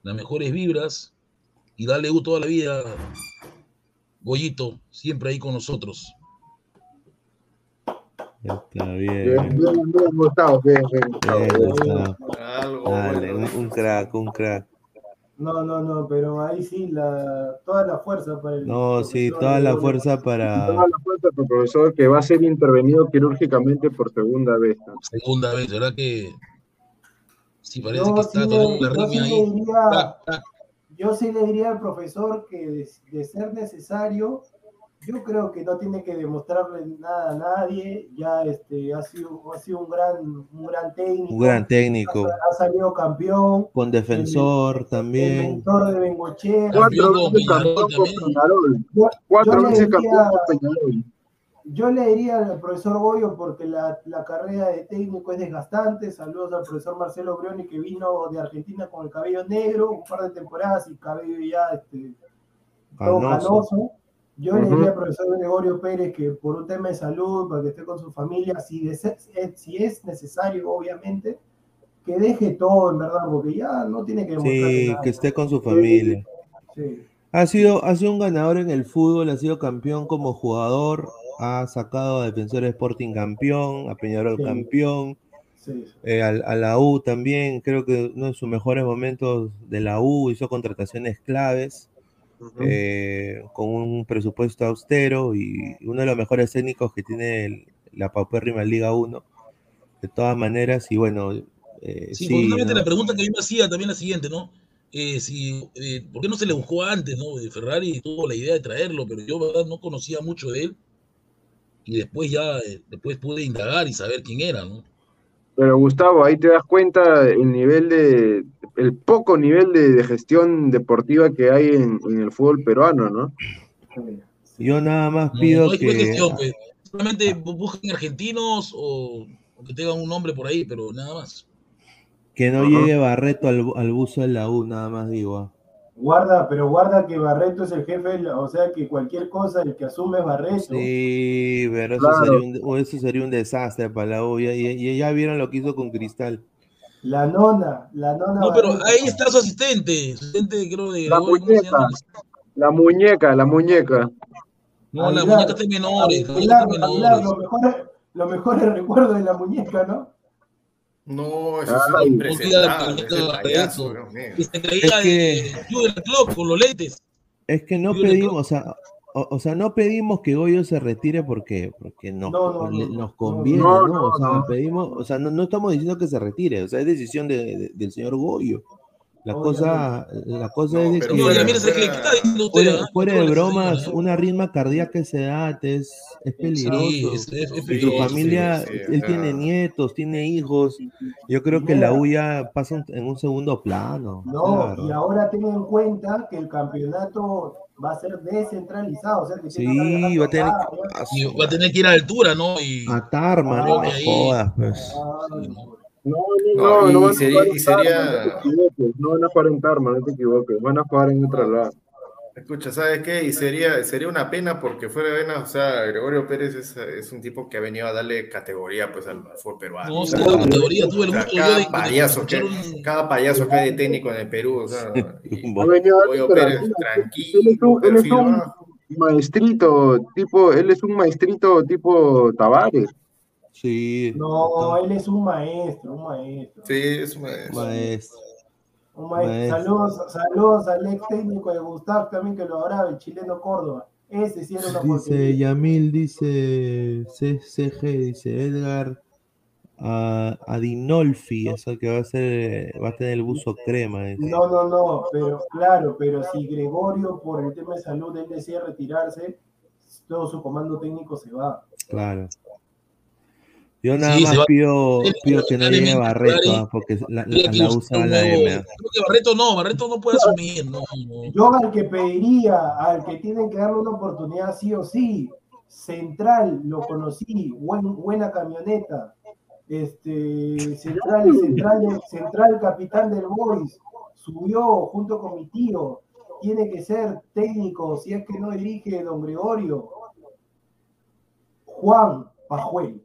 Speaker 7: las mejores vibras y dale U toda la vida, Goyito, siempre ahí con nosotros.
Speaker 2: Ya está
Speaker 4: Bien,
Speaker 2: bien.
Speaker 4: bien, bien, Gustavo, bien, bien, Gustavo.
Speaker 2: Bien, Gustav.
Speaker 3: Algo
Speaker 2: Dale, un,
Speaker 3: bueno.
Speaker 2: un crack, un crack.
Speaker 5: No, no, no, pero ahí sí, la, toda la fuerza para el.
Speaker 2: No, sí,
Speaker 5: profesor
Speaker 2: toda la fuerza para.
Speaker 4: Toda la fuerza para el profesor que va a ser intervenido quirúrgicamente por segunda vez. ¿no?
Speaker 7: Segunda vez, ¿verdad que? Sí, parece
Speaker 5: Yo
Speaker 7: que
Speaker 5: sí,
Speaker 7: está
Speaker 5: le,
Speaker 7: teniendo una
Speaker 5: yo sí
Speaker 7: ahí.
Speaker 5: diría,
Speaker 7: Tac, tac.
Speaker 5: yo sí le diría al profesor que de, de ser necesario, yo creo que no tiene que demostrarle nada a nadie. Ya este, ha, sido, ha sido un gran, un gran técnico.
Speaker 2: Un gran técnico.
Speaker 5: Ha, ha salido campeón.
Speaker 2: Con defensor
Speaker 5: El
Speaker 2: también.
Speaker 5: mentor de Bengochea.
Speaker 4: Cuatro veces campeón con
Speaker 7: también.
Speaker 4: Peñarol.
Speaker 5: Yo,
Speaker 4: Cuatro
Speaker 5: yo le
Speaker 4: veces
Speaker 5: diría-
Speaker 4: campeón con Peñarol.
Speaker 5: Yo le diría al profesor Goyo porque la, la carrera de técnico es desgastante. Saludos al profesor Marcelo Brioni que vino de Argentina con el cabello negro, un par de temporadas y cabello ya este, todo
Speaker 2: Canoso.
Speaker 5: Yo le diría al profesor Gregorio Pérez que por un tema de salud, para que esté con su familia, si, de ser- eh, si es necesario, obviamente, que deje todo, en verdad, porque ya no tiene que
Speaker 2: Sí,
Speaker 5: nada.
Speaker 2: que esté con su familia.
Speaker 5: Sí.
Speaker 2: Ha sido, ha sido un ganador en el fútbol, ha sido campeón como jugador, ha sacado a Defensor Sporting campeón, a Peñarol
Speaker 5: Sí.
Speaker 2: campeón,
Speaker 5: Sí,
Speaker 2: eh, al- a, la U también, creo que uno de sus mejores momentos de la U hizo contrataciones claves, eh, con un presupuesto austero y uno de los mejores técnicos que tiene el- la paupérrima Liga 1, de todas maneras, y bueno, eh,
Speaker 7: Sí,
Speaker 2: sí,
Speaker 7: justamente
Speaker 2: ¿no?
Speaker 7: la pregunta que yo me hacía también la siguiente, ¿no? Eh, si, eh, ¿Por qué no se le buscó antes, no? Eh, Ferrari tuvo la idea de traerlo, pero yo, verdad, no conocía mucho de él. Y después ya, eh, después pude indagar y saber quién era, ¿no?
Speaker 4: Pero Gustavo, ahí te das cuenta el nivel de, el poco nivel de, de gestión deportiva que hay en, en el fútbol peruano, ¿no?
Speaker 2: Yo nada más
Speaker 7: No,
Speaker 2: pido
Speaker 7: no hay buena
Speaker 2: que...
Speaker 7: gestión, pues. Solamente bu- busquen argentinos o, o que tengan un nombre por ahí, pero nada más.
Speaker 2: Que no llegue Barreto al, al buzo de la U, nada más digo.
Speaker 5: Guarda, pero guarda que Barreto es el jefe, o sea que cualquier cosa el que asume es Barreto.
Speaker 2: Sí, pero eso,
Speaker 4: Claro.
Speaker 2: sería un, eso sería un desastre para la U. Ya, ya- ya- vieron lo que hizo con Cristal.
Speaker 5: La nona, la nona.
Speaker 7: No, pero
Speaker 5: Barreto.
Speaker 7: ahí está su asistente, su asistente creo de
Speaker 4: La
Speaker 7: Gregorio, ¿cómo se
Speaker 4: muñeca. La muñeca, la muñeca.
Speaker 7: No, la
Speaker 5: Aguilar.
Speaker 7: muñeca está en menores, la muñeca está en
Speaker 5: Aguilar,
Speaker 7: menores.
Speaker 5: los mejores, los mejores recuerdos de la muñeca, ¿no?
Speaker 3: No, eso es
Speaker 4: Ay,
Speaker 3: payaso, mío.
Speaker 7: Y se creía
Speaker 2: Es que-
Speaker 7: el club de la Clock con los lentes.
Speaker 2: Es que no pedimos, o sea, o, o sea, no pedimos que Goyo se retire porque, porque no,
Speaker 5: No, no,
Speaker 2: le-
Speaker 5: no,
Speaker 2: nos
Speaker 5: no.
Speaker 2: conviene,
Speaker 4: No,
Speaker 2: ¿no?
Speaker 4: no,
Speaker 2: O sea,
Speaker 4: no.
Speaker 2: pedimos, o sea, no, no estamos diciendo que se retire, o sea, es decisión de- de- del señor Goyo. La
Speaker 5: Obviamente.
Speaker 2: cosa, la cosa
Speaker 3: No,
Speaker 2: es que
Speaker 7: No,
Speaker 3: fuera-
Speaker 2: fuera, fuera de
Speaker 7: se
Speaker 2: bromas, una ritma cardíaca a esa edad es, es peligroso.
Speaker 7: Sí, es, es, es
Speaker 2: Y su familia,
Speaker 3: sí,
Speaker 2: él tiene nietos, tiene hijos. Yo creo que la U ya pasa un- en un segundo plano.
Speaker 5: No,
Speaker 2: claro.
Speaker 5: y ahora ten en cuenta que el campeonato va a ser descentralizado, o sea que
Speaker 2: Sí, va a tener
Speaker 7: va a tener que ir a altura, ¿no? Y
Speaker 2: a Tarma,
Speaker 7: Creo
Speaker 2: no jodas, pues.
Speaker 5: Ah,
Speaker 7: Sí, ¿no?
Speaker 4: No,
Speaker 3: No,
Speaker 4: no, no,
Speaker 3: y
Speaker 4: no van a
Speaker 3: sería- y
Speaker 4: en
Speaker 3: sería-
Speaker 4: no van a jugar en Tarma, no te equivoques. Van a jugar en otro lado.
Speaker 3: Escucha, ¿sabes qué? Y sería, sería una pena porque fuera de pena, o sea, Gregorio Pérez es, es un tipo que ha venido a darle categoría pues al, fútbol peruano.
Speaker 7: No,
Speaker 3: O
Speaker 7: sí,
Speaker 3: sea,
Speaker 7: la categoría, tuve el
Speaker 3: o sea,
Speaker 7: gusto
Speaker 3: cada
Speaker 7: de, de
Speaker 3: payaso que,
Speaker 7: un-
Speaker 3: cada payaso que hay de *laughs* técnico en el Perú, o sea, *laughs* y *laughs*
Speaker 4: a
Speaker 3: Gregorio Pérez tranquilo,
Speaker 4: Él es un- él es
Speaker 3: perfil
Speaker 4: un-
Speaker 3: bajo.
Speaker 4: Maestrito, tipo, él es un maestrito tipo Tavares.
Speaker 2: Sí.
Speaker 5: No, él es un maestro, un maestro.
Speaker 3: Sí, es una-
Speaker 2: Maestro.
Speaker 5: Un maestro.
Speaker 2: Maestro.
Speaker 5: Saludos, saludos al ex técnico de Gustav también que lo adoraba, el chileno Córdoba. Ese sí era una
Speaker 2: Dice. Yamil, dice C- CG, dice Edgar. a, a Dinolfi, eso que va a ser, va a tener el buzo crema.
Speaker 5: No, no, no, pero claro, pero si Gregorio por el tema de salud él decide retirarse, todo su comando técnico se va.
Speaker 2: Claro. Yo nada
Speaker 7: Sí,
Speaker 2: más
Speaker 7: va-
Speaker 2: pido, pido que no llegue Barreto, ah, porque la, la, la usa la M. ah.
Speaker 7: Creo que Barreto no, Barreto no puede asumir, no, no.
Speaker 5: Yo al que pediría, al que tienen que darle una oportunidad sí o sí, Central, lo conocí, buen- buena camioneta. Este, Central, Central, Central, capitán del Boys, subió junto con mi tío. Tiene que ser técnico, si es que no elige don Gregorio. Juan Pajuel.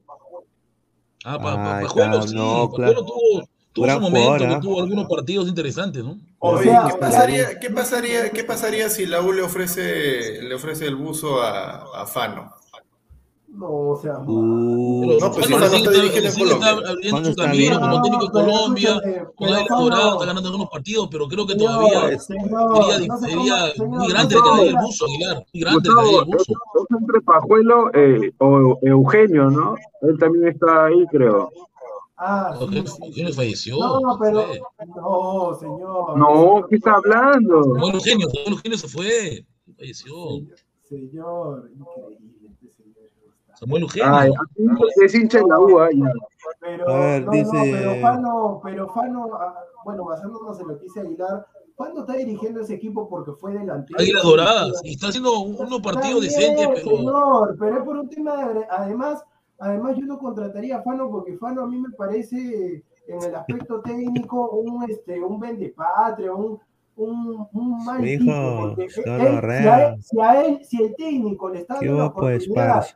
Speaker 7: Ah, pa, pa,
Speaker 2: Ay,
Speaker 7: Pajuelo,
Speaker 2: claro,
Speaker 7: sí.
Speaker 2: no,
Speaker 7: Pajuelo tuvo, tuvo su momento, que tuvo algunos partidos interesantes, ¿no?
Speaker 5: O
Speaker 3: Oye,
Speaker 5: sea,
Speaker 3: ¿qué pasaría, qué pasaría, qué pasaría si la U le ofrece, le ofrece el buzo a, a Fano?
Speaker 5: No, o sea,
Speaker 2: Uh,
Speaker 7: Pero
Speaker 3: No, pues
Speaker 7: Fano recién
Speaker 3: está
Speaker 7: abriendo su camino como técnico de Colombia, con Dorada, está ganando algunos partidos, pero creo que todavía sería, el que daría el buzo, Aguilar, muy grande el que el
Speaker 4: Gustavo,
Speaker 7: buzo.
Speaker 4: entre Pajuelo eh, o Eugenio, ¿no? Él también está ahí, creo.
Speaker 5: Ah, sí,
Speaker 7: Eugenio,
Speaker 5: sí, sí.
Speaker 7: falleció.
Speaker 5: No, pero. No, señor.
Speaker 4: No, ¿qué está hablando?
Speaker 7: Eugenio, Eugenio se fue, falleció.
Speaker 5: Señor, increíble señor.
Speaker 7: Samuel Eugenio.
Speaker 4: Ay, así es hincha de la U, ah.
Speaker 5: Pero,
Speaker 2: A ver,
Speaker 5: no,
Speaker 2: dice-
Speaker 5: no, pero Fano, pero Fano, ah, bueno, basándonos en lo que dice Aguilar, Fano está dirigiendo ese equipo porque fue delantero.
Speaker 7: Águilas Doradas, y está haciendo un- unos partidos decentes, pero
Speaker 5: Señor, pero es por un tema de. Además, además yo no contrataría a Fano porque Fano a mí me parece en el aspecto técnico un, este, un vendepatria, un, un, un mal tipo. él- si, a él, si a él- si el técnico le está dando la
Speaker 2: guapo es,
Speaker 5: oportunidad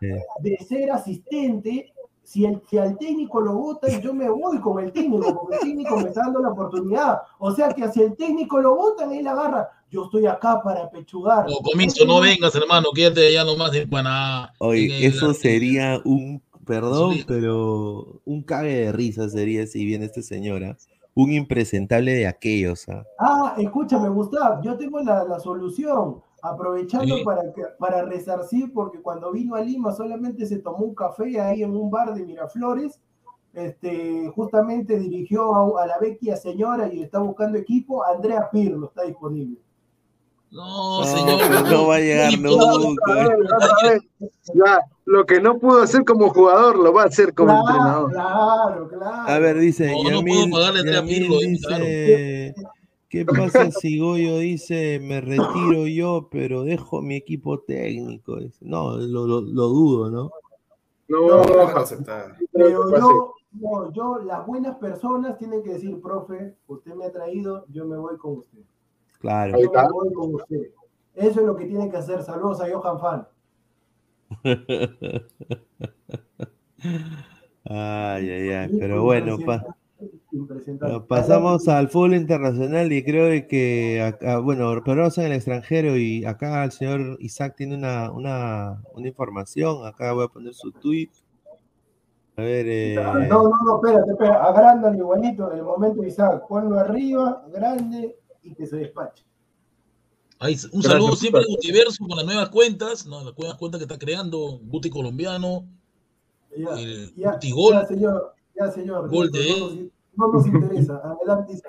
Speaker 5: de ser asistente, si, el, si al técnico lo votan, yo me voy con el técnico, porque el técnico me está dando la oportunidad. O sea que si el técnico lo votan, él agarra. Yo estoy acá para pechugar.
Speaker 7: no, comienzo, no vengas, hermano, quédate allá nomás en Paná. en
Speaker 2: Oye, eso sería un, perdón,
Speaker 7: Sí.
Speaker 2: pero un cague de risa sería si viene esta señora. Un impresentable de aquellos, ¿ah?
Speaker 5: Ah, escúchame, Gustavo, yo tengo la, la solución. Aprovechando
Speaker 7: Sí.
Speaker 5: para, para resarcir, porque cuando vino a Lima solamente se tomó un café ahí en un bar de Miraflores. Este, justamente dirigió a, a la vecchia señora y está buscando equipo. Andrea Pirlo está disponible.
Speaker 7: No,
Speaker 2: No,
Speaker 7: señor.
Speaker 2: no va a llegar nunca.
Speaker 4: A *laughs* lo que no pudo hacer como jugador, lo va a hacer como
Speaker 5: Claro,
Speaker 4: entrenador.
Speaker 5: claro, claro.
Speaker 2: A ver, dice,
Speaker 7: No, no
Speaker 2: Yamil,
Speaker 7: puedo pagarle a Pirlo,
Speaker 2: dice, *laughs* ¿qué pasa si Goyo dice, me retiro yo, pero dejo mi equipo técnico? Dice, no, lo, lo- lo dudo, ¿no?
Speaker 4: No,
Speaker 5: No,
Speaker 3: No van a aceptar.
Speaker 5: Pero
Speaker 4: no,
Speaker 5: yo, no, yo, las buenas personas tienen que decir, profe, usted me ha traído, yo me voy con usted.
Speaker 2: Claro.
Speaker 5: Yo me voy con usted. Eso es lo que tiene que hacer. Saludos a Johan Fan.
Speaker 2: Ay, ay, ay, pero bueno, pa-
Speaker 5: Impresentable.
Speaker 2: Bueno, pasamos al fútbol internacional y creo que acá, bueno, pero en el extranjero y acá el señor Isaac tiene una, una, una información, acá voy a poner su tweet. A ver, eh,
Speaker 5: No, no, no, espérate, espérate. Agrándalo igualito. En el momento Isaac, ponlo arriba, grande y que se despache.
Speaker 7: Ahí, un saludo siempre a Gutiverso con las nuevas cuentas, ¿no? las nuevas cuentas que está creando, Guti colombiano,
Speaker 5: Ya,
Speaker 7: el
Speaker 5: ya,
Speaker 7: Guti Gol.
Speaker 5: ya, señor. Ya, señor.
Speaker 7: Gol
Speaker 5: no,
Speaker 7: de
Speaker 5: nos, no nos interesa. *laughs* Adelante.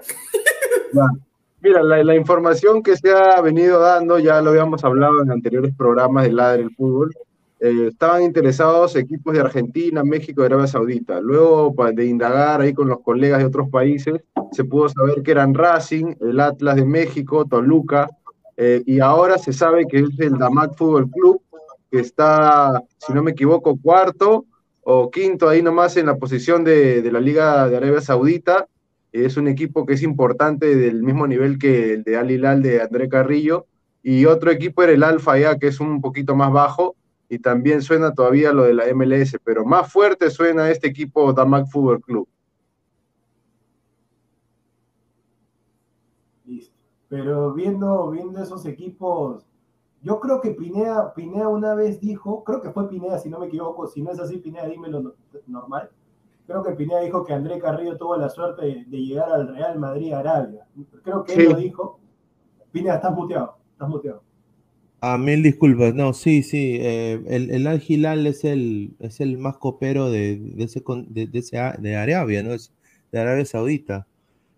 Speaker 5: *laughs*
Speaker 4: Mira, la, la información que se ha venido dando, ya lo habíamos hablado en anteriores programas de Ladre el Fútbol, eh, estaban interesados equipos de Argentina, México y Arabia Saudita. Luego de indagar ahí con los colegas de otros países, se pudo saber que eran Racing, el Atlas de México, Toluca, eh, y ahora se sabe que es el Damac Fútbol Club, que está, si no me equivoco, cuarto o quinto ahí nomás en la posición de, la Liga de Arabia Saudita. Es un equipo que es importante del mismo nivel que el de Al Hilal de André Carrillo. Y otro equipo era el Alfa ya, que es un poquito más bajo. Y también suena todavía lo de la MLS, pero más fuerte suena este equipo Damac Fútbol Club.
Speaker 5: Listo. Pero viendo, viendo esos equipos, yo creo que Pineda, Pineda una vez dijo, creo que fue Pineda, si no me equivoco, si no es así, Pineda, dímelo no- normal. Creo que Pineda dijo que André Carrillo tuvo la suerte de, de llegar al Real Madrid Arabia. Creo que él lo dijo. Pineda, estás muteado, estás muteado.
Speaker 2: Ah, mil disculpas. No, sí, sí. eh, el, el Al Hilal es el, es el más copero de, de ese, de, de ese a- de Arabia, ¿no? Es de Arabia Saudita.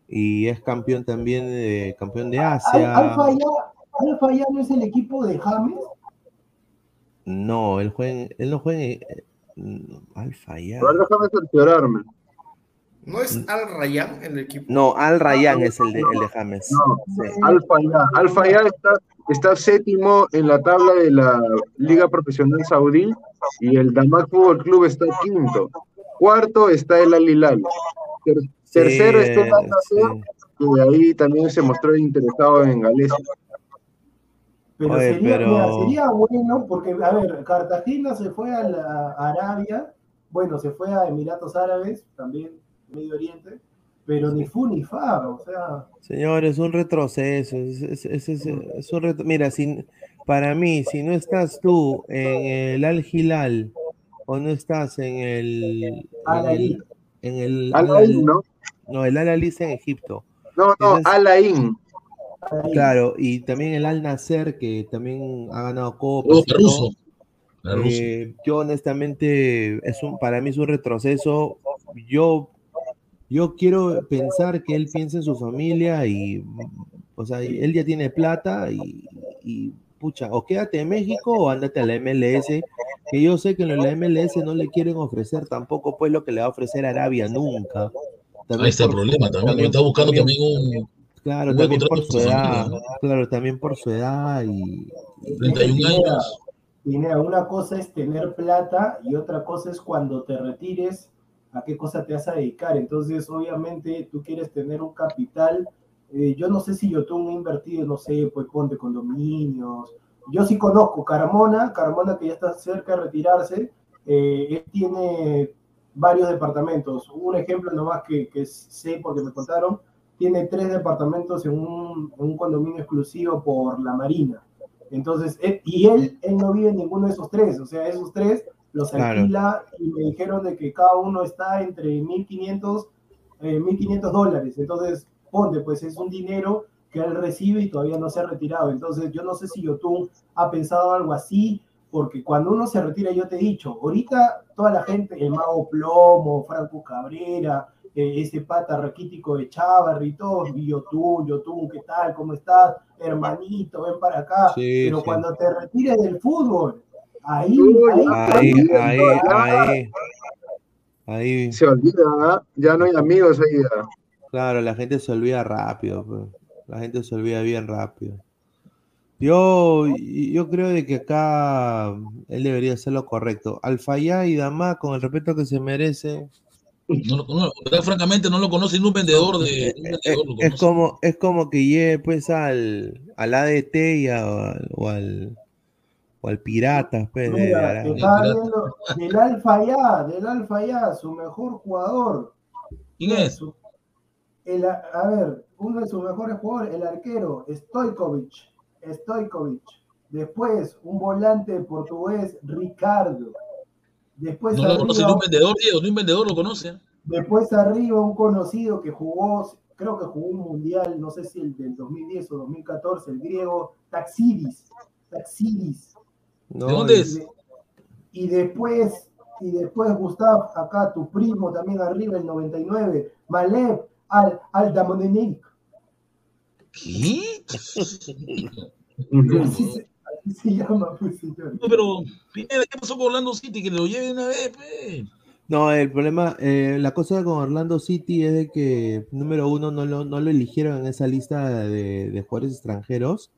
Speaker 2: Y es campeón también de, campeón de
Speaker 5: Al-
Speaker 2: Asia.
Speaker 5: Alfa ya, Alfa ya no es el equipo de James.
Speaker 2: No, él, juega él no juega en eh, mm, Al Fayad.
Speaker 4: Déjame cerciorarme.
Speaker 3: ¿No es Al Rayyan el equipo?
Speaker 2: No, Al Rayyan es el de, el de James.
Speaker 4: No,
Speaker 2: Sí.
Speaker 4: Alfa ya. Alfa ya está, está séptimo en la tabla de la Liga Profesional Saudí y el Damak Fútbol Club está quinto. Cuarto está el Al Hilal. Ter-
Speaker 2: Sí,
Speaker 4: tercero el Al Nassr,
Speaker 2: sí.
Speaker 4: que de ahí también se mostró interesado en Gales.
Speaker 5: Pero,
Speaker 2: Oye,
Speaker 5: sería,
Speaker 2: pero-
Speaker 5: mira, sería bueno porque, a ver, Cartagena se fue a, la- a Arabia, bueno, se fue a Emiratos Árabes, también Medio Oriente, pero ni fu ni fa, o sea,
Speaker 2: Señor, es un retroceso. Es, es- es- es- es un retro- Mira, si, para mí, si no estás tú en el Al Hilal o no estás en el. En
Speaker 5: Al-Ahly.
Speaker 2: el, en el
Speaker 4: Al
Speaker 2: Al-
Speaker 4: Ain, ¿no?
Speaker 2: No, el Al Ahly está en Egipto.
Speaker 4: No, no,
Speaker 2: Entonces-
Speaker 4: Al Ain.
Speaker 5: ahí.
Speaker 2: Claro, y también el Al Nasser, que también ha ganado copas.
Speaker 7: Oh,
Speaker 2: y todo.
Speaker 7: ruso.
Speaker 2: Eh, yo honestamente, es un, para mí es un retroceso. Yo, yo quiero pensar que él piensa en su familia y, o sea, él ya tiene plata y, y, pucha, o quédate en México o ándate a la MLS, que yo sé que en la MLS no le quieren ofrecer tampoco pues lo que le va a ofrecer Arabia nunca. También
Speaker 7: Ahí está el problema también.
Speaker 2: también-
Speaker 7: está buscando
Speaker 2: también-
Speaker 7: también, un
Speaker 2: Claro, también por su edad,
Speaker 7: familia,
Speaker 2: claro, también por su edad y, y-
Speaker 7: 31
Speaker 5: Pineda,
Speaker 7: años.
Speaker 5: Pineda, una cosa es tener plata y otra cosa es cuando te retires, a qué cosa te vas a dedicar. Entonces, obviamente, tú quieres tener un capital. eh, yo no sé si yo tengo invertido, no sé, pues ponte condominios. Yo sí conozco Carmona, Carmona que ya está cerca de retirarse, eh, él tiene varios departamentos. Un ejemplo nomás que, que sé porque me contaron, tiene tres departamentos en un, en un condominio exclusivo por la Marina. Entonces, él- y él, él no vive en ninguno de esos tres, o sea, esos tres los
Speaker 2: Claro.
Speaker 5: alquila y me dijeron de que cada uno está entre 1.500, eh, 1.500 dólares. Entonces, ponte, pues es un dinero que él recibe y todavía no se ha retirado. Entonces, yo no sé si Yotun ha pensado algo así, porque cuando uno se retira, yo te he dicho, ahorita toda la gente, el Mago Plomo, Franco Cabrera, eh, ese pata raquítico de Chávarri y todos, y Yotun, Yotun, ¿qué tal? ¿Cómo estás? Hermanito, ven para acá.
Speaker 2: Sí,
Speaker 5: Pero
Speaker 2: sí.
Speaker 5: cuando te retires del fútbol, ahí, ahí,
Speaker 2: ahí, ahí, ahí, ahí.
Speaker 4: Se olvida, ¿ah? ya no hay amigos ahí. ¿ah?
Speaker 2: Claro, la gente se olvida rápido, pues. la gente se olvida bien rápido. Yo, yo creo de que acá él debería hacer lo correcto. Alfayá y Damá, con el respeto que se merece,
Speaker 7: No, lo- no, ¿verdad? francamente no lo conoce ni un vendedor de. un vendedor
Speaker 2: es como, es como que lleve pues al, al ADT y a- o, al, o al Piratas, pues, de
Speaker 5: Mira, del Alfa ya, del Alfa ya, su mejor jugador.
Speaker 7: ¿Quién es?
Speaker 5: Su- el, a a ver, uno de sus mejores jugadores, el arquero, Stojkovic. Stojkovic. Después, un volante portugués, Ricardo. Después,
Speaker 7: No lo conoce ni
Speaker 5: arriba,
Speaker 7: un vendedor, Diego, ni un vendedor lo conoce.
Speaker 5: después arriba, un conocido que jugó, creo que jugó un mundial, no sé si el del 2010 o 2014, el griego, Taxidis. Taxidis.
Speaker 2: No,
Speaker 7: ¿De dónde
Speaker 2: y-
Speaker 7: es?
Speaker 5: Y después, y después Gustav, acá tu primo también arriba, el 99, Malev al, al Damonenic.
Speaker 7: ¿Qué?
Speaker 5: Así se, así se llama, pues, señor.
Speaker 7: No, pero, Pineda, ¿qué pasó con Orlando City? Que lo lleve una vez, pe.
Speaker 2: No, el problema, eh, la cosa con Orlando City es de que, número uno, no lo, no lo eligieron en esa lista de, de jugadores extranjeros,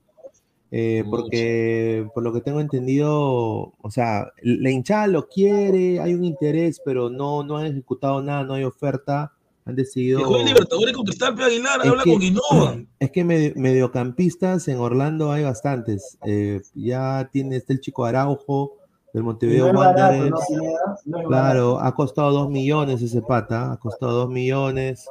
Speaker 2: eh, porque por lo que tengo entendido, o sea, la hinchada lo quiere, hay un interés, pero no, no han ejecutado nada, no hay oferta, han decidido...
Speaker 7: Que juegue Libertadores con Cristal Pe Aguilar,
Speaker 2: Es
Speaker 7: habla
Speaker 2: que-
Speaker 7: con Innova. *clears throat*
Speaker 2: Es que medio- mediocampistas en Orlando hay bastantes, eh, ya tiene, está el chico Araujo, del Montevideo
Speaker 5: no
Speaker 2: Wanderers. Claro, ha costado dos millones ese pata, ha costado dos millones.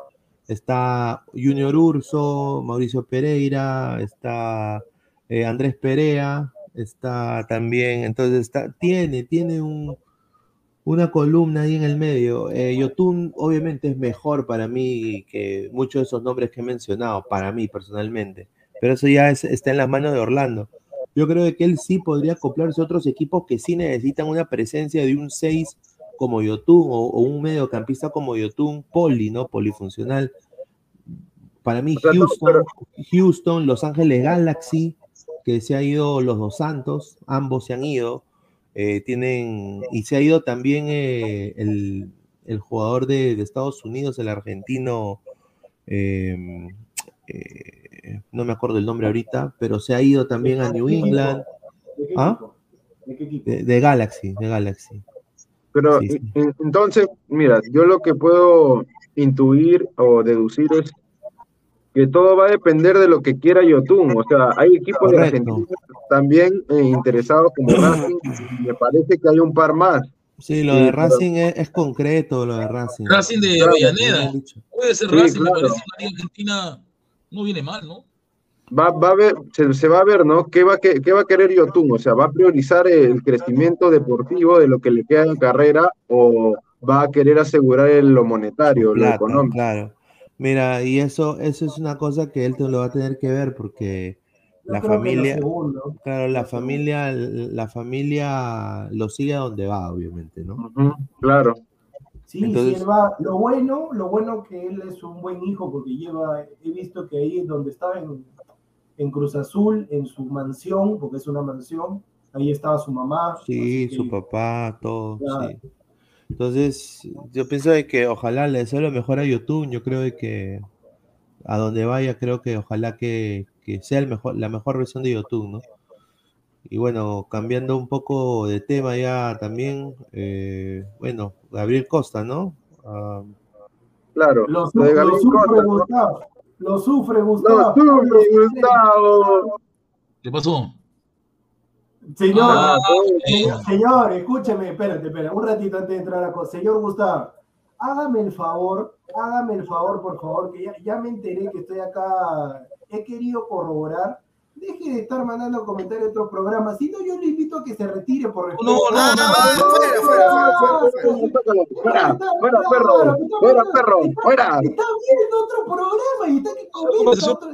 Speaker 2: Está Junior Urso, Mauricio Pereira, está eh, Andrés Perea, está también, entonces está, tiene, tiene un, una columna ahí en el medio. Eh, Yotun obviamente es mejor para mí que muchos de esos nombres que he mencionado, para mí personalmente, pero eso ya es- está en las manos de Orlando. yo creo que él sí podría acoplarse a otros equipos que sí necesitan una presencia de un 6 como Yotun o, o un mediocampista como Yotun, poli, ¿no? Polifuncional. Para mí, Houston, Houston, Los Ángeles Galaxy, que se ha ido los dos Santos, ambos se han ido. Eh, tienen, y se ha ido también eh, el, el jugador de, de Estados Unidos, el argentino, eh, eh, no me acuerdo el nombre ahorita, pero se ha ido también a New. England,
Speaker 5: ¿De qué
Speaker 2: ¿Ah?
Speaker 5: ¿De
Speaker 2: Galaxy, de Galaxy.
Speaker 4: Pero
Speaker 2: Sí, sí.
Speaker 4: en- entonces, mira, yo lo que puedo intuir o deducir es que todo va a depender de lo que quiera Yotun. O sea, hay equipos de. Argentina también eh, interesados como *clears throat* Racing, y me parece que hay un par más.
Speaker 2: Sí, lo de Racing es, es concreto, lo de Racing.
Speaker 7: Racing de
Speaker 4: Claro,
Speaker 2: Me
Speaker 7: Avellaneda. Puede ser
Speaker 4: Sí,
Speaker 7: Racing, me
Speaker 4: claro.
Speaker 7: parece una liga argentina no viene mal, ¿no?
Speaker 4: Va, va a ver, se, se va a ver, ¿no? ¿Qué va, a que- qué va a querer Yotun? O sea, ¿va a priorizar el crecimiento deportivo de lo que le queda en carrera o va a querer asegurar el- lo monetario, lo económico?
Speaker 2: claro. Mira, y eso, eso es una cosa que él te lo va a tener que ver porque
Speaker 5: Yo
Speaker 2: la familia, claro, la familia, la familia lo sigue a donde va, obviamente, ¿no?
Speaker 4: Claro.
Speaker 5: Sí,
Speaker 2: Entonces-
Speaker 5: sí, él va. Lo bueno, lo bueno que él es un buen hijo porque lleva, he visto que ahí donde estaba en, en Cruz Azul, en su mansión, porque es una mansión, ahí estaba su mamá.
Speaker 2: Sí, su
Speaker 5: que-
Speaker 2: papá, todo, sí. Entonces, yo pienso de que ojalá le deseo lo mejor a YouTube. Yo creo de que a donde vaya, creo que ojalá que, que sea el mejor, la mejor versión de YouTube, ¿no? Y bueno, cambiando un poco de tema ya también, eh, bueno, Gabriel Costa, ¿no?
Speaker 4: Claro.
Speaker 5: Lo, su-
Speaker 4: Lo
Speaker 5: lo sufre
Speaker 4: Costa, ¿no?
Speaker 5: Gustavo. Lo sufre Gustavo.
Speaker 4: sufre, Gustavo.
Speaker 7: ¿Qué pasó?
Speaker 5: Señor,
Speaker 7: Ah, eh,
Speaker 5: señor, escúcheme, espérate, espérate, un ratito antes de entrar a la cosa. Señor Gustavo, hágame el favor, hágame el favor, por favor, que ya, ya me enteré que estoy acá, he querido corroborar. Deje de estar mandando comentarios de otros programas, si no yo le invito a que se retire por respeto.
Speaker 7: No, no, no,
Speaker 3: no, fuera, fuera, fuera, fuera,
Speaker 4: Fuera, fuera, perro. Fuera, perro. Fuera.
Speaker 5: Está viendo otro programa y está que comenta otro.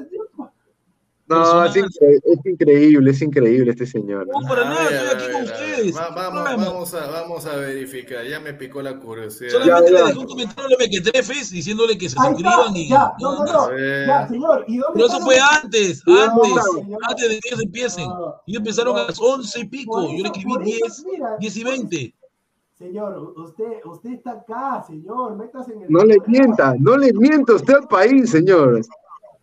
Speaker 4: No, es, incre- es increíble, es increíble este señor.
Speaker 7: No, para
Speaker 3: A
Speaker 7: nada, estoy aquí
Speaker 3: ver,
Speaker 7: con ustedes.
Speaker 3: Va-
Speaker 7: ¿qué
Speaker 3: vamos, vamos, a, vamos a verificar, ya me picó la curiosidad.
Speaker 7: Solamente le dejé un comentario a Mequetrefes diciéndole que se
Speaker 5: Ahí está,
Speaker 7: suscriban y.
Speaker 5: ya, no, no, no.
Speaker 3: Eh,
Speaker 5: ya, señor, ¿y dónde
Speaker 7: Pero eso fue antes,
Speaker 4: No,
Speaker 7: antes,
Speaker 5: no.
Speaker 7: antes de que ellos empiecen. Ellos empezaron a las once y pico. Yo le escribí
Speaker 5: por eso,
Speaker 7: 10,
Speaker 5: mira,
Speaker 7: 10 y 20.
Speaker 5: Señor, usted, usted está acá, señor, métase en el
Speaker 4: No le mienta, no le mienta usted al país, señor.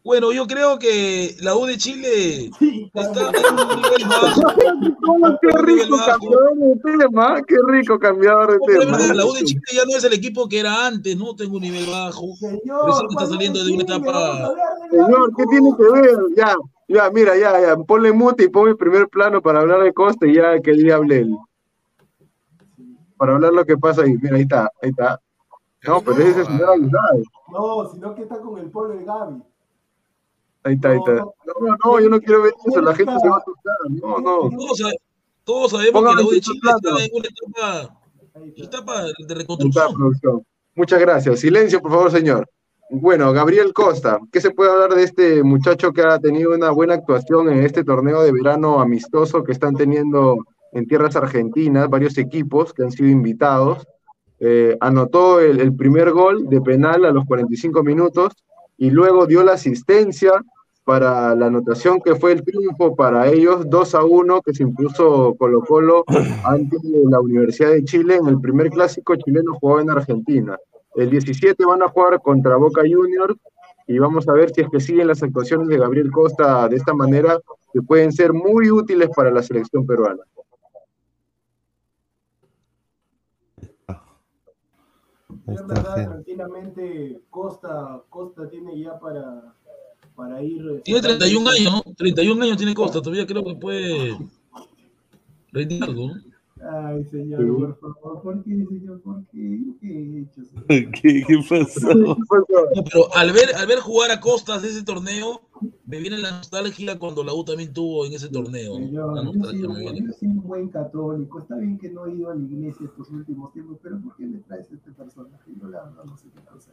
Speaker 7: Bueno, yo creo que la U de Chile
Speaker 5: Sí,
Speaker 7: está en un nivel bajo. *laughs*
Speaker 4: Qué rico cambiador de tema, qué rico cambiador de
Speaker 7: No,
Speaker 4: tema.
Speaker 7: verdad, la U de Chile ya no es el equipo que era antes, ¿no? Tengo un nivel bajo.
Speaker 5: Señor,
Speaker 7: está
Speaker 5: ¿cuándo
Speaker 7: saliendo de una etapa-
Speaker 4: Señor, ¿qué tiene que ver? Ya, ya, mira, ya, ya, ponle mute y pon el primer plano para hablar de Costa y ya que él hable él. Para hablar lo que pasa ahí. Mira, ahí está, ahí está. No, pero ese es el señor Aguilar.
Speaker 5: No, sino que está con el polo de Gaby.
Speaker 4: Ahí está, ahí está. No, no, no, yo no quiero ver eso, la gente se va a asustar. No, no.
Speaker 7: Todos, sabe- todos sabemos
Speaker 4: Póngame
Speaker 7: que la U de Chile está en una etapa, de reconstrucción.
Speaker 4: Muchas gracias. Silencio, por favor, señor. Bueno, Gabriel Costa, ¿qué se puede hablar de este muchacho que ha tenido una buena actuación en este torneo de verano amistoso que están teniendo en tierras argentinas, varios equipos que han sido invitados? Eh, anotó el, el primer gol de penal a los 45 minutos y luego dio la asistencia para la anotación que fue el triunfo para ellos 2 a 1 que se impuso Colo Colo *clears throat* ante la Universidad de Chile en el primer clásico chileno jugado en Argentina. El 17 van a jugar contra Boca Juniors y vamos a ver si es que siguen las actuaciones de Gabriel Costa de esta manera que pueden ser muy útiles para la selección peruana.
Speaker 2: Está,
Speaker 5: verdad, tranquilamente, Costa, Costa tiene ya para, para ir.
Speaker 7: Tiene 31 años, ¿no? 31 años tiene Costa, todavía creo que puede rendir algo, ¿no?
Speaker 5: Ay, señor, por favor, ¿por qué, señor? ¿Por qué? ¿Qué he hecho, señor? *laughs*
Speaker 2: ¿Qué, *laughs* qué pasó?
Speaker 7: No, pero al ver, al ver jugar a Costas de ese torneo, me viene la nostalgia cuando la U también tuvo en ese torneo.
Speaker 5: Señor, yo soy, yo soy un buen católico. Está bien que no he ido a la iglesia estos últimos tiempos, pero ¿por qué me traes este personaje? Yo la verdad no sé qué hecho.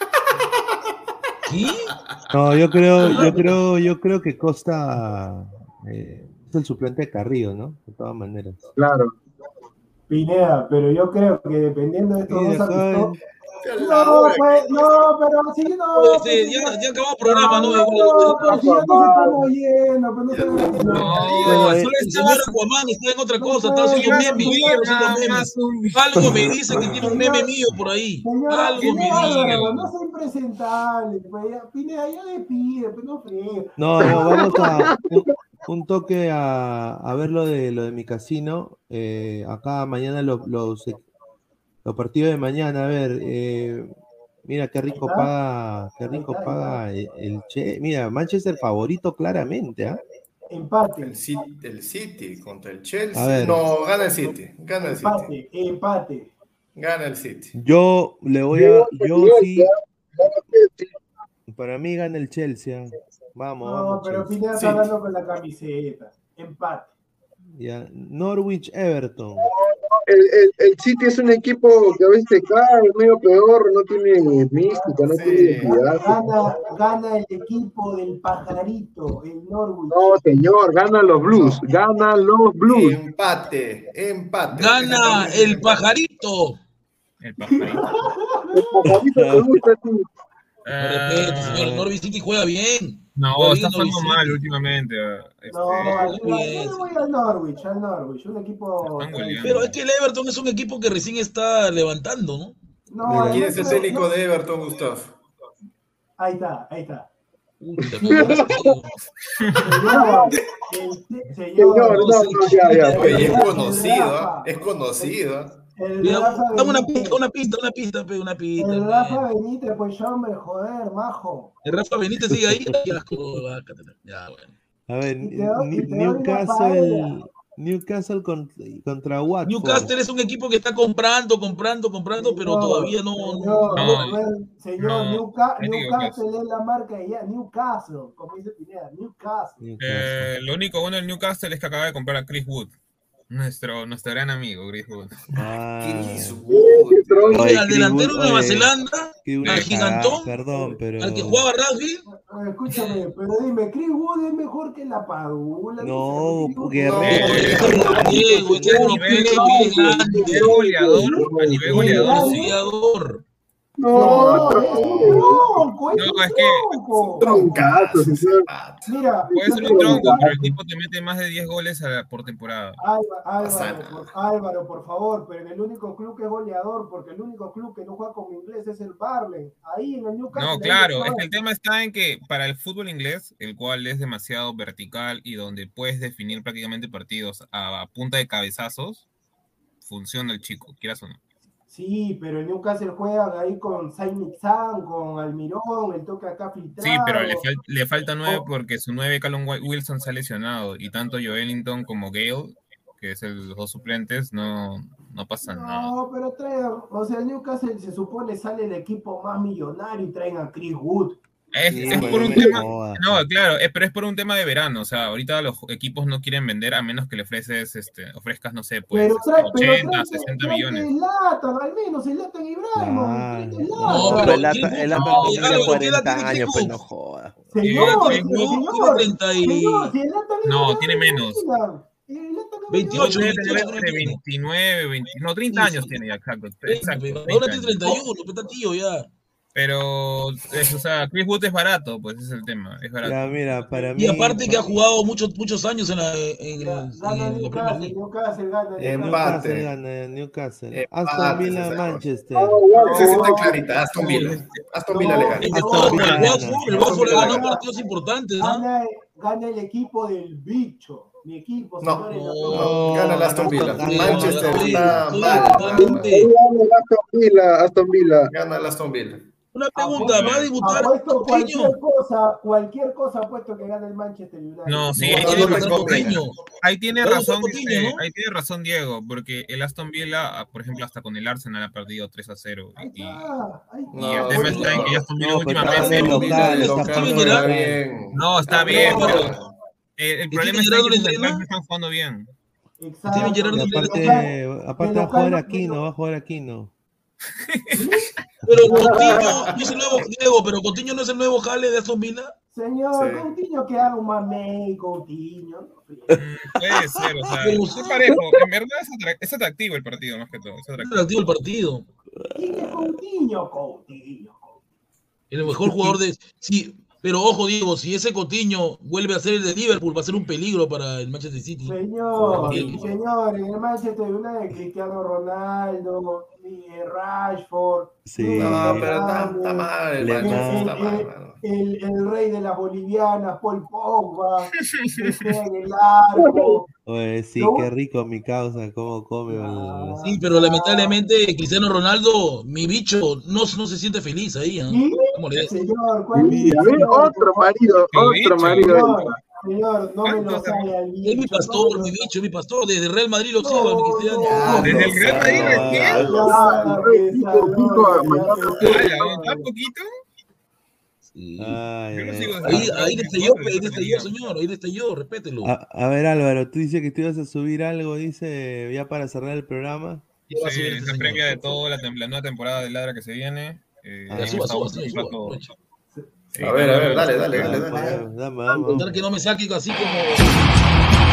Speaker 5: *laughs*
Speaker 7: ¿Sí?
Speaker 2: No, yo creo, yo creo, yo creo que Costa Eh, es el suplente de Carrillo, ¿no? De todas maneras.
Speaker 4: Claro.
Speaker 5: Pineda, pero yo creo que dependiendo de estos
Speaker 2: Sí,
Speaker 5: dos. No, pues, no, pero si no. Pues,
Speaker 7: sí, ya, ya acabó el programa, ¿no?
Speaker 5: No, pues si ya yendo, pues no se
Speaker 7: No,
Speaker 2: Bueno,
Speaker 7: solo el señor Aquaman está en otra cosa, está haciendo memes, memes. Algo me dice que tiene un meme mío por ahí. Algo me dice.
Speaker 5: no soy impresentable, pues ya, Pineda, ya despide, pues no fregue.
Speaker 2: No, no, vamos a un, un toque a, a ver lo de lo de mi casino. Eh, acá mañana lo- los, los partidos de mañana, a ver, eh, mira qué rico paga, qué rico paga el, el Che. Mira, Manchester favorito claramente, ¿ah?
Speaker 5: Empate,
Speaker 3: El City, el City contra el Chelsea.
Speaker 2: A ver.
Speaker 3: No, gana el City. Gana el City.
Speaker 5: empate, empate.
Speaker 3: Gana el City.
Speaker 2: Yo le voy a, yo sí, para mí gana el Chelsea. ¿ah? Vamos,
Speaker 5: No,
Speaker 2: vamos.
Speaker 5: pero
Speaker 2: Chelsea.
Speaker 5: Pineda
Speaker 3: Sí.
Speaker 5: está hablando con la camiseta. Empate.
Speaker 2: Ya, Norwich Everton.
Speaker 4: El, el, el City es un equipo que a veces cae, es medio peor, no tiene mística, no
Speaker 3: Sí.
Speaker 4: tiene identidad.
Speaker 5: Gana, gana el equipo del pajarito, el Norwich.
Speaker 4: No, señor, ganan los Blues, ganan los Blues.
Speaker 3: Empate, empate.
Speaker 7: Gana el pajarito.
Speaker 8: El pajarito.
Speaker 4: El pajarito te gusta a ti.
Speaker 7: No respete, señor.
Speaker 8: Ah,
Speaker 7: Norwich City juega bien.
Speaker 8: No,
Speaker 7: Juega
Speaker 8: está jugando
Speaker 7: Norwich
Speaker 8: mal últimamente. este,
Speaker 5: No, yo le voy al Norwich, al Norwich, un equipo.
Speaker 7: Pero es que el Everton es un equipo que recién está levantando, ¿no?
Speaker 5: No,
Speaker 3: ¿Quién es el técnico
Speaker 5: no.
Speaker 3: de Everton, Gustavo?
Speaker 5: Ahí está, ahí está.
Speaker 7: No, *laughs* no.
Speaker 5: Señor,
Speaker 4: Señor, no, no, ya, ya.
Speaker 3: Oye, es conocido. ¿ah? es conocido.
Speaker 5: El
Speaker 7: Mira,
Speaker 5: Rafa
Speaker 7: Dame una
Speaker 5: Benítez,
Speaker 7: pista, una pista, una pista, una pista.
Speaker 5: el. Rafa Benítez, pues ya, hombre, joder, majo.
Speaker 7: El Rafa Benítez sigue ahí. Ya, bueno.
Speaker 2: A ver, Newcastle. Newcastle con- contra Watford.
Speaker 7: Newcastle es un equipo que está comprando, comprando, comprando, pero todavía no.
Speaker 5: Señor,
Speaker 8: no,
Speaker 5: Newcastle, señor,
Speaker 8: no,
Speaker 5: Newca-
Speaker 8: no digo
Speaker 5: Newcastle es la marca de Newcastle, como dice Pineda, Newcastle.
Speaker 2: Newcastle.
Speaker 8: Eh, lo único bueno del Newcastle es que acaba de comprar a Chris Wood. Nuestro, nuestro gran amigo, Chris Wood.
Speaker 2: Ah,
Speaker 3: Chris Wood.
Speaker 4: Tron-
Speaker 2: Oye,
Speaker 7: al delantero de Nueva Zelanda, al gigantón,
Speaker 2: Perdón, pero.
Speaker 7: al que jugaba rugby.
Speaker 5: Eh, Escúchame, pero dime, Chris Wood es mejor que la Padula.
Speaker 2: No,
Speaker 5: Chris Wood-
Speaker 2: Guerrero.
Speaker 7: Eh, Diego, ese
Speaker 8: A nivel goleador,
Speaker 5: No,
Speaker 4: No,
Speaker 5: tronco, es
Speaker 8: No,
Speaker 5: un
Speaker 8: es que-
Speaker 5: tronco.
Speaker 3: Troncazo.
Speaker 5: Mira,
Speaker 8: Puede ser un tronco, pero el tipo te mete más de 10 goles a- por temporada.
Speaker 5: Álvaro, Álvaro, por, Álvaro, por favor, pero en el único club que es goleador, porque el único club que no juega como inglés es el Barley. Ahí en el Newcastle.
Speaker 8: No, claro, es que el tema está en que para el fútbol inglés, el cual es demasiado vertical y donde puedes definir prácticamente partidos a, a punta de cabezazos, funciona el chico, quieras o no.
Speaker 5: Sí, pero en Newcastle juegan ahí con Saint San, con Almirón, el toque acá filtrado.
Speaker 8: Sí, pero le, fal- le falta nueve
Speaker 5: Oh.
Speaker 8: porque su nueve Callum Wi- Wilson se ha lesionado y tanto Joelinton como Gale, que es el, los dos suplentes, no, no pasa nada.
Speaker 5: No, pero traen, o sea, el Newcastle se supone sale el equipo más millonario y traen a Chris Wood.
Speaker 8: Es,
Speaker 2: Sí,
Speaker 8: es
Speaker 2: bueno,
Speaker 8: por un tema, no, claro, es, pero es por un tema de verano, o sea, ahorita los equipos no quieren vender a menos que le ofreces, este, ofrezcas, no sé, pues,
Speaker 5: Pero
Speaker 8: este,
Speaker 5: trae, pero
Speaker 8: 80,
Speaker 5: trae,
Speaker 8: 60
Speaker 5: trae
Speaker 8: millones.
Speaker 5: el Latan, al menos, el Ibrahimovic,
Speaker 2: Ah.
Speaker 7: No, pero
Speaker 9: el
Speaker 7: ¿quién
Speaker 9: Ata-
Speaker 7: fue?
Speaker 9: el Ata
Speaker 7: No,
Speaker 9: tiene
Speaker 7: claro, ¿qué edad
Speaker 9: 40
Speaker 7: tiene
Speaker 9: años, pues no
Speaker 7: Wood?
Speaker 9: jodas.
Speaker 5: Señor,
Speaker 8: Sí,
Speaker 5: señor,
Speaker 8: Chris
Speaker 7: Wood tiene 30 y-
Speaker 5: señor, si el Latan es
Speaker 8: No, tiene menos.
Speaker 5: Milan, el Latan es de
Speaker 7: 28,
Speaker 8: Debe
Speaker 5: Milan.
Speaker 8: tener
Speaker 7: 28,
Speaker 8: entre 29, 20, no, 30
Speaker 7: Sí,
Speaker 8: años
Speaker 7: sí.
Speaker 8: tiene ya, exacto.
Speaker 7: Treinta,
Speaker 8: exacto
Speaker 7: pe,
Speaker 8: 30
Speaker 7: Ahora tiene
Speaker 8: años.
Speaker 7: 31, pero está tío ya.
Speaker 8: Pero, es, o sea, Chris Wood es barato, pues ese es el tema, es barato.
Speaker 2: Ya, mira, para mí.
Speaker 7: Y aparte que ha jugado muchos, muchos años en la, en,
Speaker 5: Gana
Speaker 7: la Premier
Speaker 5: Newcastle. Newcastle gana.
Speaker 3: Empate.
Speaker 2: Newcastle gana, Newcastle.
Speaker 3: Empate,
Speaker 2: Aston Villa. Manchester.
Speaker 3: Se siente clarita, Aston Villa. Aston Villa le gana.
Speaker 7: El
Speaker 2: Aston Villa
Speaker 7: el
Speaker 2: gana.
Speaker 7: Watford, el Watford le ganó partidos importantes, ¿no?
Speaker 5: Gana, gana el equipo del bicho. Mi equipo,
Speaker 3: No.
Speaker 5: señores.
Speaker 7: No.
Speaker 3: Gana el Aston Villa.
Speaker 2: Gana
Speaker 3: Manchester está mal.
Speaker 4: gana el Aston Villa, Aston Villa.
Speaker 3: Gana el Aston Villa.
Speaker 7: Una pregunta, ¿va a debutar
Speaker 5: cualquier cosa, cualquier cosa apuesto que gane el Manchester United.
Speaker 8: No, sí, ahí tiene razón. Coutinho. Ahí tiene razón,
Speaker 7: ¿no?
Speaker 8: ahí tiene razón Diego, porque el Aston Villa, ah, por ejemplo, hasta con el Arsenal ha perdido 3 a 0.
Speaker 5: Ahí
Speaker 8: Y, el tema
Speaker 3: pues,
Speaker 8: está en que el Aston Villa
Speaker 2: pero
Speaker 8: últimamente... No, está bien,
Speaker 3: pero-
Speaker 8: pero eh, el
Speaker 7: ¿Y
Speaker 8: problema
Speaker 7: Gerrard
Speaker 8: que los están jugando bien.
Speaker 2: Aparte, aparte va a jugar
Speaker 5: no-
Speaker 2: Aquino, va a jugar Aquino.
Speaker 7: Pero Coutinho no es el nuevo, Diego, pero Coutinho no es el nuevo jale de Aston Villa.
Speaker 5: Señor,
Speaker 3: Sí.
Speaker 5: Coutinho que haga un mamey, Coutinho. ¿no?
Speaker 8: Puede ser, o sea, es parejo. En verdad es, atrac- es atractivo el partido, más que todo. Es
Speaker 7: Es
Speaker 8: atractivo.
Speaker 7: el partido.
Speaker 5: ¿Quién es Coutinho? Coutinho.
Speaker 7: El mejor jugador de. Sí, pero ojo, Diego, si ese Cotiño vuelve a ser el de Liverpool, va a ser un peligro para el Manchester City.
Speaker 5: Señor, señor, en el Manchester United, Cristiano Ronaldo, Rashford,
Speaker 2: Sí.
Speaker 3: No, pero está, está mal, el está mal,
Speaker 5: el, el rey de las bolivianas, Paul Pogba, *laughs* el arco.
Speaker 2: Oye, sí,
Speaker 5: Lo-
Speaker 2: qué rico mi causa, cómo come.
Speaker 5: Ah.
Speaker 7: Sí, pero lamentablemente Cristiano Ronaldo, mi bicho, no, no se siente feliz ahí. ¿ah?
Speaker 5: ¿Y?
Speaker 7: ¿Cómo le-
Speaker 5: Señor, ¿cuál es?
Speaker 4: otro marido, otro
Speaker 8: bicho.
Speaker 4: marido.
Speaker 5: Señor, señor, no me lo
Speaker 8: ¿Cuántos
Speaker 5: sabe al
Speaker 7: Es mi pastor, mi bicho, mi pastor. Desde Real Madrid lo sigo,
Speaker 5: No,
Speaker 7: mi Cristiano.
Speaker 5: no.
Speaker 8: Desde el Real Madrid
Speaker 2: Ah,
Speaker 8: recién.
Speaker 5: Ya,
Speaker 4: Pico,
Speaker 5: pesador,
Speaker 4: pico,
Speaker 5: ya,
Speaker 4: mañana
Speaker 5: ya,
Speaker 4: te-
Speaker 8: Ala, ¿Tan poquito?
Speaker 7: Sí.
Speaker 2: Ay,
Speaker 7: Ahí, ahí
Speaker 8: 2004,
Speaker 7: destelló, ahí destelló, señor, ahí destelló, repételo.
Speaker 2: A, a ver, Álvaro, tú dices que tú ibas a subir algo, dice, ya para cerrar el programa.
Speaker 7: ¿Qué va a
Speaker 8: Sí,
Speaker 7: subir este
Speaker 8: previa de toda la, nueva temporada de Ladra que se viene. Eh,
Speaker 2: Ah,
Speaker 7: suba, suba, suba,
Speaker 3: A ver, a ver, dale, dale, dale, dale.
Speaker 7: Contar que no me saque así como.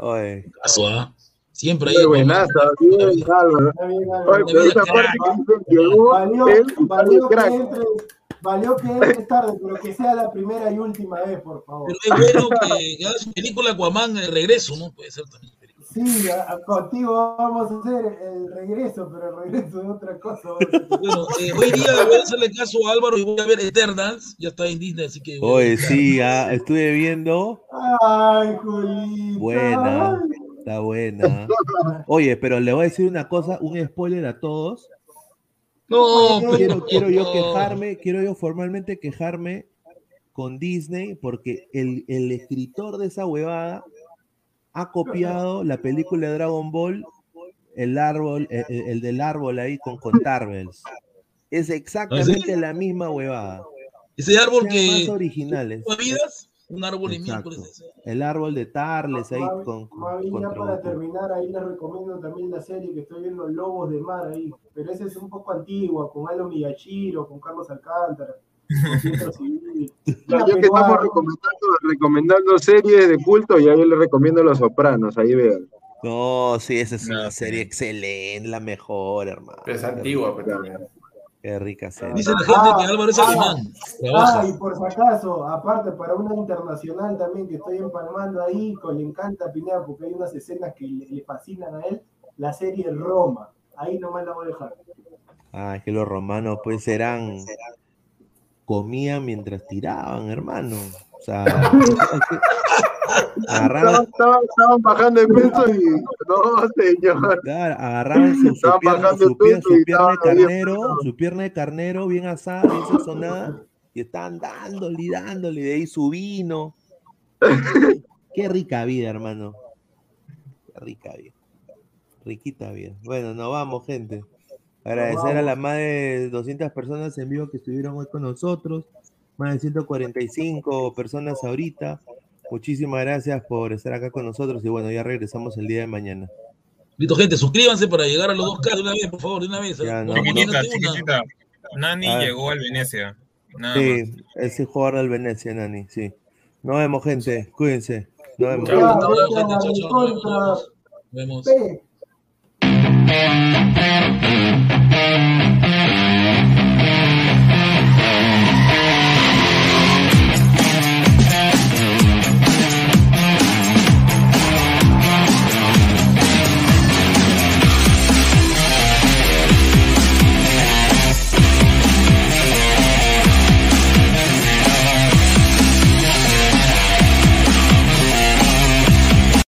Speaker 2: Oye,
Speaker 7: Caso, ¿ah? Siempre ahí.
Speaker 4: Muy buenaza, bien, Álvaro.
Speaker 5: Está bien, está
Speaker 4: Oye,
Speaker 5: bien.
Speaker 4: pero esa parte que dice, llegó
Speaker 5: Valió, que entre, valió que entre tarde, pero que sea la primera y última vez, por favor.
Speaker 7: Pero es bueno que, que haga su película Aquaman el regreso, ¿no? Puede ser también.
Speaker 5: Sí, a- a- contigo vamos a hacer el regreso, pero el regreso es otra cosa.
Speaker 7: Bueno, eh, hoy día voy a hacerle caso a Álvaro y voy a ver Eternals. Ya está en Disney, así que.
Speaker 2: oye, sí, ah, estuve viendo.
Speaker 5: Ay, Julito.
Speaker 2: Buena, está buena. Oye, pero le voy a decir una cosa, un spoiler a todos.
Speaker 7: No, pero-
Speaker 2: Quiero, quiero yo quejarme, quiero yo formalmente quejarme con Disney porque el, el escritor de esa huevada ha copiado la película de Dragon Ball, el árbol, el, el- el del árbol ahí con, con *laughs* Tarbels. Es exactamente la misma huevada.
Speaker 7: Ese árbol
Speaker 2: Sean
Speaker 7: que.
Speaker 2: más originales.
Speaker 7: Un árbol
Speaker 2: Exacto. El árbol de Tarles ahí con, con,
Speaker 5: ya para terminar, ahí les recomiendo también la serie que estoy viendo, Lobos de Mar, ahí. Pero esa es un poco antigua, con Alo Miyashiro, con Carlos Alcántara.
Speaker 4: Ya, que estamos recomendando, recomendando series de culto, ya yo les recomiendo Los Sopranos, ahí vean.
Speaker 2: No, sí, esa es
Speaker 8: No,
Speaker 2: una
Speaker 8: sí.
Speaker 2: serie excelente, la mejor, hermano.
Speaker 3: Pero es
Speaker 2: Qué
Speaker 3: antigua, pues
Speaker 2: rica-
Speaker 3: también.
Speaker 2: Qué rica serie.
Speaker 7: Dice la gente que Álvaro es
Speaker 5: Ah,
Speaker 7: alemán.
Speaker 5: Ah, y por si acaso, aparte para una internacional también que estoy empalmando ahí, con le encanta a Pineda porque hay unas escenas que le, le fascinan a él, la serie Roma. Ahí nomás la voy a dejar.
Speaker 2: Ah, es que los romanos pues eran comían mientras tiraban, hermano. O sea, *laughs* agarraban,
Speaker 4: Estaban, bajando de peso y no, señor.
Speaker 2: claro, agarraban su, su pierna, su, pierna de carnero, su pierna de carnero bien asada, bien sazonada, y estaban dándole y dándole, de ahí su vino. Qué rica vida, hermano. Qué rica vida. Riquita vida. Bueno, nos vamos, gente. Agradecer a las más de 200 personas en vivo que estuvieron hoy con nosotros. Más de 145 personas ahorita. Muchísimas gracias por estar acá con nosotros y bueno, ya regresamos el día de mañana.
Speaker 7: Listo, gente, suscríbanse para llegar a los 2K de una vez, por favor, de una vez.
Speaker 2: Ya,
Speaker 7: ¿eh?
Speaker 2: no.
Speaker 8: Chiquitita,
Speaker 7: una.
Speaker 8: chiquitita. Nani
Speaker 2: Ah.
Speaker 8: llegó al Venecia. Nada más.
Speaker 2: Sí, ese jugador del Venecia, Nani, sí. Nos vemos, gente. Cuídense. Nos vemos.
Speaker 3: Chao.
Speaker 5: Ya,
Speaker 7: gente.
Speaker 5: la
Speaker 7: Chao, chao. Nos
Speaker 5: recontra.
Speaker 7: vemos. Nos vemos.
Speaker 5: P.